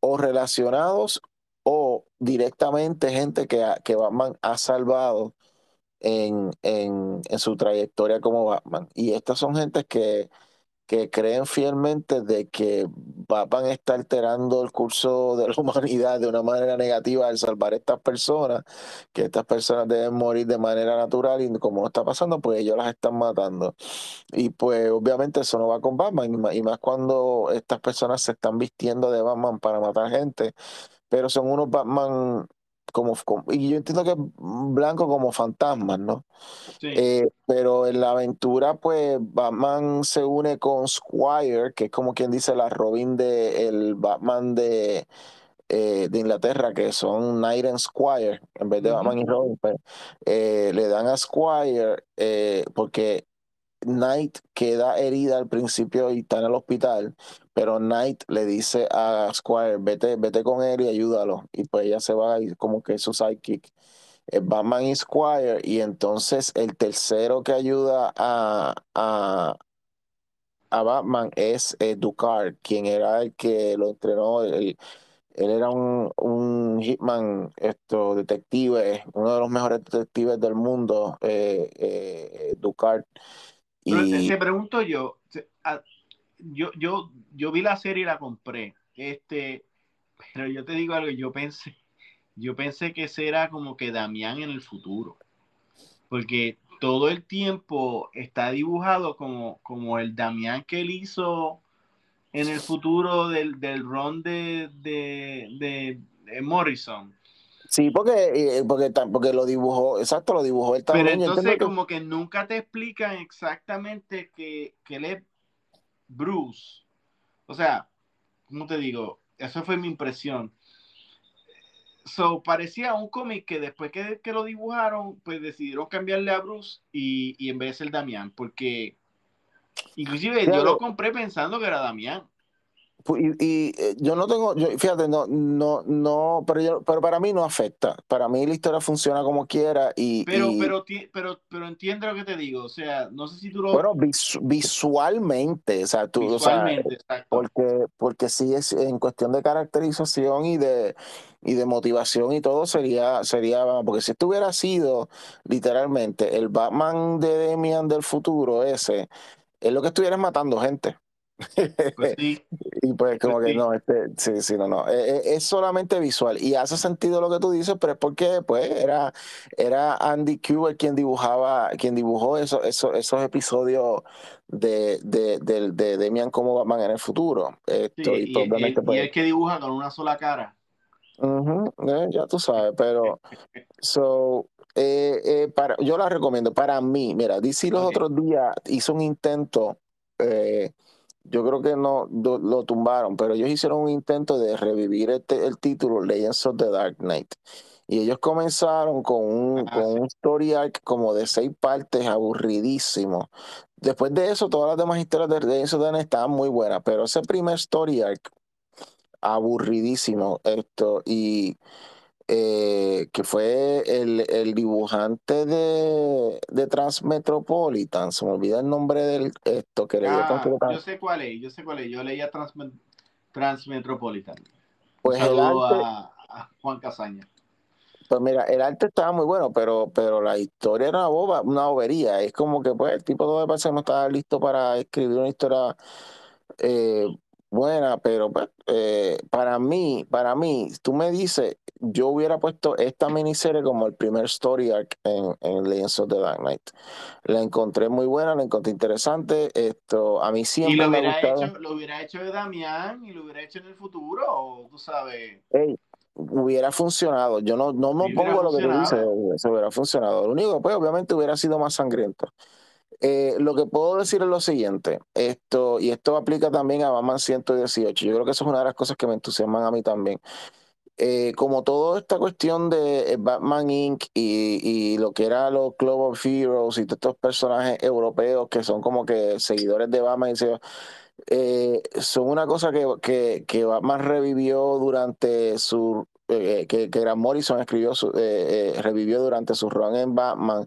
o relacionados o directamente gente que, que Batman ha salvado en, en, en su trayectoria como Batman. Y estas son gente que que creen fielmente de que Batman está alterando el curso de la humanidad de una manera negativa al salvar a estas personas, que estas personas deben morir de manera natural y como no está pasando, pues ellos las están matando. Y pues obviamente eso no va con Batman, y más cuando estas personas se están vistiendo de Batman para matar gente, pero son unos Batman como, y yo entiendo que es blanco como fantasmas, ¿no? Eh, pero en la aventura, pues Batman se une con Squire, que es como quien dice la Robin de el Batman de, eh, de Inglaterra, que son Knight and Squire, en vez de Batman y Robin, pues, eh, le dan a Squire porque Knight queda herida al principio y está en el hospital, pero Knight le dice a Squire, vete, vete con él y ayúdalo. Y pues ella se va y como que es su sidekick. Batman y Squire, y entonces el tercero que ayuda a, a, Batman es eh, quien era el que lo entrenó. él era un, un, hitman, esto, detective, uno de los mejores detectives del mundo, eh, eh, Ducard. Pero te, pregunto yo, yo, yo, yo vi la serie y la compré, este, pero yo te digo algo, yo pensé, yo pensé que será como que Damián en el futuro, porque todo el tiempo está dibujado como, como el Damián que él hizo en el futuro del, del ron de, de, de Morrison. Sí, porque, eh, porque, porque lo dibujó, exacto, lo dibujó él también. Pero entonces como que nunca te explican exactamente que, que él es Bruce. O sea, ¿cómo te digo? Esa fue mi impresión. So, parecía un cómic que después que, que, lo dibujaron, pues decidieron cambiarle a Bruce y, y en vez de ser Damián, porque inclusive yo lo compré pensando que era Damián. Y, eh, yo no tengo, yo, fíjate, no, no, no, pero, yo, pero para mí no afecta. Para mí la historia funciona como quiera y. Pero, pero, pero, pero entiende lo que te digo. O sea, no sé si tú lo. Bueno, visualmente, o sea, tú. Visualmente, exacto. Porque, porque sí es en cuestión de caracterización y de, y de motivación y todo sería, sería, porque si esto hubiera sido literalmente el Batman de Demian del futuro, ese, es lo que estuviera matando gente. Pues y pues, pues como que no, este, sí, sí, no, no. Eh, eh, es, solamente visual. Y hace sentido lo que tú dices, pero es porque pues era, era Andy Kubert quien dibujaba, quien dibujó eso, eso, esos episodios de, de, de, de Demian como Batman en el futuro. Esto, y, y, pues que dibuja con una sola cara. Eh, ya tú sabes, pero so, para, yo la recomiendo. Para mí, mira, DC los otros días hizo un intento eh, yo creo que no lo, tumbaron, pero ellos hicieron un intento de revivir este, el título Legends of the Dark Knight. Y ellos comenzaron con un, ah, con un story arc como de seis partes, aburridísimo. Después de eso, todas las demás historias de Legends of the Dark estaban muy buenas, pero ese primer story arc, aburridísimo esto. Y eh, que fue el, dibujante de, de, Transmetropolitan, se me olvida el nombre del esto que leía ah, Yo sé cuál es, yo sé cuál es, yo leía Transmetropolitan. Pues el arte, a, Juan Casaña. Pues mira, el arte estaba muy bueno, pero, pero la historia era una boba, una bobería. Es como que pues el tipo de parece que no estaba listo para escribir una historia eh, buena, pero pues, eh, para mí, para mí, tú me dices, yo hubiera puesto esta miniserie como el primer story arc en, en Legends of the Dark Knight. La encontré muy buena, la encontré interesante. Esto a mí siempre y lo me hubiera, hecho, lo hubiera hecho de Damián y lo hubiera hecho en el futuro, tú sabes. Hubiera funcionado. Yo no, no me Sí, hubiera pongo lo que tú dices, eso hubiera funcionado. Lo único pues, obviamente hubiera sido más sangriento. Eh, lo que puedo decir es lo siguiente, esto, y esto aplica también a Batman 118. Yo creo que eso es una de las cosas que me entusiasman a mí también. Eh, como toda esta cuestión de eh, Batman Inc. Y, lo que era los Club of Heroes y todos estos personajes europeos que son como que seguidores de Batman, son una cosa que, que Batman revivió durante su. Eh, que, que Grant Morrison escribió su- eh, eh, revivió durante su run en Batman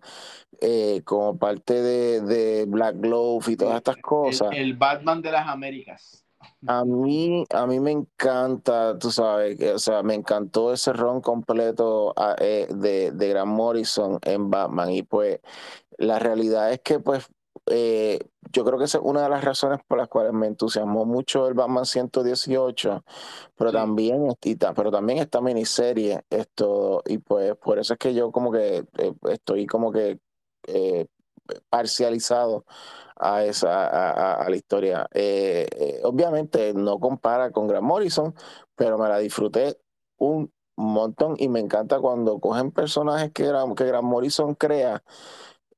eh, como parte de, de Black Glove y todas estas El, cosas. el Batman de las Américas. A mí, a mí me encanta, tú sabes, o sea, me encantó ese ron completo ah, eh, de, de Grant Morrison en Batman. Y pues la realidad es que, pues, eh, yo creo que esa es una de las razones por las cuales me entusiasmó mucho el Batman 118, pero Sí. también, pero también esta miniserie, esto, y pues por eso es que yo como que eh, estoy como que eh, parcializado a esa a, a- a la historia. Obviamente no compara con Grant Morrison, pero me la disfruté un montón y me encanta cuando cogen personajes que, Grant- que Grant Morrison crea.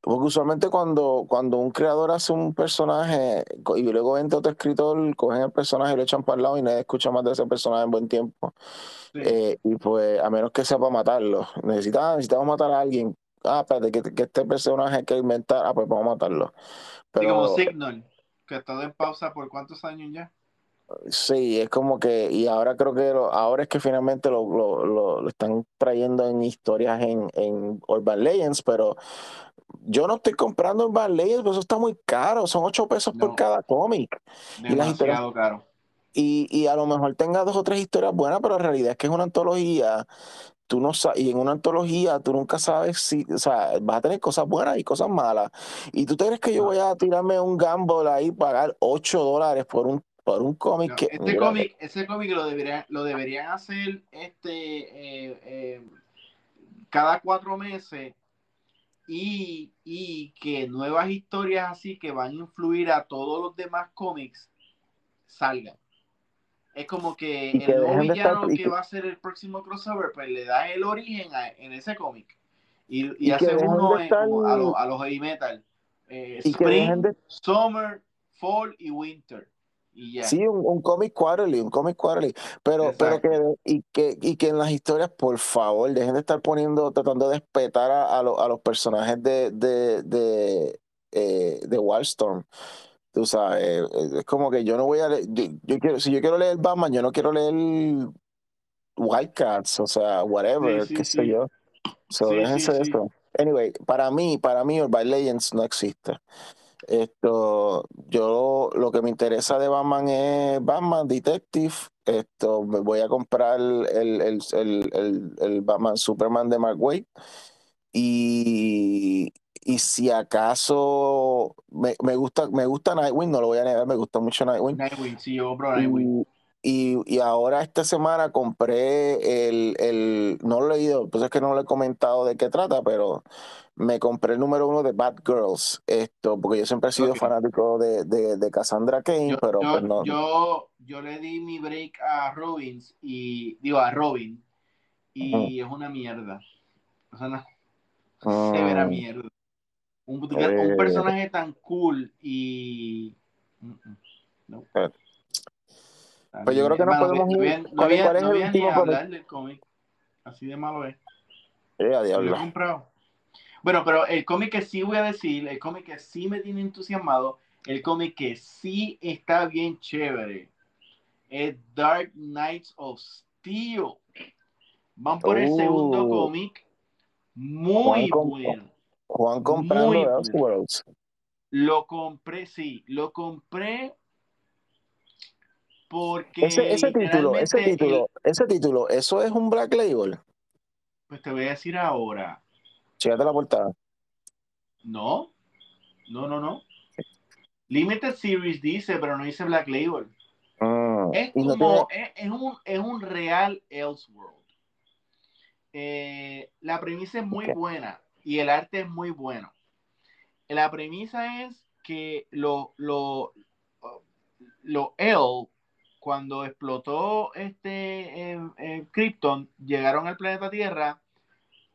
Porque usualmente cuando, cuando un creador hace un personaje y luego entra otro escritor, cogen el personaje y lo echan para el lado y nadie escucha más de ese personaje en buen tiempo. Sí. Eh, y pues a menos que sea para matarlo. Necesita, necesitamos matar a alguien. Ah, espérate, que, que este personaje hay que inventar. Ah, pues vamos a matarlo. Sí, como Signal, que ha estado en pausa por cuántos años ya. sí, es como que, y ahora creo que lo- ahora es que finalmente lo, lo, lo- lo están trayendo en historias en, en Urban Legends, pero yo no estoy comprando Urban Legends, porque eso está muy caro, son 8 pesos por cada cómic. Y las historias, caro. y, y a lo mejor tenga dos o tres historias buenas, pero en realidad es que es una antología. Tú no y en una antología tú nunca sabes si, o sea, vas a tener cosas buenas y cosas malas. Y tú te crees que yo voy a tirarme un gamble ahí pagar 8 dólares por un, por un cómic No, que, este cómic, ese cómic lo deberían, lo deberían hacer este eh, eh, cada cuatro meses y, y que nuevas historias así que van a influir a todos los demás cómics salgan. Es como que el nuevo estar- villano y que que- va a ser el próximo crossover, pues le da el origen a- en ese cómic. Y, y, Y hace uno en- estar- a, los a los heavy metal. Eh, spring, de- summer, fall y winter. Y ya. Sí, un, un cómic quarterly, un cómic quarterly, pero, pero que, y que, y que en las historias, por favor, dejen de estar poniendo, tratando de respetar a, a, lo- a los personajes de, de, de, eh, de Wildstorm. Tú sabes, eh, es como que yo no voy a leer, yo, yo quiero, si yo quiero leer Batman, yo no quiero leer Wildcats, o sea, whatever, Sí, sí, qué sé yo. So, déjense de eso. Anyway, para mí, para mí, Urban Legends no existe. Esto, yo lo que me interesa de Batman es Batman Detective. Esto, me voy a comprar el, el, el, el, Batman Superman de Mark Waid. Y, y si acaso me, me gusta, me gusta Nightwing, no lo voy a negar, me gusta mucho Nightwing. Nightwing, sí, yo compro Nightwing. Y, y, y ahora esta semana compré el, el, no lo he leído, pues es que no lo he comentado de qué trata, pero me compré el número uno de Batgirls, esto, porque yo siempre he sido fanático de, de, de Cassandra Yo, pero yo, pues no. yo, yo le di mi break a Robins y digo a Robin y es una mierda. O sea, una Mm. severa mierda. Un, Eh. un personaje tan cool y. Mm, mm, no. Eh. Pues yo creo que Hermano, podemos no ir. voy a- no ¿Cuál, es no el último cómic? del cómic. Así de malo es. Eh, a Y Lo he diablo. comprado. Bueno, pero el cómic que sí voy a decir, el cómic que sí me tiene entusiasmado, el cómic que sí está bien chévere, es Dark Knights of Steel. Van por el Uh. segundo cómic, muy Juan. Juan comprando Muy bueno. Lo compré, sí, lo compré porque Ese, ese título, ese título, el- ese título, ¿eso es un Black Label? pues te voy a decir ahora, Chécate la portada. no, no, no, no. Limited Series dice, pero no dice Black Label. Mm. Es como, es, un, es un real Elseworld. Eh, la premisa es muy buena y el arte es muy bueno. La premisa es que lo, lo, lo El, cuando explotó este eh, Krypton, llegaron al planeta Tierra,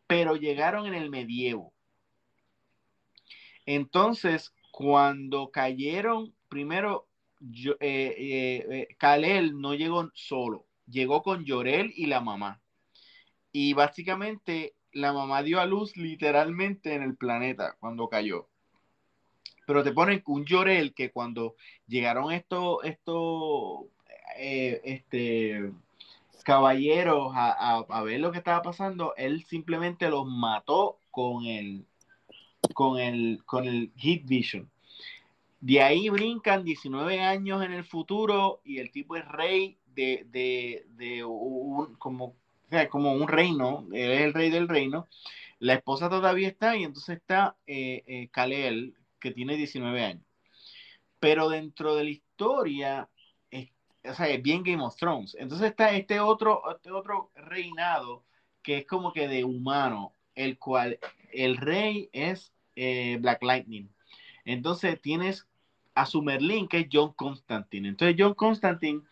pero llegaron en el medievo. Entonces, cuando cayeron, primero, yo, eh, Kalel no llegó solo, llegó con Llorel y la mamá. Y básicamente la mamá dio a luz literalmente en el planeta cuando cayó. Pero te ponen un Llorel que cuando llegaron estos, estos eh, este, caballeros a, ver lo que estaba pasando, él simplemente los mató con el, con el, con el Heat Vision. De ahí brincan 19 años en el futuro y el tipo es rey de, de, de un, como como un reino, él es el rey del reino, la esposa todavía está y entonces está eh, eh Kalel, que tiene 19 años. Pero dentro de la historia, o sea, es bien Game of Thrones. Entonces está este otro, este otro reinado que es como que de humano, el cual el rey es eh, Black Lightning. Entonces tienes a su Merlin, que es John Constantine. Entonces John Constantine,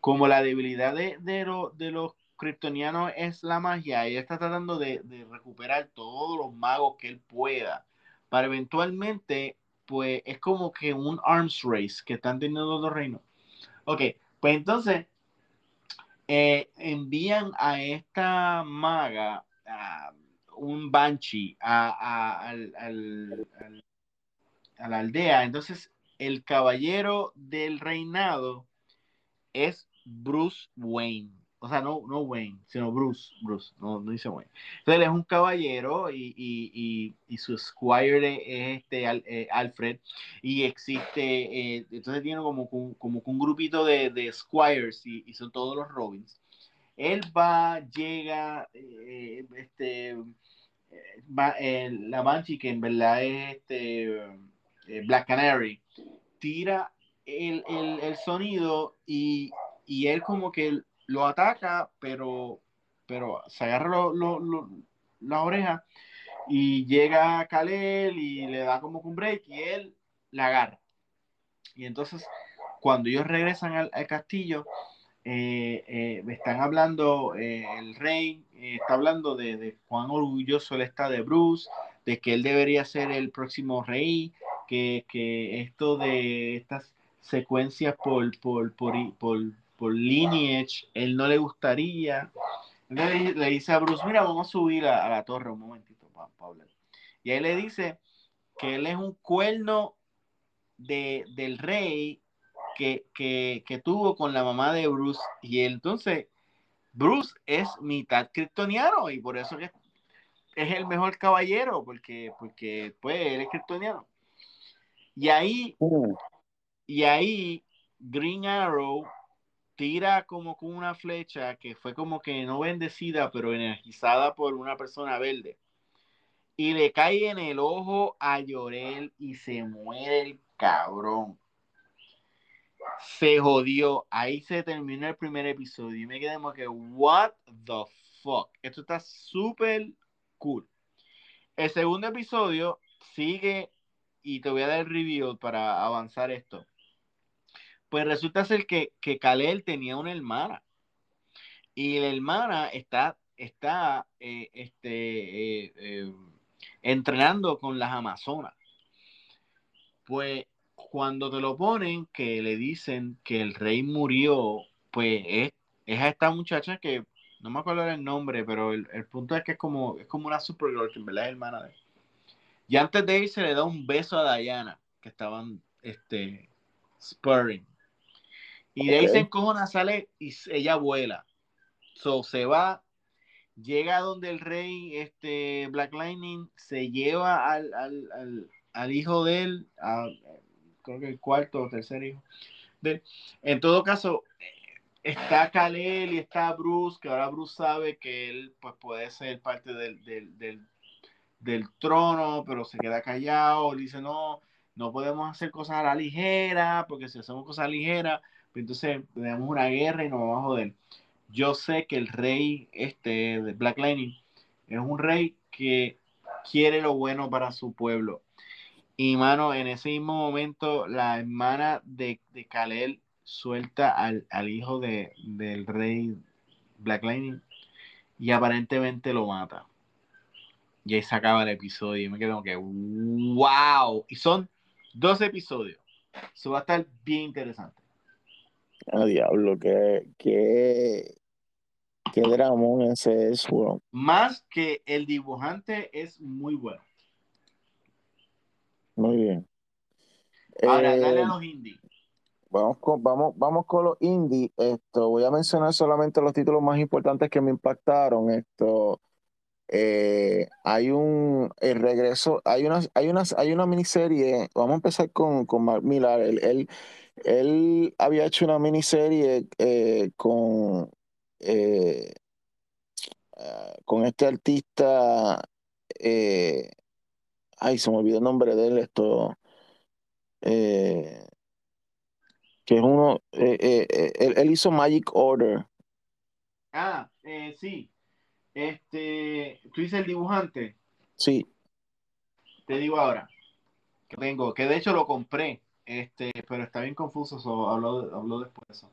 como la debilidad de, de, de los kryptoniano es la magia y está tratando de, recuperar todos los magos que él pueda para eventualmente, pues es como que un arms race que están teniendo los reinos. Ok, pues entonces eh, envían a esta maga, un banshee, a, a la aldea. Entonces, el caballero del reinado es Bruce Wayne o sea, no, no Wayne, sino Bruce, Bruce, no, no dice Wayne. Entonces él es un caballero y, y, y, su squire es este eh, Alfred y existe, eh, entonces tiene como, como, un grupito de, de squires y, son todos los Robins. Él va, llega, eh, este, va, la Banshee, que en verdad es este Black Canary, tira el, el, el sonido y, y él como que lo ataca, pero, pero se agarra la oreja y llega a Kalel y le da como un break y él la agarra. Y entonces, cuando ellos regresan al, castillo, eh, eh, están hablando, eh, el rey está hablando de, de, cuán orgulloso él está de Bruce, de que él debería ser el próximo rey, que, que esto de estas secuencias por, por, por, por lineage, él no le gustaría. Entonces le, dice a Bruce, mira, vamos a subir a, la torre un momentito, Pablo. Y ahí le dice que él es un cuerno de, del rey que, que, tuvo con la mamá de Bruce. Y entonces, Bruce es mitad kryptoniano y por eso que es el mejor caballero, porque, porque pues, él es kryptoniano. Y ahí, uh. y ahí Green Arrow tira como con una flecha que fue como que no bendecida, pero energizada por una persona verde. Y le cae en el ojo a Llorel y se muere el cabrón. Se jodió. Ahí se terminó el primer episodio. Y me quedé como que, what the fuck. Esto está súper cool. El segundo episodio sigue y te voy a dar el review para avanzar esto pues resulta ser que, que Kalel tenía una hermana. Y la hermana está, está eh, este, eh, eh, entrenando con las Amazonas. Pues cuando te lo ponen, que le dicen que el rey murió, pues es, es a esta muchacha que no me acuerdo el nombre, pero el, punto es que es como, es como una Supergirl, que en verdad es hermana de él. Y antes de irse le da un beso a Diana, que estaban este, spurring. Y de ahí se encojona, sale y ella vuela. So, se va, llega donde el rey, este Black Lightning, se lleva al, al, al, hijo de él, creo que el cuarto o tercer hijo. De, en todo caso, está Kalel y está Bruce, que ahora Bruce sabe que él pues, puede ser parte del, del, del, del trono, pero se queda callado, dice no, no podemos hacer cosas a la ligera, porque si hacemos cosas ligeras, entonces tenemos una guerra y nos vamos a joder. Yo sé que el rey este, de Black Lightning es un rey que quiere lo bueno para su pueblo. Y mano, en ese mismo momento, la hermana de, de Kalel suelta al, al hijo de, del rey Black Lightning y aparentemente lo mata. Y ahí se acaba el episodio y me quedo como que, wow. Y son dos episodios. Eso va a estar bien interesante. Ah, diablo, qué, qué, qué dramón ese es. Más que el dibujante es muy bueno. Muy bien. Ahora, Eh, dale a los indies. Vamos con, vamos, vamos con los indie. Esto, voy a mencionar solamente los títulos más importantes que me impactaron. Esto, eh, hay un el regreso, hay una, hay una, hay una miniserie. Vamos a empezar con, con Mark Millar. Él, él, había hecho una miniserie eh, con, eh, ah, con este artista. ay, se me olvidó el nombre de él. Esto. que es uno, él, él hizo Magic Order. Ah, sí. Este, tú dices el dibujante. Sí, Te digo ahora. Que tengo, que de hecho lo compré. Este, pero está bien confuso. So, hablo, hablo después de eso.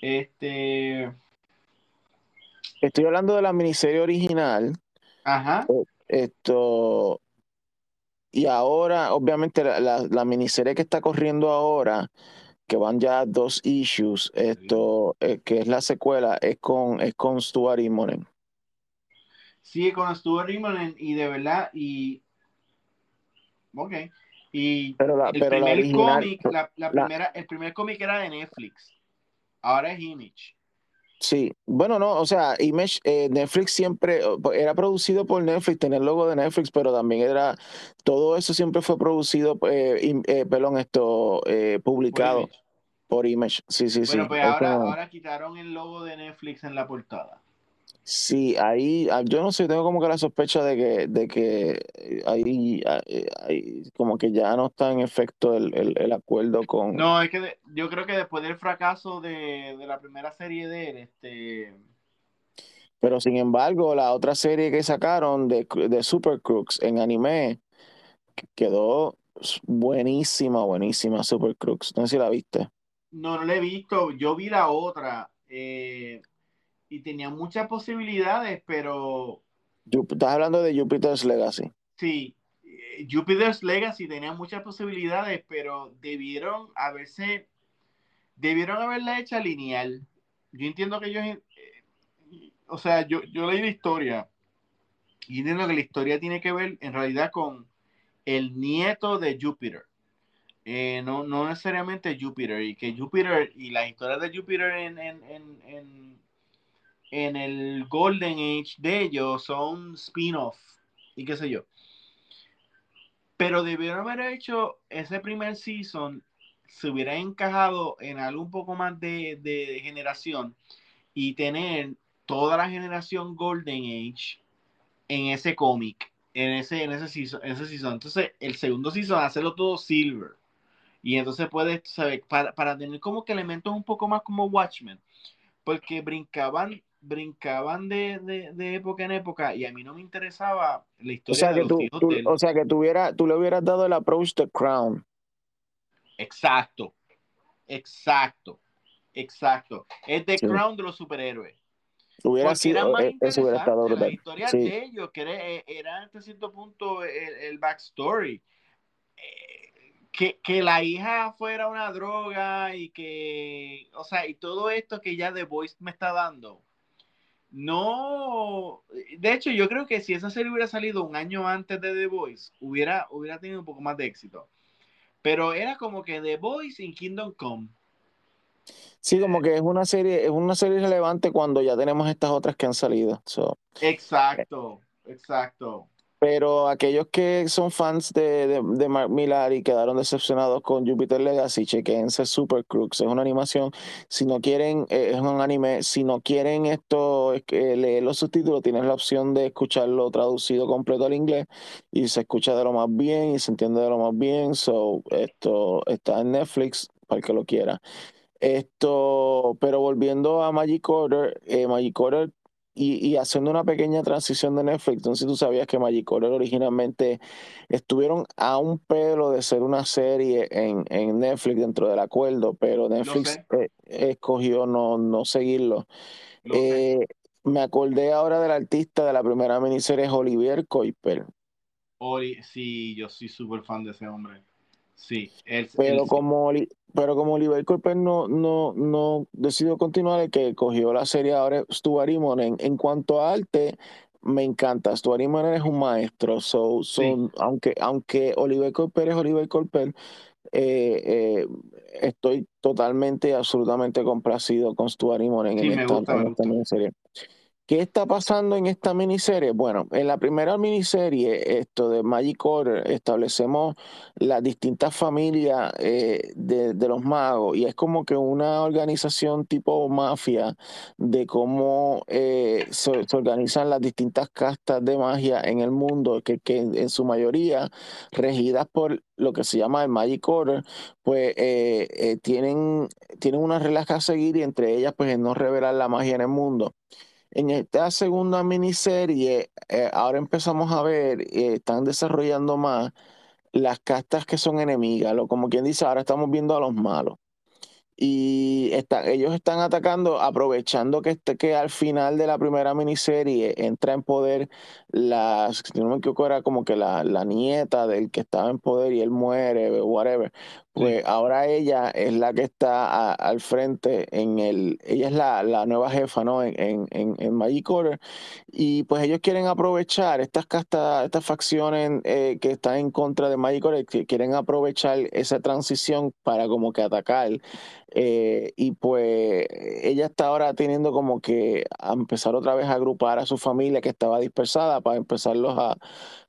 Este, estoy hablando de la miniserie original. ajá. Esto, y ahora, obviamente, la, la, la miniserie que está corriendo ahora, que van ya dos issues, esto, eh, que es la secuela, es con, es con Stuart Immonen. Sigue con Stuart Immonen y de verdad, y. Ok. Y Pero la, el pero primer cómic, la, primera, el primer cómic era de Netflix. Ahora es Image. sí. Bueno, no, o sea, Image, eh, Netflix siempre era producido por Netflix, tenía el logo de Netflix, pero también era, todo eso siempre fue producido, eh, im- eh, perdón, esto, eh, por publicado Image. por Image. Sí, sí, sí. Bueno, pues ahora, ahora quitaron el logo de Netflix en la portada. Sí, ahí, ah, yo no sé, tengo como que la sospecha de que, de que eh, ahí, ah, eh, ahí como que ya no está en efecto el, el, el acuerdo con, No, es que de- yo creo que después del fracaso de, de la primera serie de él, este. pero sin embargo, la otra serie que sacaron de, de Super Crooks en anime quedó buenísima, buenísima, Super Crooks. No sé si la viste. No, no la he visto. Yo vi la otra. eh, y tenía muchas posibilidades, pero Estás hablando de Jupiter's Legacy. sí. eh, Jupiter's Legacy tenía muchas posibilidades, pero debieron haberse. Debieron haberla hecha lineal. Yo entiendo que ellos. eh, o sea, yo, yo leí la historia. Y entiendo que la historia tiene que ver en realidad con el nieto de Júpiter. Eh, no, no necesariamente Júpiter. Y que Júpiter y las historias de Júpiter en, en, en, en, en el Golden Age de ellos son spin-off y qué sé yo. Pero debieron haber hecho ese primer season, se hubiera encajado en algo un poco más de, de generación y tener toda la generación Golden Age en ese cómic, en ese, en ese season, en ese season. Entonces, el segundo season, hacerlo todo silver. Y entonces puedes, ¿sabes? Para, para tener como que elementos un poco más como Watchmen. Porque brincaban, brincaban de, de, de época en época y a mí no me interesaba la O historia sea de que los tú, o sea que tuviera, tú le hubieras dado el approach de Crown. Exacto. Exacto. Exacto. Es The Sí. Crown de los superhéroes. Hubiera Porque sido, más eh, eso hubiera estado historias Sí. de ellos, que era, eh, era hasta cierto punto el, el backstory. Eh, que, que la hija fuera una droga y que, o sea, y todo esto que ya The Voice me está dando. No, de hecho, yo creo que si esa serie hubiera salido un año antes de The Voice, hubiera, hubiera tenido un poco más de éxito. Pero era como que The Voice in Kingdom Come. Sí, como que es una serie, es una serie relevante cuando ya tenemos estas otras que han salido. So, Exacto, exacto. Pero aquellos que son fans de, de, Mark Millar y quedaron decepcionados con Jupiter Legacy, chequense Super Crooks. Es una animación. Si no quieren, eh, es un anime. Si no quieren esto, es que leer los subtítulos, tienen la opción de escucharlo traducido completo al inglés y se escucha de lo más bien y se entiende de lo más bien. So, esto está en Netflix para el que lo quiera. Esto, pero volviendo a Magic Order, eh, Magic Order y, y, haciendo una pequeña transición de Netflix, entonces tú sabías que Magic Order originalmente estuvieron a un pelo de ser una serie en, en Netflix dentro del acuerdo, pero Netflix eh, escogió no, no seguirlo. Eh, me acordé ahora del artista de la primera miniserie, Olivier Kuiper. sí, yo soy súper fan de ese hombre. Sí, pero, como, pero como Oliver Kuiper no, no, no decidió continuar, el que cogió la serie ahora es Stuart Immonen. En cuanto a arte, me encanta. Stuart Immonen es un maestro. So, aunque, aunque Oliver Kuiper es Oliver Kuiper, eh, eh, estoy totalmente, absolutamente complacido con Stuart Immonen en, esta, en esta serie. ¿Qué está pasando en esta miniserie? Bueno, en la primera miniserie, esto de Magic Order, establecemos las distintas familias eh, de, los magos y es como que una organización tipo mafia de cómo eh, se, organizan las distintas castas de magia en el mundo, que, en su mayoría regidas por lo que se llama el Magic Order, pues eh, tienen, tienen unas reglas a seguir y entre ellas pues es no revelar la magia en el mundo. En esta segunda miniserie, eh, ahora empezamos a ver, eh, están desarrollando más las castas que son enemigas, lo, como quien dice, ahora estamos viendo a los malos y ellos están atacando, aprovechando que, este, que al final de la primera miniserie entra en poder la, si no me equivoco, era como que la, nieta del que estaba en poder y él muere, whatever. Pues ahora ella es la que está al frente en el, ella es la, nueva jefa, ¿no? En, en, en, Magic Order. Y pues ellos quieren aprovechar estas castas, estas facciones eh, que están en contra de Magic Order, que quieren aprovechar esa transición para como que atacar eh, y pues ella está ahora teniendo como que empezar otra vez a agrupar a su familia que estaba dispersada para empezarlos a,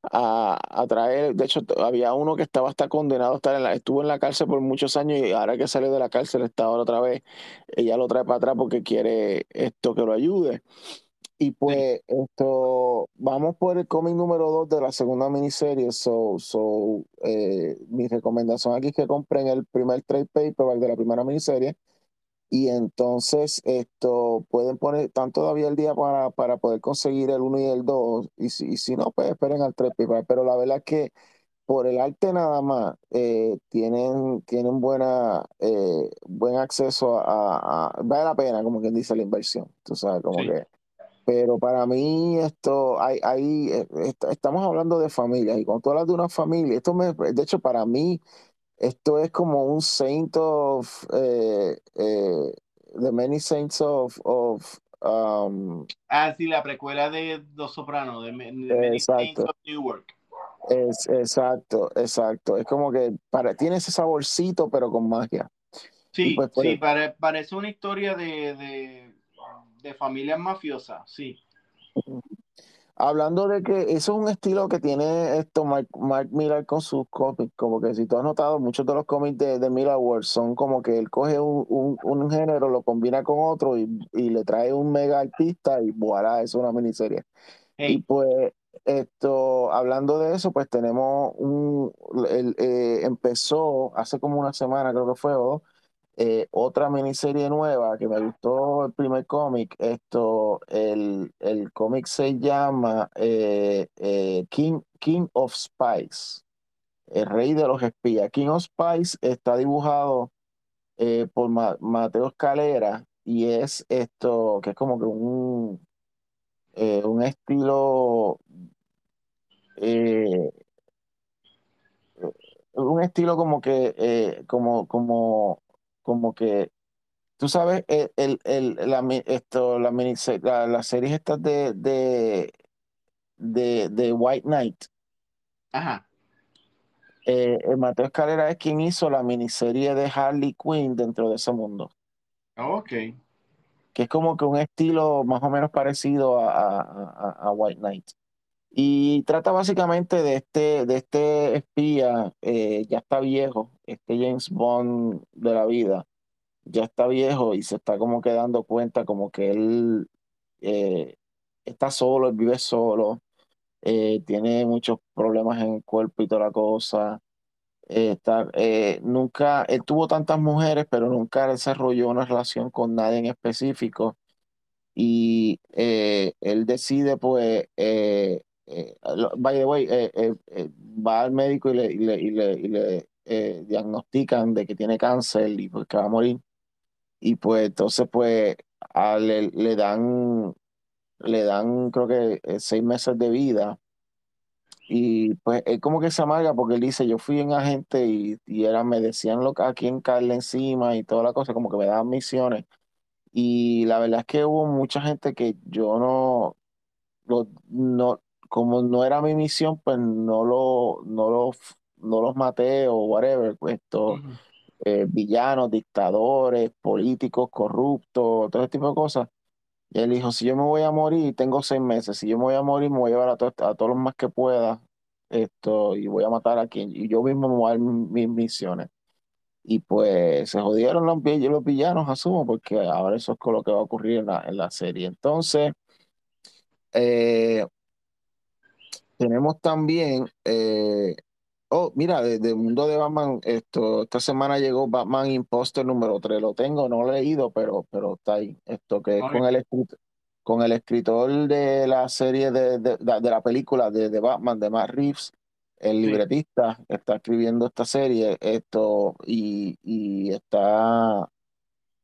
a, traer. De hecho, había uno que estaba hasta condenado a estar en la, estuvo en la cárcel por muchos años y ahora que salió de la cárcel está ahora otra vez. Ella lo trae para atrás porque quiere esto que lo ayude. Y pues esto, vamos por el cómic número 2 de la segunda miniserie. So, so, eh, mi recomendación aquí es que compren el primer trade paperback de la primera miniserie. Y entonces esto pueden poner, están todavía el día para, para poder conseguir el 1 y el 2. Y si, si no, pues esperen al trade paperback. Pero la verdad es que por el arte nada más eh, tienen, tienen buena, eh, buen acceso a, Vale la pena, como quien dice, la inversión. Tú sabes, como que pero para mí esto, hay, hay, eh, estamos hablando de familias y cuando tú hablas de una familia, esto me, de hecho para mí esto es como un saint of, eh, eh, the many saints of, of um, ah, sí, la precuela de Dos Sopranos, de, Many Saints of Newark. Es, exacto, exacto. Es como que para, tiene ese saborcito, pero con magia. Sí, pues, sí, parece una historia de de familias mafiosas, sí. Hablando de que eso es un estilo que tiene esto Mark, Miller con sus cómics, como que si tú has notado, muchos de los cómics de, de Miller Wars son como que él coge un, un, género, lo combina con otro y, le trae un mega artista y voilà, es una miniserie. Y pues esto, hablando de eso, pues tenemos un, el, eh, empezó hace como una semana, creo que fue, o eh, otra miniserie nueva que me gustó el primer cómic, esto, el, el cómic se llama eh, eh, King, King of Spies, el rey de los espías. King of Spies está dibujado por Mateo Escalera y es esto, que es como que un, un estilo un estilo como que como como como que, tú sabes, el, el, la, esto, la, la, las series estas de, de, de, White Knight. Ajá. Eh, Mateo Escalera es quien hizo la miniserie de Harley Quinn dentro de ese mundo. ok. Que es como que un estilo más o menos parecido a, a, White Knight. Y trata básicamente de este, de este espía, eh, ya está viejo, este James Bond de la vida, ya está viejo y se está como que dando cuenta como que él eh, está solo, él vive solo, eh, tiene muchos problemas en el cuerpo y toda la cosa. eh, nunca, él tuvo tantas mujeres, pero nunca desarrolló una relación con nadie en específico. Y él decide, pues, eh, by the way, eh, eh, va al médico y le, y le, y le, y le, diagnostican de que tiene cáncer y pues que va a morir. Y pues entonces, pues, le, le dan, le dan, creo que seis meses de vida y pues él como que se amarga porque él dice, yo fui un agente y, y era, me decían lo, a quién caerle encima y toda la cosa, como que me daban misiones. Y la verdad es que hubo mucha gente que yo no, lo- no, como no era mi misión, pues no lo, no lo, no los maté o whatever, pues estos eh, villanos, dictadores, políticos corruptos, todo ese tipo de cosas. Y él dijo, si yo me voy a morir, tengo seis meses, si yo me voy a morir, me voy a llevar a, to- a todos los más que pueda, esto, y voy a matar a quien, y yo mismo me voy a dar mis misiones. Y pues se jodieron los, los villanos, asumo, porque ahora eso es con lo que va a ocurrir en la, en la serie. Entonces, eh, tenemos también, eh, oh, mira, desde el mundo de Batman, esto, esta semana llegó Batman Imposter número 3, lo tengo, no lo he leído, pero, pero está ahí, esto que es con el escritor, con el escritor de la serie de, de, de- de la película de, de Batman, de Matt Reeves, el Sí. libretista, está escribiendo esta serie, esto, y, y está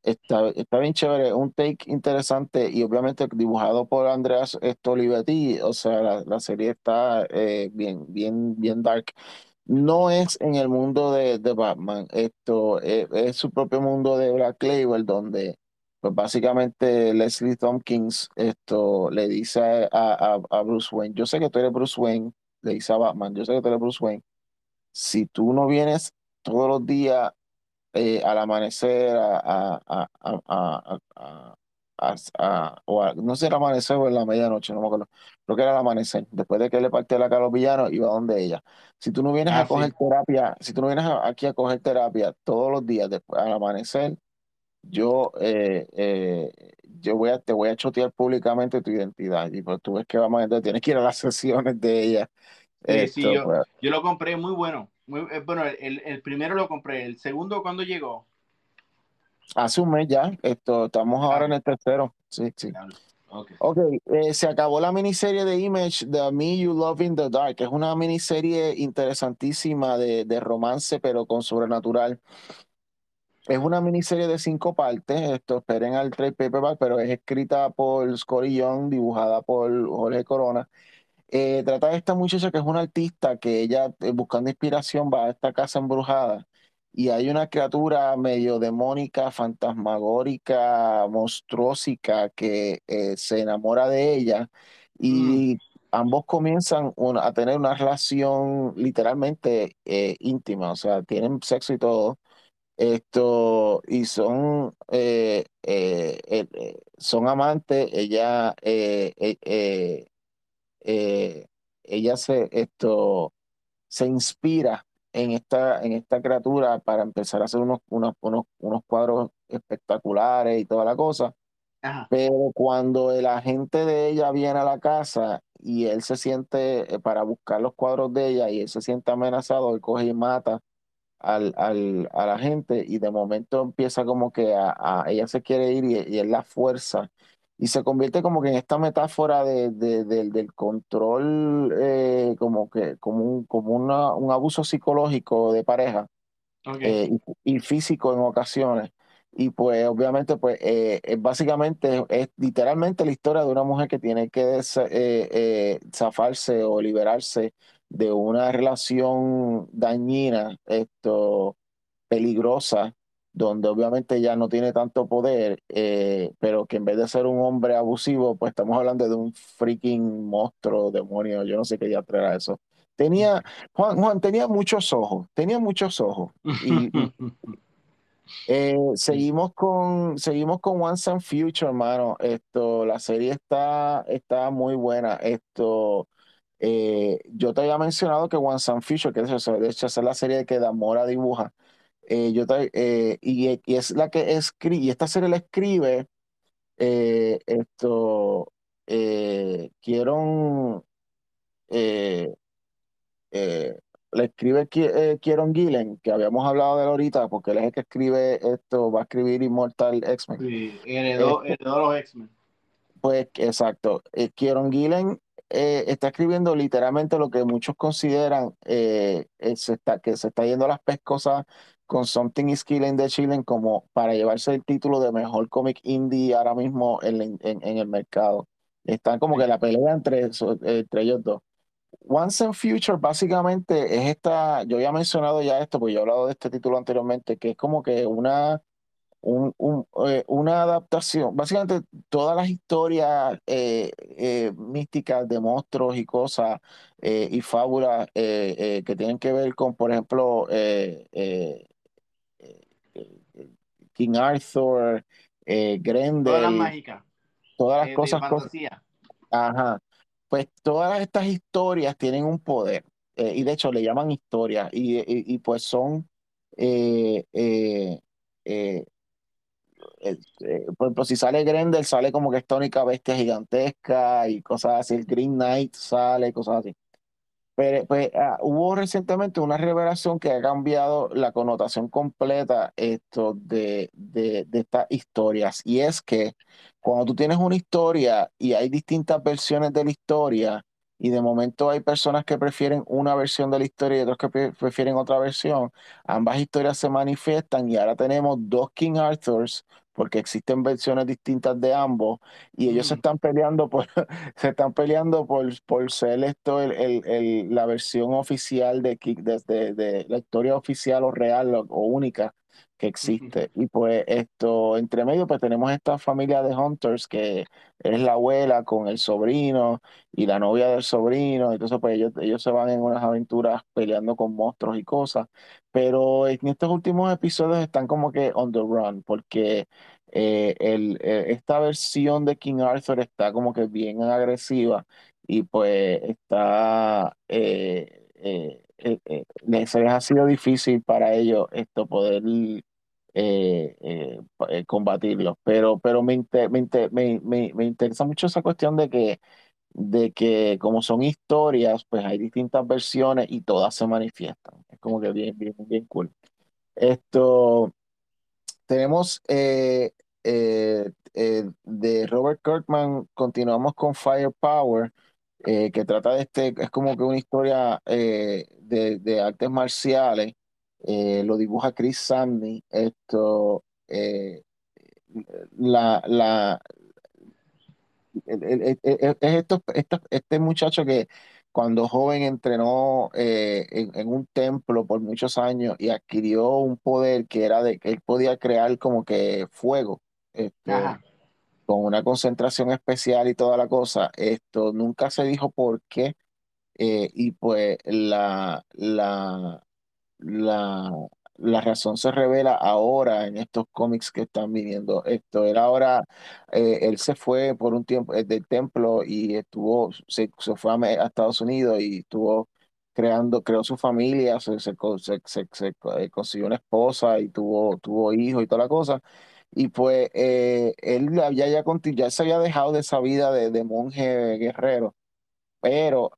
Está, está bien chévere, un take interesante y obviamente dibujado por Andreas Olivetti, o sea, la, la serie está eh, bien, bien, bien dark. No es en el mundo de, de Batman, esto eh, es, su propio mundo de Black Label, donde pues básicamente Leslie Tompkins esto le dice a, a, a Bruce Wayne, yo sé que tú eres Bruce Wayne, le dice a Batman, yo sé que tú eres Bruce Wayne, si tú no vienes todos los días eh, al amanecer, a, a, a, a, a- a- a- a- o a- no sé era amanecer o en la medianoche, no me acuerdo. Creo que era el amanecer. Después de que le parte la cara a los villanos, iba donde ella. Si tú no vienes a Ah, coger terapia, si tú no vienes a- aquí a coger terapia todos los días después, al amanecer, yo, eh, eh, yo voy a, te voy a chotear públicamente tu identidad. Y pues tú ves que vamos, entonces tienes que ir a las sesiones de ella. Sí, sí, yo, pues, yo lo compré muy bueno. Muy, eh, bueno, el, el primero lo compré. El segundo, cuando llegó? hace un mes ya, esto, estamos Ah, ahora en el tercero. Sí, sí. Ok. Ok, eh, se acabó la miniserie de Image de Me You Love in the Dark. Es una miniserie interesantísima de, de romance, pero con sobrenatural. Es una miniserie de cinco partes. Esto esperen al trade paperback, pero es escrita por Scotty Young, dibujada por Jorge Corona. Eh, trata de esta muchacha que es una artista que ella, eh, buscando inspiración, va a esta casa embrujada y hay una criatura medio demónica, fantasmagórica, monstruósica que eh, se enamora de ella Mm, y ambos comienzan un- a tener una relación literalmente eh, íntima, o sea, tienen sexo y todo. Esto, y son, eh, eh, eh, eh, son amantes, ella, eh, eh, eh, eh, ella se, esto, se inspira en esta, en esta criatura para empezar a hacer unos, unos, unos, unos cuadros espectaculares y toda la cosa. ajá. Pero cuando el agente de ella viene a la casa y él se siente eh, para buscar los cuadros de ella y él se siente amenazado, él coge y mata al, al, a la gente y de momento empieza como que a, a- ella se quiere ir y, y es la fuerza y se convierte como que en esta metáfora de, de- del del control eh, como que como un, como una- un abuso psicológico de pareja eh, y, y físico en ocasiones. Y pues obviamente pues eh, es básicamente es literalmente la historia de una mujer que tiene que des- zafarse o liberarse de una relación dañina, esto, peligrosa, donde obviamente ya no tiene tanto poder, eh, pero que en vez de ser un hombre abusivo, pues estamos hablando de un freaking monstruo, demonio, yo no sé qué ya era eso. Tenía, Juan, Juan, tenía muchos ojos, tenía muchos ojos. Y, eh, seguimos con, seguimos con Once and Future, hermano. Esto, la serie está, está muy buena. Esto, eh, yo te había mencionado que Once and Future, que es eso, de hecho, es la serie que Damora dibuja. Eh, yo eh, y, y es la que escribe, y esta serie la escribe eh, esto, eh, quiero eh, eh, le escribe eh, Kieron Gillen, que habíamos hablado de él ahorita, porque él es el que escribe esto, va a escribir Immortal X-Men. Sí, heredó, este, heredó los X-Men. Pues exacto. Eh, Kieron Gillen eh, está escribiendo literalmente lo que muchos consideran eh, se está, que se está yendo a las pescosas con Something is Killing the Children como para llevarse el título de mejor cómic indie ahora mismo en, en, el mercado. Están como que la pelea entre, entre ellos dos. Once and Future básicamente es esta, yo ya he mencionado ya esto, porque yo he hablado de este título anteriormente, que es como que una un, eh, una adaptación, básicamente todas las historias eh, eh, místicas de monstruos y cosas y fábulas que tienen que ver con, por ejemplo, King Arthur, Grendel. Todas las mágicas. Todas las cosas. ajá. Pues todas estas historias tienen un poder. y de hecho le llaman historias. Y, y, pues son. Este, por ejemplo, si sale Grendel, sale como que esta única bestia gigantesca y cosas así. El Green Knight sale, cosas así. Pero pues, ah, hubo recientemente una revelación que ha cambiado la connotación completa esto de, de, de estas historias. Y es que cuando tú tienes una historia y hay distintas versiones de la historia, y de momento hay personas que prefieren una versión de la historia y otros que prefieren otra versión. Ambas historias se manifiestan y ahora tenemos dos King Arthurs porque existen versiones distintas de ambos y ellos se mm. están peleando por se están peleando por, por ser esto el, el, la versión oficial de, de, de, la historia oficial o real o, única que existe. Y pues esto, entre medio, pues tenemos esta familia de Hunters que es la abuela con el sobrino y la novia del sobrino. Entonces, pues ellos, ellos se van en unas aventuras peleando con monstruos y cosas. Pero en estos últimos episodios están como que on the run, porque eh, el, eh, esta versión de King Arthur está como que bien agresiva y pues está... Eh, eh, eh, ha sido difícil para ellos esto poder eh, combatirlos. Pero, pero me, me, me, interesa mucho esa cuestión de que, de que como son historias, pues hay distintas versiones y todas se manifiestan. Es como que bien, bien, bien cool. Esto, tenemos de Robert Kirkman, continuamos con Firepower. Eh, que trata de este, es como que una historia eh, de, artes marciales, eh, lo dibuja Chris Sandy, esto, la, la, es esto, este muchacho que cuando joven entrenó en, un templo por muchos años y adquirió un poder que era de que él podía crear como que fuego. Este, con una concentración especial y toda la cosa. Esto nunca se dijo por qué. Eh, y pues la, la, la, la razón se revela ahora en estos cómics que están viniendo. Esto era ahora, eh, él se fue por un tiempo eh, del templo y estuvo, se, se fue a, Estados Unidos y estuvo creando, creó su familia, se, se, se consiguió una esposa y tuvo, tuvo hijos y toda la cosa. Y pues eh, él ya, ya, ya se había dejado de esa vida de, monje guerrero, pero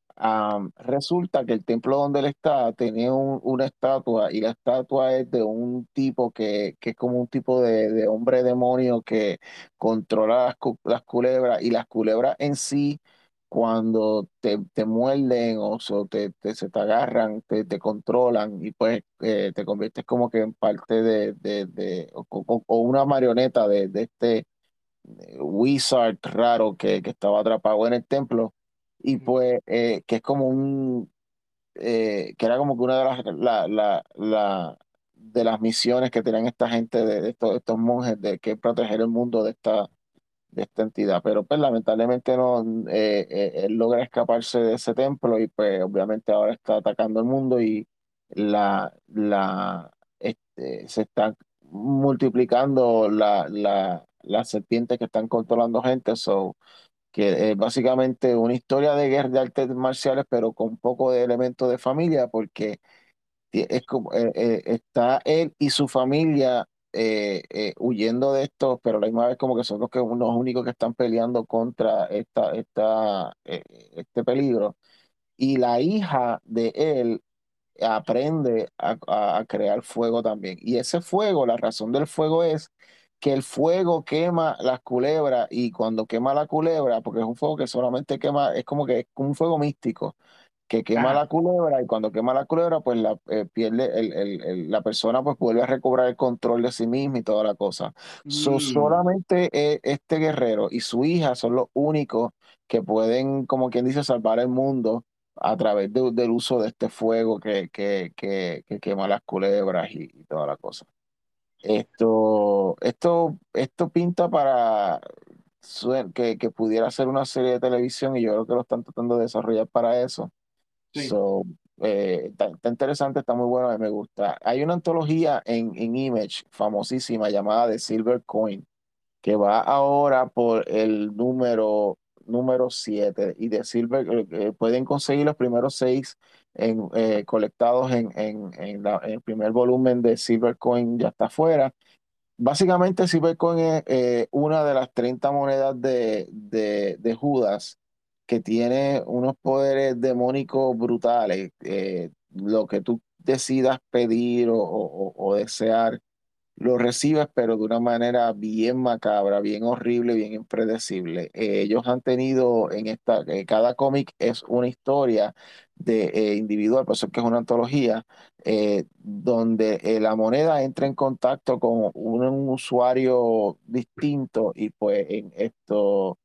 resulta que el templo donde él está tenía una estatua y la estatua es de un tipo que, que es como un tipo de, hombre demonio que controla las, las culebras y las culebras en sí cuando te, te muerden o te, se te agarran, te, te controlan y pues eh, te conviertes como que en parte de, de, o, una marioneta de, este eh, wizard raro que, estaba atrapado en el templo y pues eh, que es como un, que era como que una de las, la, la, la, de las misiones que tenían esta gente de, estos, estos monjes de que proteger el mundo de esta de esta entidad, pero pues lamentablemente no, eh, eh, él logra escaparse de ese templo y pues obviamente ahora está atacando el mundo y la, la, este, se están multiplicando la, la, las serpientes que están controlando gente, so, que es básicamente una historia de guerra de artes marciales, pero con poco de elementos de familia, porque es como, eh, está él y su familia eh, eh, huyendo de esto, pero la misma vez como que son los, que, los únicos que están peleando contra esta, esta, eh, este peligro. Y la hija de él aprende a, a crear fuego también. Y ese fuego, la razón del fuego es que el fuego quema las culebras y cuando quema la culebra, porque es un fuego que solamente quema, es como que es un fuego místico que quema Ajá. la culebra y cuando quema la culebra, pues la eh, pierde, el, el- el- la persona pues vuelve a recobrar el control de sí misma y toda la cosa. So, Mm, solamente eh, este guerrero y su hija son los únicos que pueden, como quien dice, salvar el mundo a través de- del uso de este fuego que, que, que, que quema las culebras y, y toda la cosa. Esto, esto, esto pinta para que, que pudiera ser una serie de televisión y yo creo que lo están tratando de desarrollar para eso. Sí. So, eh, está, está interesante, está muy bueno, me gusta. Hay una antología en, en Image famosísima llamada The Silver Coin, que va ahora por el número número 7 y de Silver eh, eh, pueden conseguir los primeros seis en, eh, colectados en, en, en la- en el primer volumen de Silver Coin, ya está afuera Básicamente, Cybercoin es eh, una de las 30 monedas de, de, de Judas que tiene unos poderes demónicos brutales. Eh, lo que tú decidas pedir o, o- o desear lo recibes, pero de una manera bien macabra, bien horrible, bien impredecible. Eh, ellos han tenido en esta, eh, cada cómic es una historia de individual, por eso es que es una antología, donde la moneda entra en contacto con un, usuario distinto y pues en esto.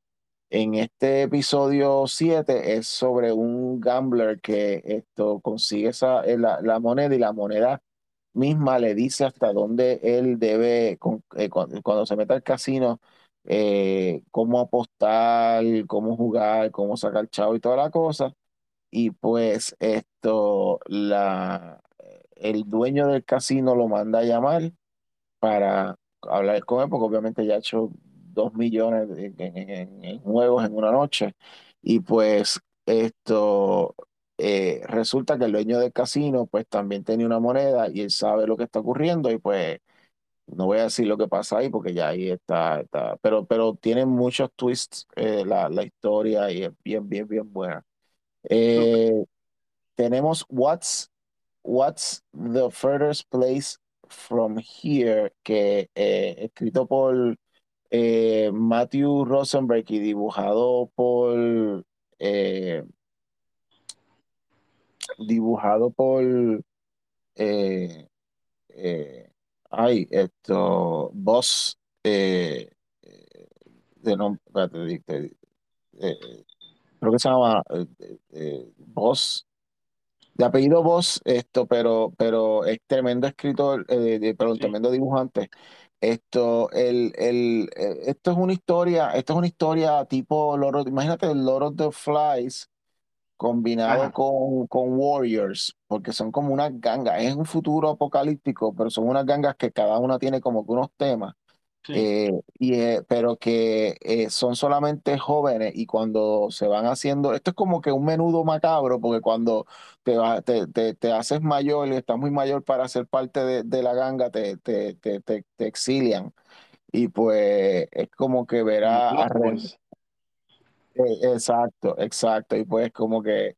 En este episodio 7 es sobre un gambler que esto consigue esa, eh, la, la moneda y la moneda misma le dice hasta dónde él debe, con- eh, cu- cuando, se mete al casino, eh, cómo apostar, cómo jugar, cómo sacar chavo y toda la cosa. Y pues esto, la, el dueño del casino lo manda a llamar para hablar con él, porque obviamente ya ha hecho dos millones en, en- en- en juegos en una noche. Y pues esto eh, resulta que el dueño del casino pues también tenía una moneda y él sabe lo que está ocurriendo y pues no voy a decir lo que pasa ahí porque ya ahí está, está. Pero, pero tiene muchos twists eh, la, la historia y es bien, bien, bien buena. Eh, tenemos What's What's the Furthest Place from Here, que eh, escrito por eh, Matthew Rosenberg y dibujado por eh, dibujado por eh, eh, ay, esto Boss eh, eh, de eh, creo que se llama Boss De apellido Voss, esto, pero, pero es tremendo escritor, eh, de- pero un Sí. tremendo dibujante. Esto, el, el, eh, esto es una historia, esto es una historia tipo Lord of- imagínate el Lord of the Flies combinado con, con Warriors, porque son como unas gangas, es un futuro apocalíptico, pero son unas gangas que cada una tiene como que unos temas. Sí. Eh, y, eh, pero que eh, son solamente jóvenes y cuando se van haciendo, esto es como que un menudo macabro, porque cuando te, va- te, te, te haces mayor y estás muy mayor para ser parte de, de la ganga, te, te, te, exilian. Y pues es como que ver Como a, a Clone Ren- Wars. eh, exacto, exacto. Y pues como que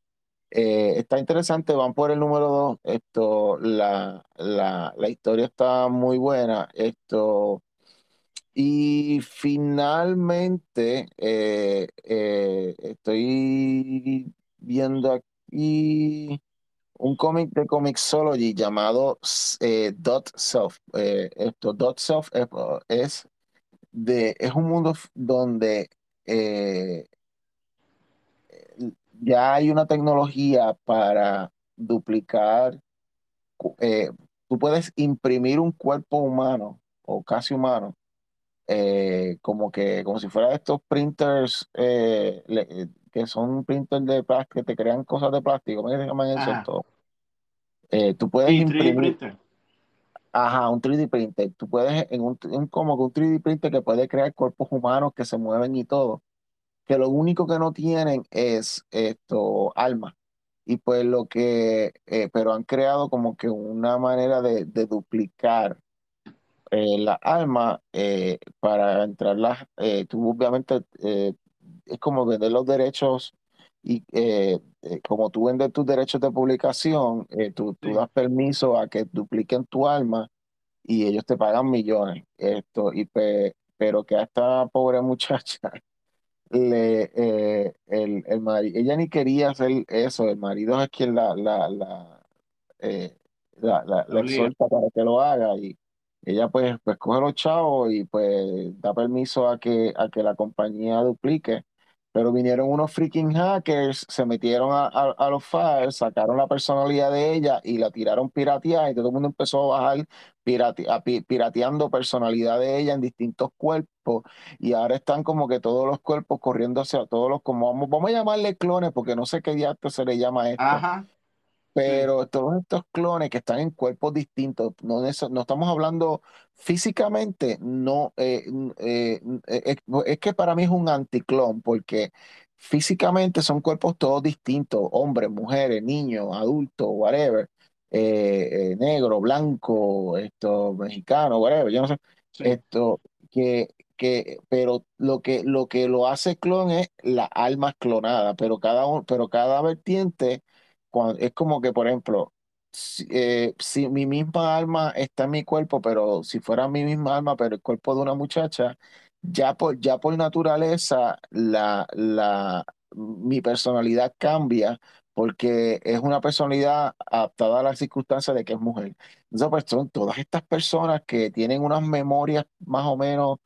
está interesante, van por el número dos. Esto, la, la, la historia está muy buena. Esto. Y finalmente, eh, eh, estoy viendo aquí un cómic de Comixology llamado eh, Dot Self. Esto, Dot Self es, es de, es un mundo donde ya hay una tecnología para duplicar. tú puedes imprimir un cuerpo humano o casi humano eh, como que, como si fuera de estos printers eh, le- eh, que son printers de plástico, que te crean cosas de plástico, ¿cómo es que se llaman eso? Ajá. Esto, eh, tú puedes Sí, 3D imprimir, printer. ajá, un 3D printer, tú puedes, en un, un- como que un 3D printer que puede crear cuerpos humanos que se mueven y todo, que lo único que no tienen es esto, alma. Y pues lo que, eh, pero han creado como que una manera de, de duplicar eh, la alma eh, para entrarlas, eh, tú obviamente eh, es como vender los derechos y eh, eh, como tú vendes tus derechos de publicación, eh, tú, tú das permiso a que dupliquen tu alma y ellos te pagan millones. Esto, y pe- pero que a esta pobre muchacha le, eh, el, el mari- ella ni quería hacer eso, el marido es quien la, la, la, eh, la, la- La exhorta para que lo haga y ella pues, pues coge los chavos y pues da permiso a que, a que la compañía duplique. Pero vinieron unos freaking hackers, se metieron a, a, a los files, sacaron la personalidad de ella y la tiraron pirateada y todo el mundo empezó a bajar a pi- pirateando personalidad de ella en distintos cuerpos y ahora están como que todos los cuerpos corriendo hacia todos los, como vamos, vamos a llamarle clones porque no sé qué diablo se le llama esto. Ajá. Pero todos estos clones que están en cuerpos distintos, no, no estamos hablando físicamente, no, eh, eh, eh, es, que para mí es un anticlon, porque físicamente son cuerpos todos distintos, hombres, mujeres, niños, adultos, whatever, eh, negro, blanco, esto, mexicano, whatever, yo no sé, Sí. esto, que, que, pero lo que, lo que lo hace clon es la alma clonada, pero cada, uno- pero cada vertiente es como que, por ejemplo, si, eh, si mi misma alma está en mi cuerpo, pero si fuera mi misma alma, pero el cuerpo de una muchacha, ya por, ya por naturaleza la, la, mi personalidad cambia porque es una personalidad adaptada a las circunstancias de que es mujer. Entonces, pues son todas estas personas que tienen unas memorias más o menos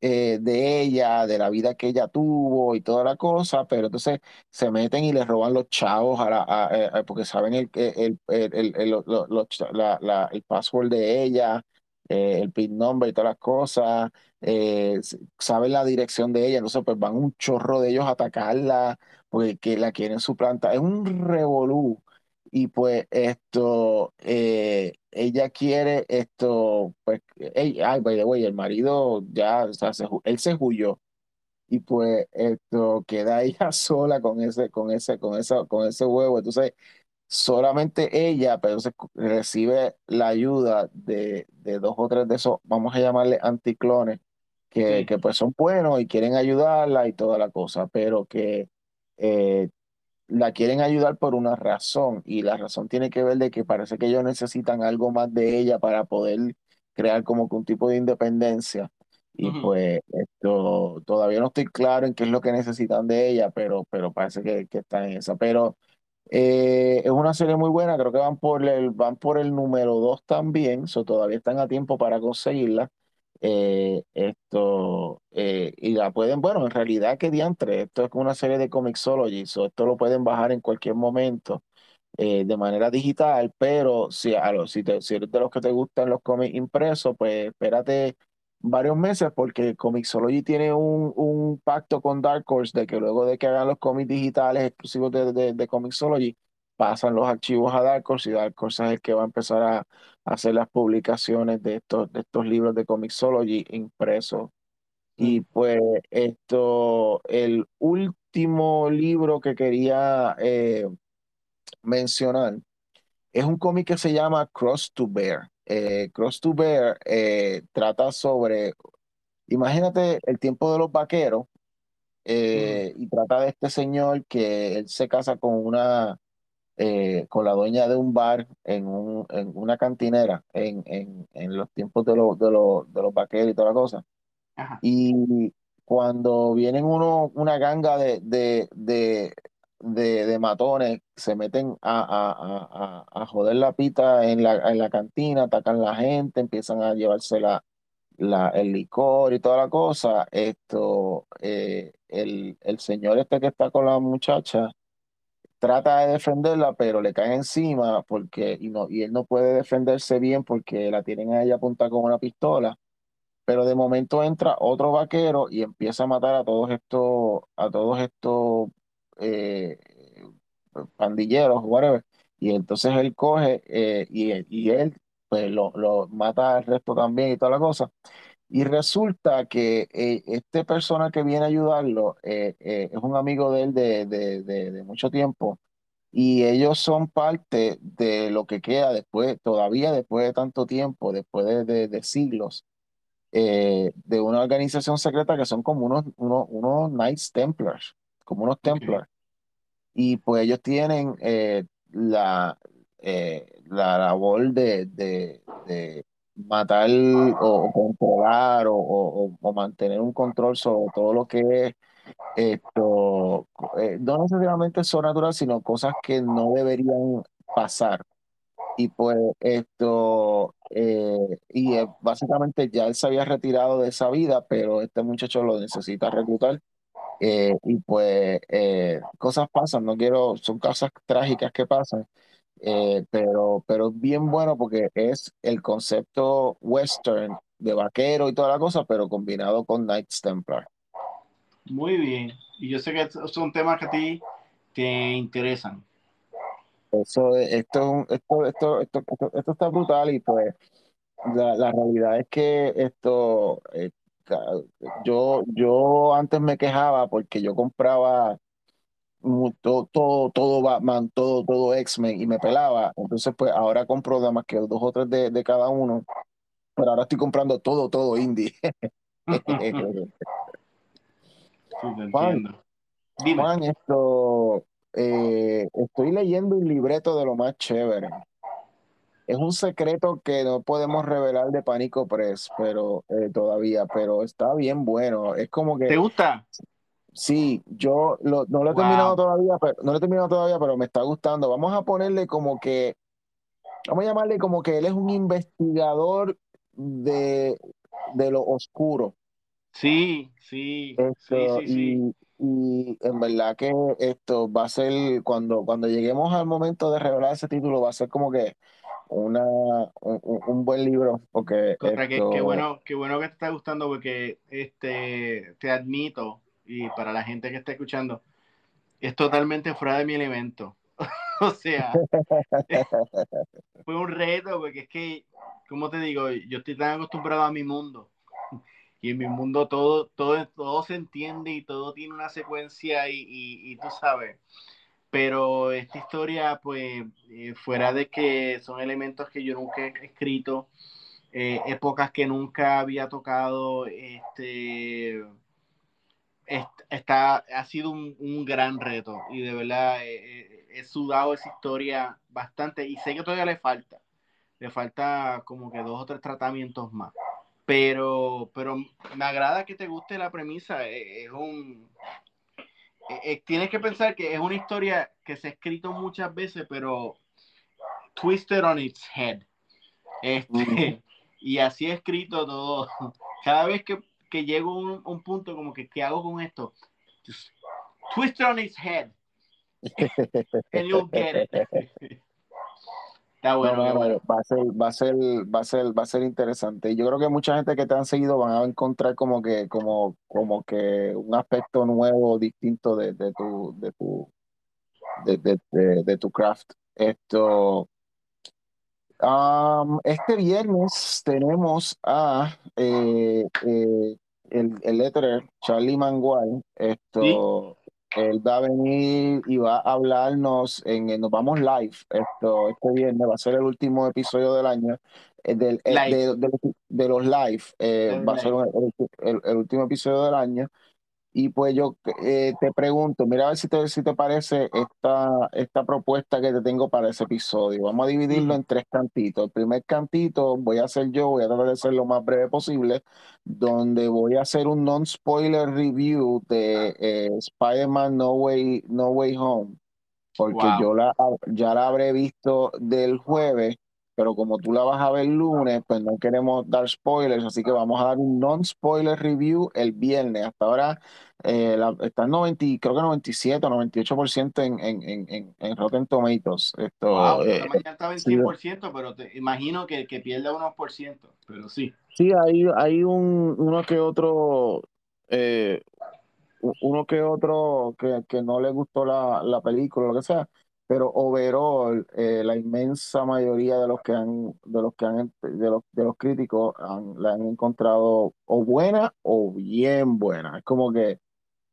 eh, de ella, de la vida que ella tuvo y toda la cosa, pero entonces se meten y les roban los chavos a eh, eh, porque saben el, el, el, el, la- password de ella, el PIN number y todas las cosas, eh, saben la dirección de ella, entonces pues van un chorro de ellos a atacarla porque que la quieren suplantar. Es un revolú. Y pues esto, eh, ella quiere esto, pues, ey, ay, by the way, el marido ya, o sea, se él se huyó y pues esto queda ella sola con ese, con ese, con esa, con ese huevo. Entonces, solamente ella, pero se recibe la ayuda de, de dos o tres de esos, vamos a llamarle anticlones, que, Sí. que pues son buenos y quieren ayudarla y toda la cosa, pero que eh, la quieren ayudar por una razón y la razón tiene que ver de que parece que ellos necesitan algo más de ella para poder crear como que un tipo de independencia y pues esto todavía no estoy claro en qué es lo que necesitan de ella, pero, pero parece que, que está en esa. Pero eh, es una serie muy buena, creo que van por el, van por el número 2 también, so todavía están a tiempo para conseguirla. Eh, esto, eh, y la pueden, bueno, en realidad, que diantre, esto es una serie de Comixology, so esto lo pueden bajar en cualquier momento eh, de manera digital, pero si, a lo- si, te- si eres de los que te gustan los cómics impresos, pues espérate varios meses porque Comixology tiene un, un pacto con Dark Horse de que luego de que hagan los cómics digitales exclusivos de, de, de Comixology, pasan los archivos a Dark Horse y Dark Horse es el que va a empezar a, a hacer las publicaciones de estos, de estos libros de Comixology impresos. Y pues esto, el último libro que quería eh, mencionar es un cómic que se llama Cross to Bear. Eh, Cross to Bear eh, trata sobre, imagínate el tiempo de los vaqueros eh, y trata de este señor que él se casa con una, eh, con la dueña de un bar en, un, en una cantinera en, en, en los tiempos de, los de, de los vaqueros y toda la cosa. Ajá. Y cuando vienen uno, una ganga de, de, de, matones, se meten a, a, a, a- a joder la pita en la, en la cantina, atacan la gente, empiezan a llevarse la, la, el licor y toda la cosa. Esto, eh, el, el señor este que está con la muchacha trata de defenderla, pero le cae encima porque, y, no, y él no puede defenderse bien porque la tienen a ella apuntada con una pistola. Pero de momento entra otro vaquero y empieza a matar a todos estos, a todos estos eh, pandilleros, whatever. Y entonces él coge eh, y, y él pues lo, lo mata al resto también y toda la cosa. Y resulta que eh, este persona que viene a ayudarlo eh, eh, es un amigo de él de, de, de, de mucho tiempo. Y ellos son parte de lo que queda después, todavía después de tanto tiempo, después de, de- de siglos eh, de una organización secreta que son como unos, unos, unos Knights Templars, como unos. Templars. y pues ellos tienen eh, la, eh, la labor de matar o, controlar o, o- o mantener un control sobre todo lo que es esto, eh, no necesariamente sobrenatural, sino cosas que no deberían pasar. Y pues esto, eh, y básicamente ya él se había retirado de esa vida, pero este muchacho lo necesita reclutar. eh, y pues eh, cosas pasan, no quiero, son cosas trágicas que pasan, eh, pero, pero es bien bueno porque es el concepto western de vaquero y toda la cosa, pero combinado con Knights Templar. Muy bien. Y yo sé que son temas que a ti te interesan. Eso, es- esto, esto, esto, esto, esto, esto está brutal y pues la, la realidad es que esto, eh, yo, yo antes me quejaba porque yo compraba todo, todo, todo Batman, todo, todo X-Men y me pelaba. Entonces pues ahora compro nada más que dos o tres de, de cada uno, pero ahora estoy comprando todo, todo indie. Sí, te Juan. Juan, esto, eh, estoy leyendo un libreto de lo más chévere. Es un secreto que no podemos revelar de Pánico Press, pero eh, todavía, pero está bien bueno. Es como ¿Te que gusta? Sí, yo lo- no lo he terminado todavía, pero no lo he terminado todavía, pero me está gustando. Vamos a ponerle como que, vamos a llamarle como que él es un investigador de, de lo oscuro. Sí, sí, sí, Esto, sí, sí. y, y en verdad que esto va a ser, cuando, cuando lleguemos al momento de revelar ese título, va a ser como que una, un, un- buen libro, porque Contra, esto, bueno, qué bueno que te está gustando porque este te admito, y para la gente que está escuchando, es totalmente fuera de mi elemento. O sea, fue un reto porque es que, como te digo, yo estoy tan acostumbrado a mi mundo. Y en mi mundo todo, todo, todo se entiende y todo tiene una secuencia y, y, tú sabes. Pero esta historia, pues, eh, fuera de que son elementos que yo nunca he escrito, eh, épocas que nunca había tocado, este, est- está, ha sido un, un gran reto y de verdad eh, eh, he sudado esa historia bastante y sé que todavía le falta, le falta como que dos o tres tratamientos más. Pero, pero me agrada que te guste la premisa. eh, Es un. tienes que pensar que es una historia que se ha escrito muchas veces, pero twisted on its head. Este, y así he escrito todo. Cada vez que, que llego a un, un punto como que, ¿qué hago con esto? Just twist it on its head. And you'll get it. Está no, bueno, no, qué no, bueno. va a ser, va a ser, va a ser, va a ser interesante. Yo creo que mucha gente que te han seguido van a encontrar como que, como, como que un aspecto nuevo, distinto de, de tu, de tu, de, de, de, de tu craft. Esto, um, este viernes tenemos a eh, eh, el, el letterer Charlie Mangual. ¿Sí? Esto, él va a venir y va a hablarnos en, nos vamos live. Esto, este viernes va a ser el último episodio del año. eh, del, eh, Live. de, de- de los live, eh, va a ser el, el- el último episodio del año. Y pues yo eh, te pregunto, mira a ver si te, si te parece esta, esta propuesta que te tengo para ese episodio. Vamos a dividirlo en tres cantitos. El primer cantito voy a hacer yo, voy a tratar de ser lo más breve posible, donde voy a hacer un non-spoiler review de eh, Spider-Man No Way, No Way Home, porque Wow. yo la, ya la habré visto del jueves, pero como tú la vas a ver el lunes, pues no queremos dar spoilers, así que vamos a dar un non-spoiler review el viernes. Hasta ahora eh, la- está en 90, y- creo que 97 o 98% en, en, en, en, en Rotten Tomatoes. Esto, Wow, eh, mañana estaba en sí, 100%, pero te imagino que, que pierda unos por ciento, pero sí. sí, hay, hay un, uno que otro, eh, uno que otro que, que no le gustó la, la película, lo que sea, pero overall, eh, la inmensa mayoría de los que han, de los que han, de los, de los críticos han, la han encontrado o buena o bien buena. Es como que,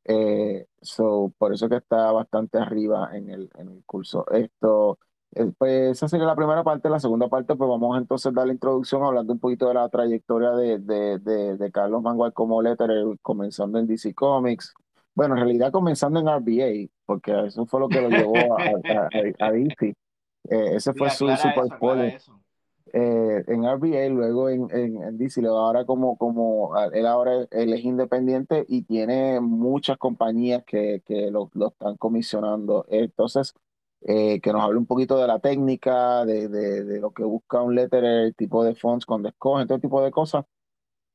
eh, so, por eso que está bastante arriba en el, en el curso. Esto, eh, pues esa sería la primera parte. La segunda parte, pues vamos entonces a dar la introducción hablando un poquito de la trayectoria de, de, de, de Carlos Mangual como letterer, comenzando en DC Comics, bueno, en realidad comenzando en RBA, porque eso fue lo que lo llevó a, a, a, DC. Eh, ese fue su super eh, en RBA, luego en, en, en DC, ahora como, como él ahora él es independiente y tiene muchas compañías que, que lo, lo, están comisionando. Entonces, eh, que nos hable un poquito de la técnica, de, de, de lo que busca un letterer, el tipo de fonts cuando escoge, todo tipo de cosas.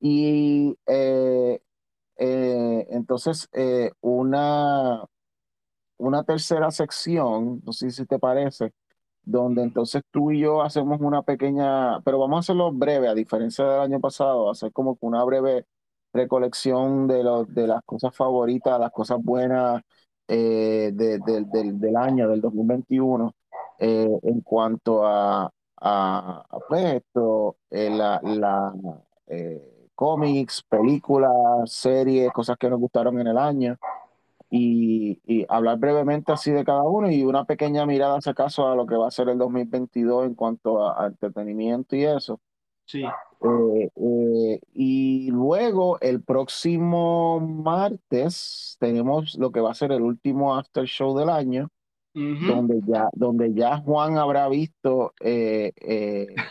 Y eh, eh, entonces, una, una tercera sección, no sé si te parece, donde entonces tú y yo hacemos una pequeña, pero vamos a hacerlo breve, a diferencia del año pasado, hacer como una breve recolección de, los de las cosas favoritas, las cosas buenas eh, del año, del 2021, eh, en cuanto a, a, pues esto, eh, la, la cómics, películas, series, cosas que nos gustaron en el año y, hablar brevemente así de cada uno y una pequeña mirada, si acaso, a lo que va a ser el 2022 en cuanto a, entretenimiento y eso. Sí. Eh, eh, y luego, el próximo martes, tenemos lo que va a ser el último after show del año, donde, ya, donde ya Juan habrá visto, eh,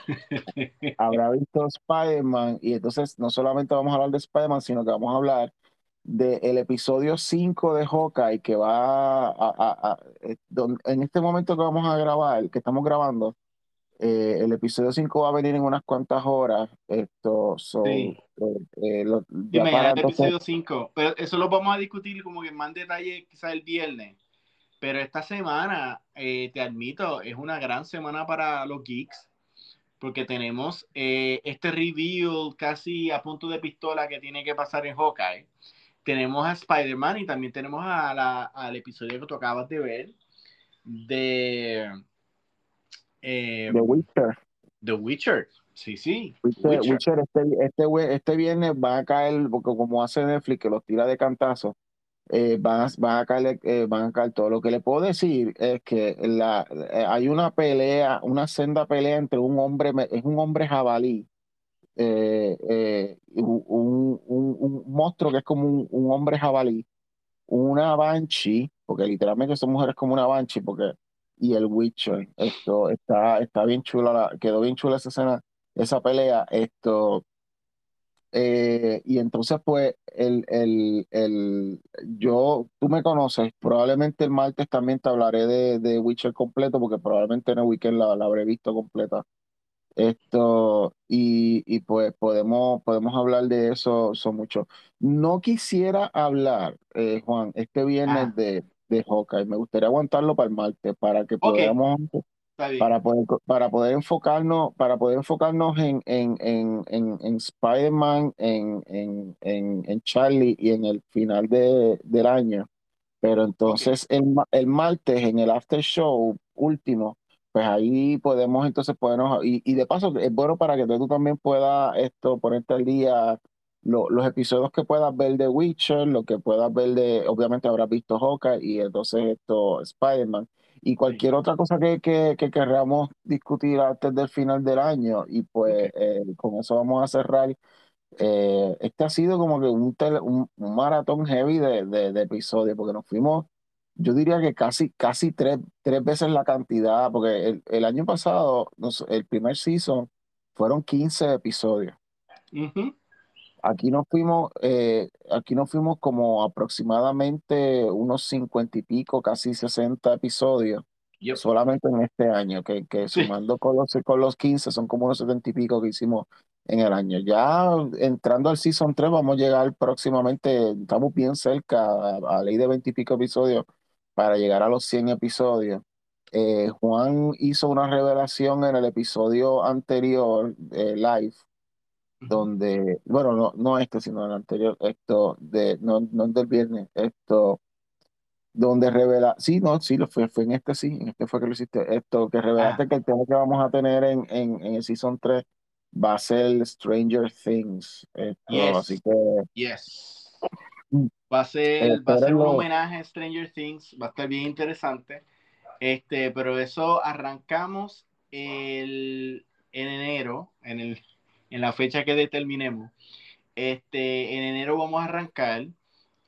habrá visto Spider-Man, y entonces no solamente vamos a hablar de Spider-Man, sino que vamos a hablar del episodio 5 de Hawkeye que va a, eh, en este momento que vamos a grabar, que estamos grabando, eh, el episodio 5 va a venir en unas cuantas horas. Esto, sí. eh, el episodio 5, pero eso lo vamos a discutir como que en más detalle quizás el viernes. Pero esta semana, te admito, es una gran semana para los geeks, porque tenemos este review casi a punto de pistola que tiene que pasar en Hawkeye tenemos a Spider-Man y también tenemos a la, al episodio que tú acabas de ver de eh, The Witcher. The Witcher, sí, sí. Witcher, este, este, este, viernes va a caer, porque como hace Netflix, que los tira de cantazo, eh, van, a caer, eh, van a caer todo. Lo que le puedo decir es que la, eh, hay una pelea, una senda pelea entre un hombre, es un hombre jabalí eh, eh, un, un, monstruo que es como un, hombre jabalí, una banshee, porque literalmente son mujeres como una banshee, porque y el Witcher, esto está, está bien chula, quedó bien chula esa escena, esa pelea, esto, eh, y entonces pues el, el, el, yo, tú me conoces, probablemente el martes también te hablaré de, de Witcher completo, porque probablemente en el weekend la, la habré visto completa. Esto, y, y, pues podemos, podemos hablar de eso, son mucho. No quisiera hablar, eh, Juan, este viernes ah. de, de Hawkeye. Me gustaría aguantarlo para el martes, para que podamos, para poder, para poder enfocarnos, para poder enfocarnos en, en, en, en, en Spider-Man, en, en, en, en Charlie y en el final de, del año. Pero entonces el, el martes, en el after show último, pues ahí podemos entonces ponernos, y, y de paso es bueno para que tú también puedas esto, ponerte al día los episodios que puedas ver de Witcher, lo que puedas ver de, obviamente habrás visto Hawkeye y entonces esto Spider-Man y cualquier otra cosa que, que, que, queramos discutir antes del final del año y pues eh, con eso vamos a cerrar. Eh, este ha sido como que un, un, maratón heavy de, de, de episodios porque nos fuimos yo diría que casi, casi tres, tres veces la cantidad, porque el, el año pasado, el primer season, fueron 15 episodios. Aquí nos fuimos, eh, aquí nos fuimos como aproximadamente unos 50 y pico, casi 60 episodios. Solamente en este año, que, que sumando con los, con los 15 son como unos 70 y pico que hicimos en el año. Ya entrando al Season 3 vamos a llegar próximamente, estamos bien cerca a, a ley de 20 y pico episodios para llegar a los 100 episodios. Eh, Juan hizo una revelación en el episodio anterior, de live, donde, bueno, no, no este, sino el anterior, esto, de, no, no del viernes, esto, donde revela, sí, no, sí, lo fue, fue en este, sí, en este fue que lo hiciste, esto, que revelaste ah. que el tema que vamos a tener en, en, en el Season 3 va a ser Stranger Things. Esto, Así que... Yes. Mm. Va a ser, va a ser un homenaje a Stranger Things, va a estar bien interesante. Este, pero eso arrancamos el, en enero, en, el, en la fecha que determinemos. Este, en enero vamos a arrancar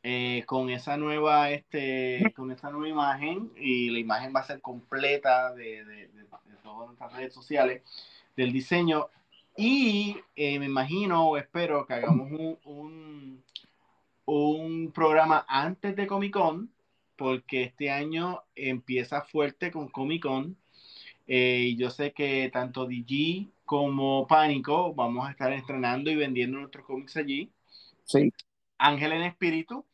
eh, con esa nueva, este, con esta nueva imagen y la imagen va a ser completa de, de, de, todas nuestras redes sociales del diseño y eh, me imagino o espero que hagamos un, un, programa antes de Comic Con porque este año empieza fuerte con Comic Con eh, yo sé que tanto DG como Pánico vamos a estar estrenando y vendiendo nuestros cómics allí. Sí. Ángel en Espíritu.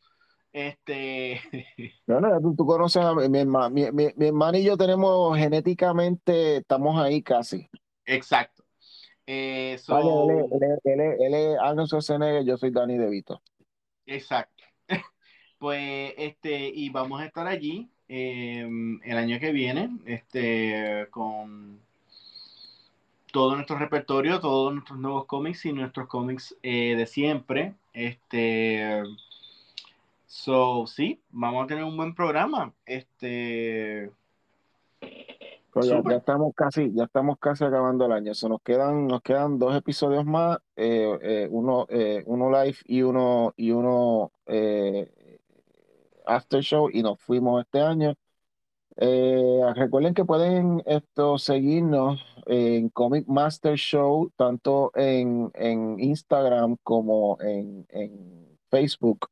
Este. Bueno, tú, tú conoces a mi, hermano, mi, mi, mi, hermano y yo tenemos genéticamente, estamos ahí casi. Exacto. Eh, so... Vale, él, es, él, es, él es Arnold Schwarzenegger, yo soy Danny DeVito. Exacto. pues, este, y vamos a estar allí eh, el año que viene, este, con todo nuestro repertorio, todos nuestros nuevos cómics y nuestros cómics eh, de siempre. Este, so, sí, vamos a tener un buen programa. Este, ya, ya, estamos casi, ya estamos casi acabando el año. So, nos quedan, nos quedan dos episodios más, eh, eh, uno, uno live y uno y uno after show y nos fuimos este año. Eh, recuerden que pueden esto, seguirnos en Comic Master Show, tanto en, en Instagram como en, en Facebook.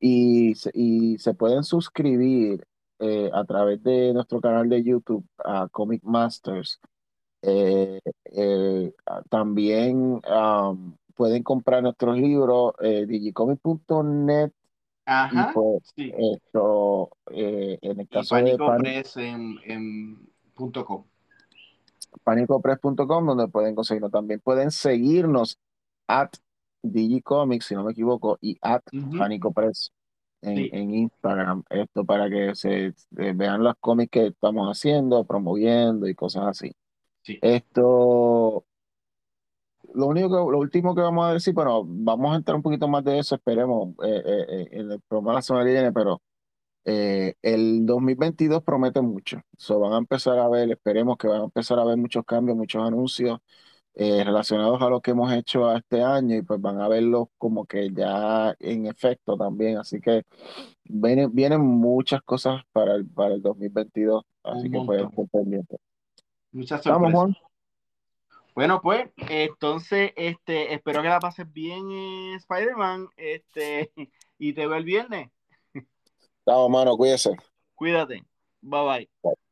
Y, y, se pueden suscribir eh, a través de nuestro canal de YouTube a Comic Masters. Eh, también pueden comprar nuestros libros digicomic.net Ajá, y pues sí. esto, eh, en el caso y de Press en, en .com. panicopress.com, donde pueden conseguirnos. También pueden seguirnos at Digicomics, si no me equivoco, y at Uh -huh. panicopress en, Sí. en Instagram. Esto para que se eh, vean los cómics que estamos haciendo, promoviendo y cosas así. Sí. Esto, lo único que, lo último que vamos a decir, bueno, vamos a entrar un poquito más de eso, esperemos, eh, eh, eh, en el programa de la semana que viene, pero eh, el 2022 promete mucho. So, van a empezar a ver, esperemos que van a empezar a ver muchos cambios, muchos anuncios eh, relacionados a lo que hemos hecho a este año y pues van a verlos como que ya en efecto también. Así que vienen, vienen muchas cosas para el, para el 2022, así Un que estar pendientes. Muchas Vamos, sorpresas. Juan. Bueno, pues, entonces, este, espero que la pases bien en Spider-Man, este, y te veo el viernes. Chao, mano, cuídese. Cuídate. Bye bye. Bye.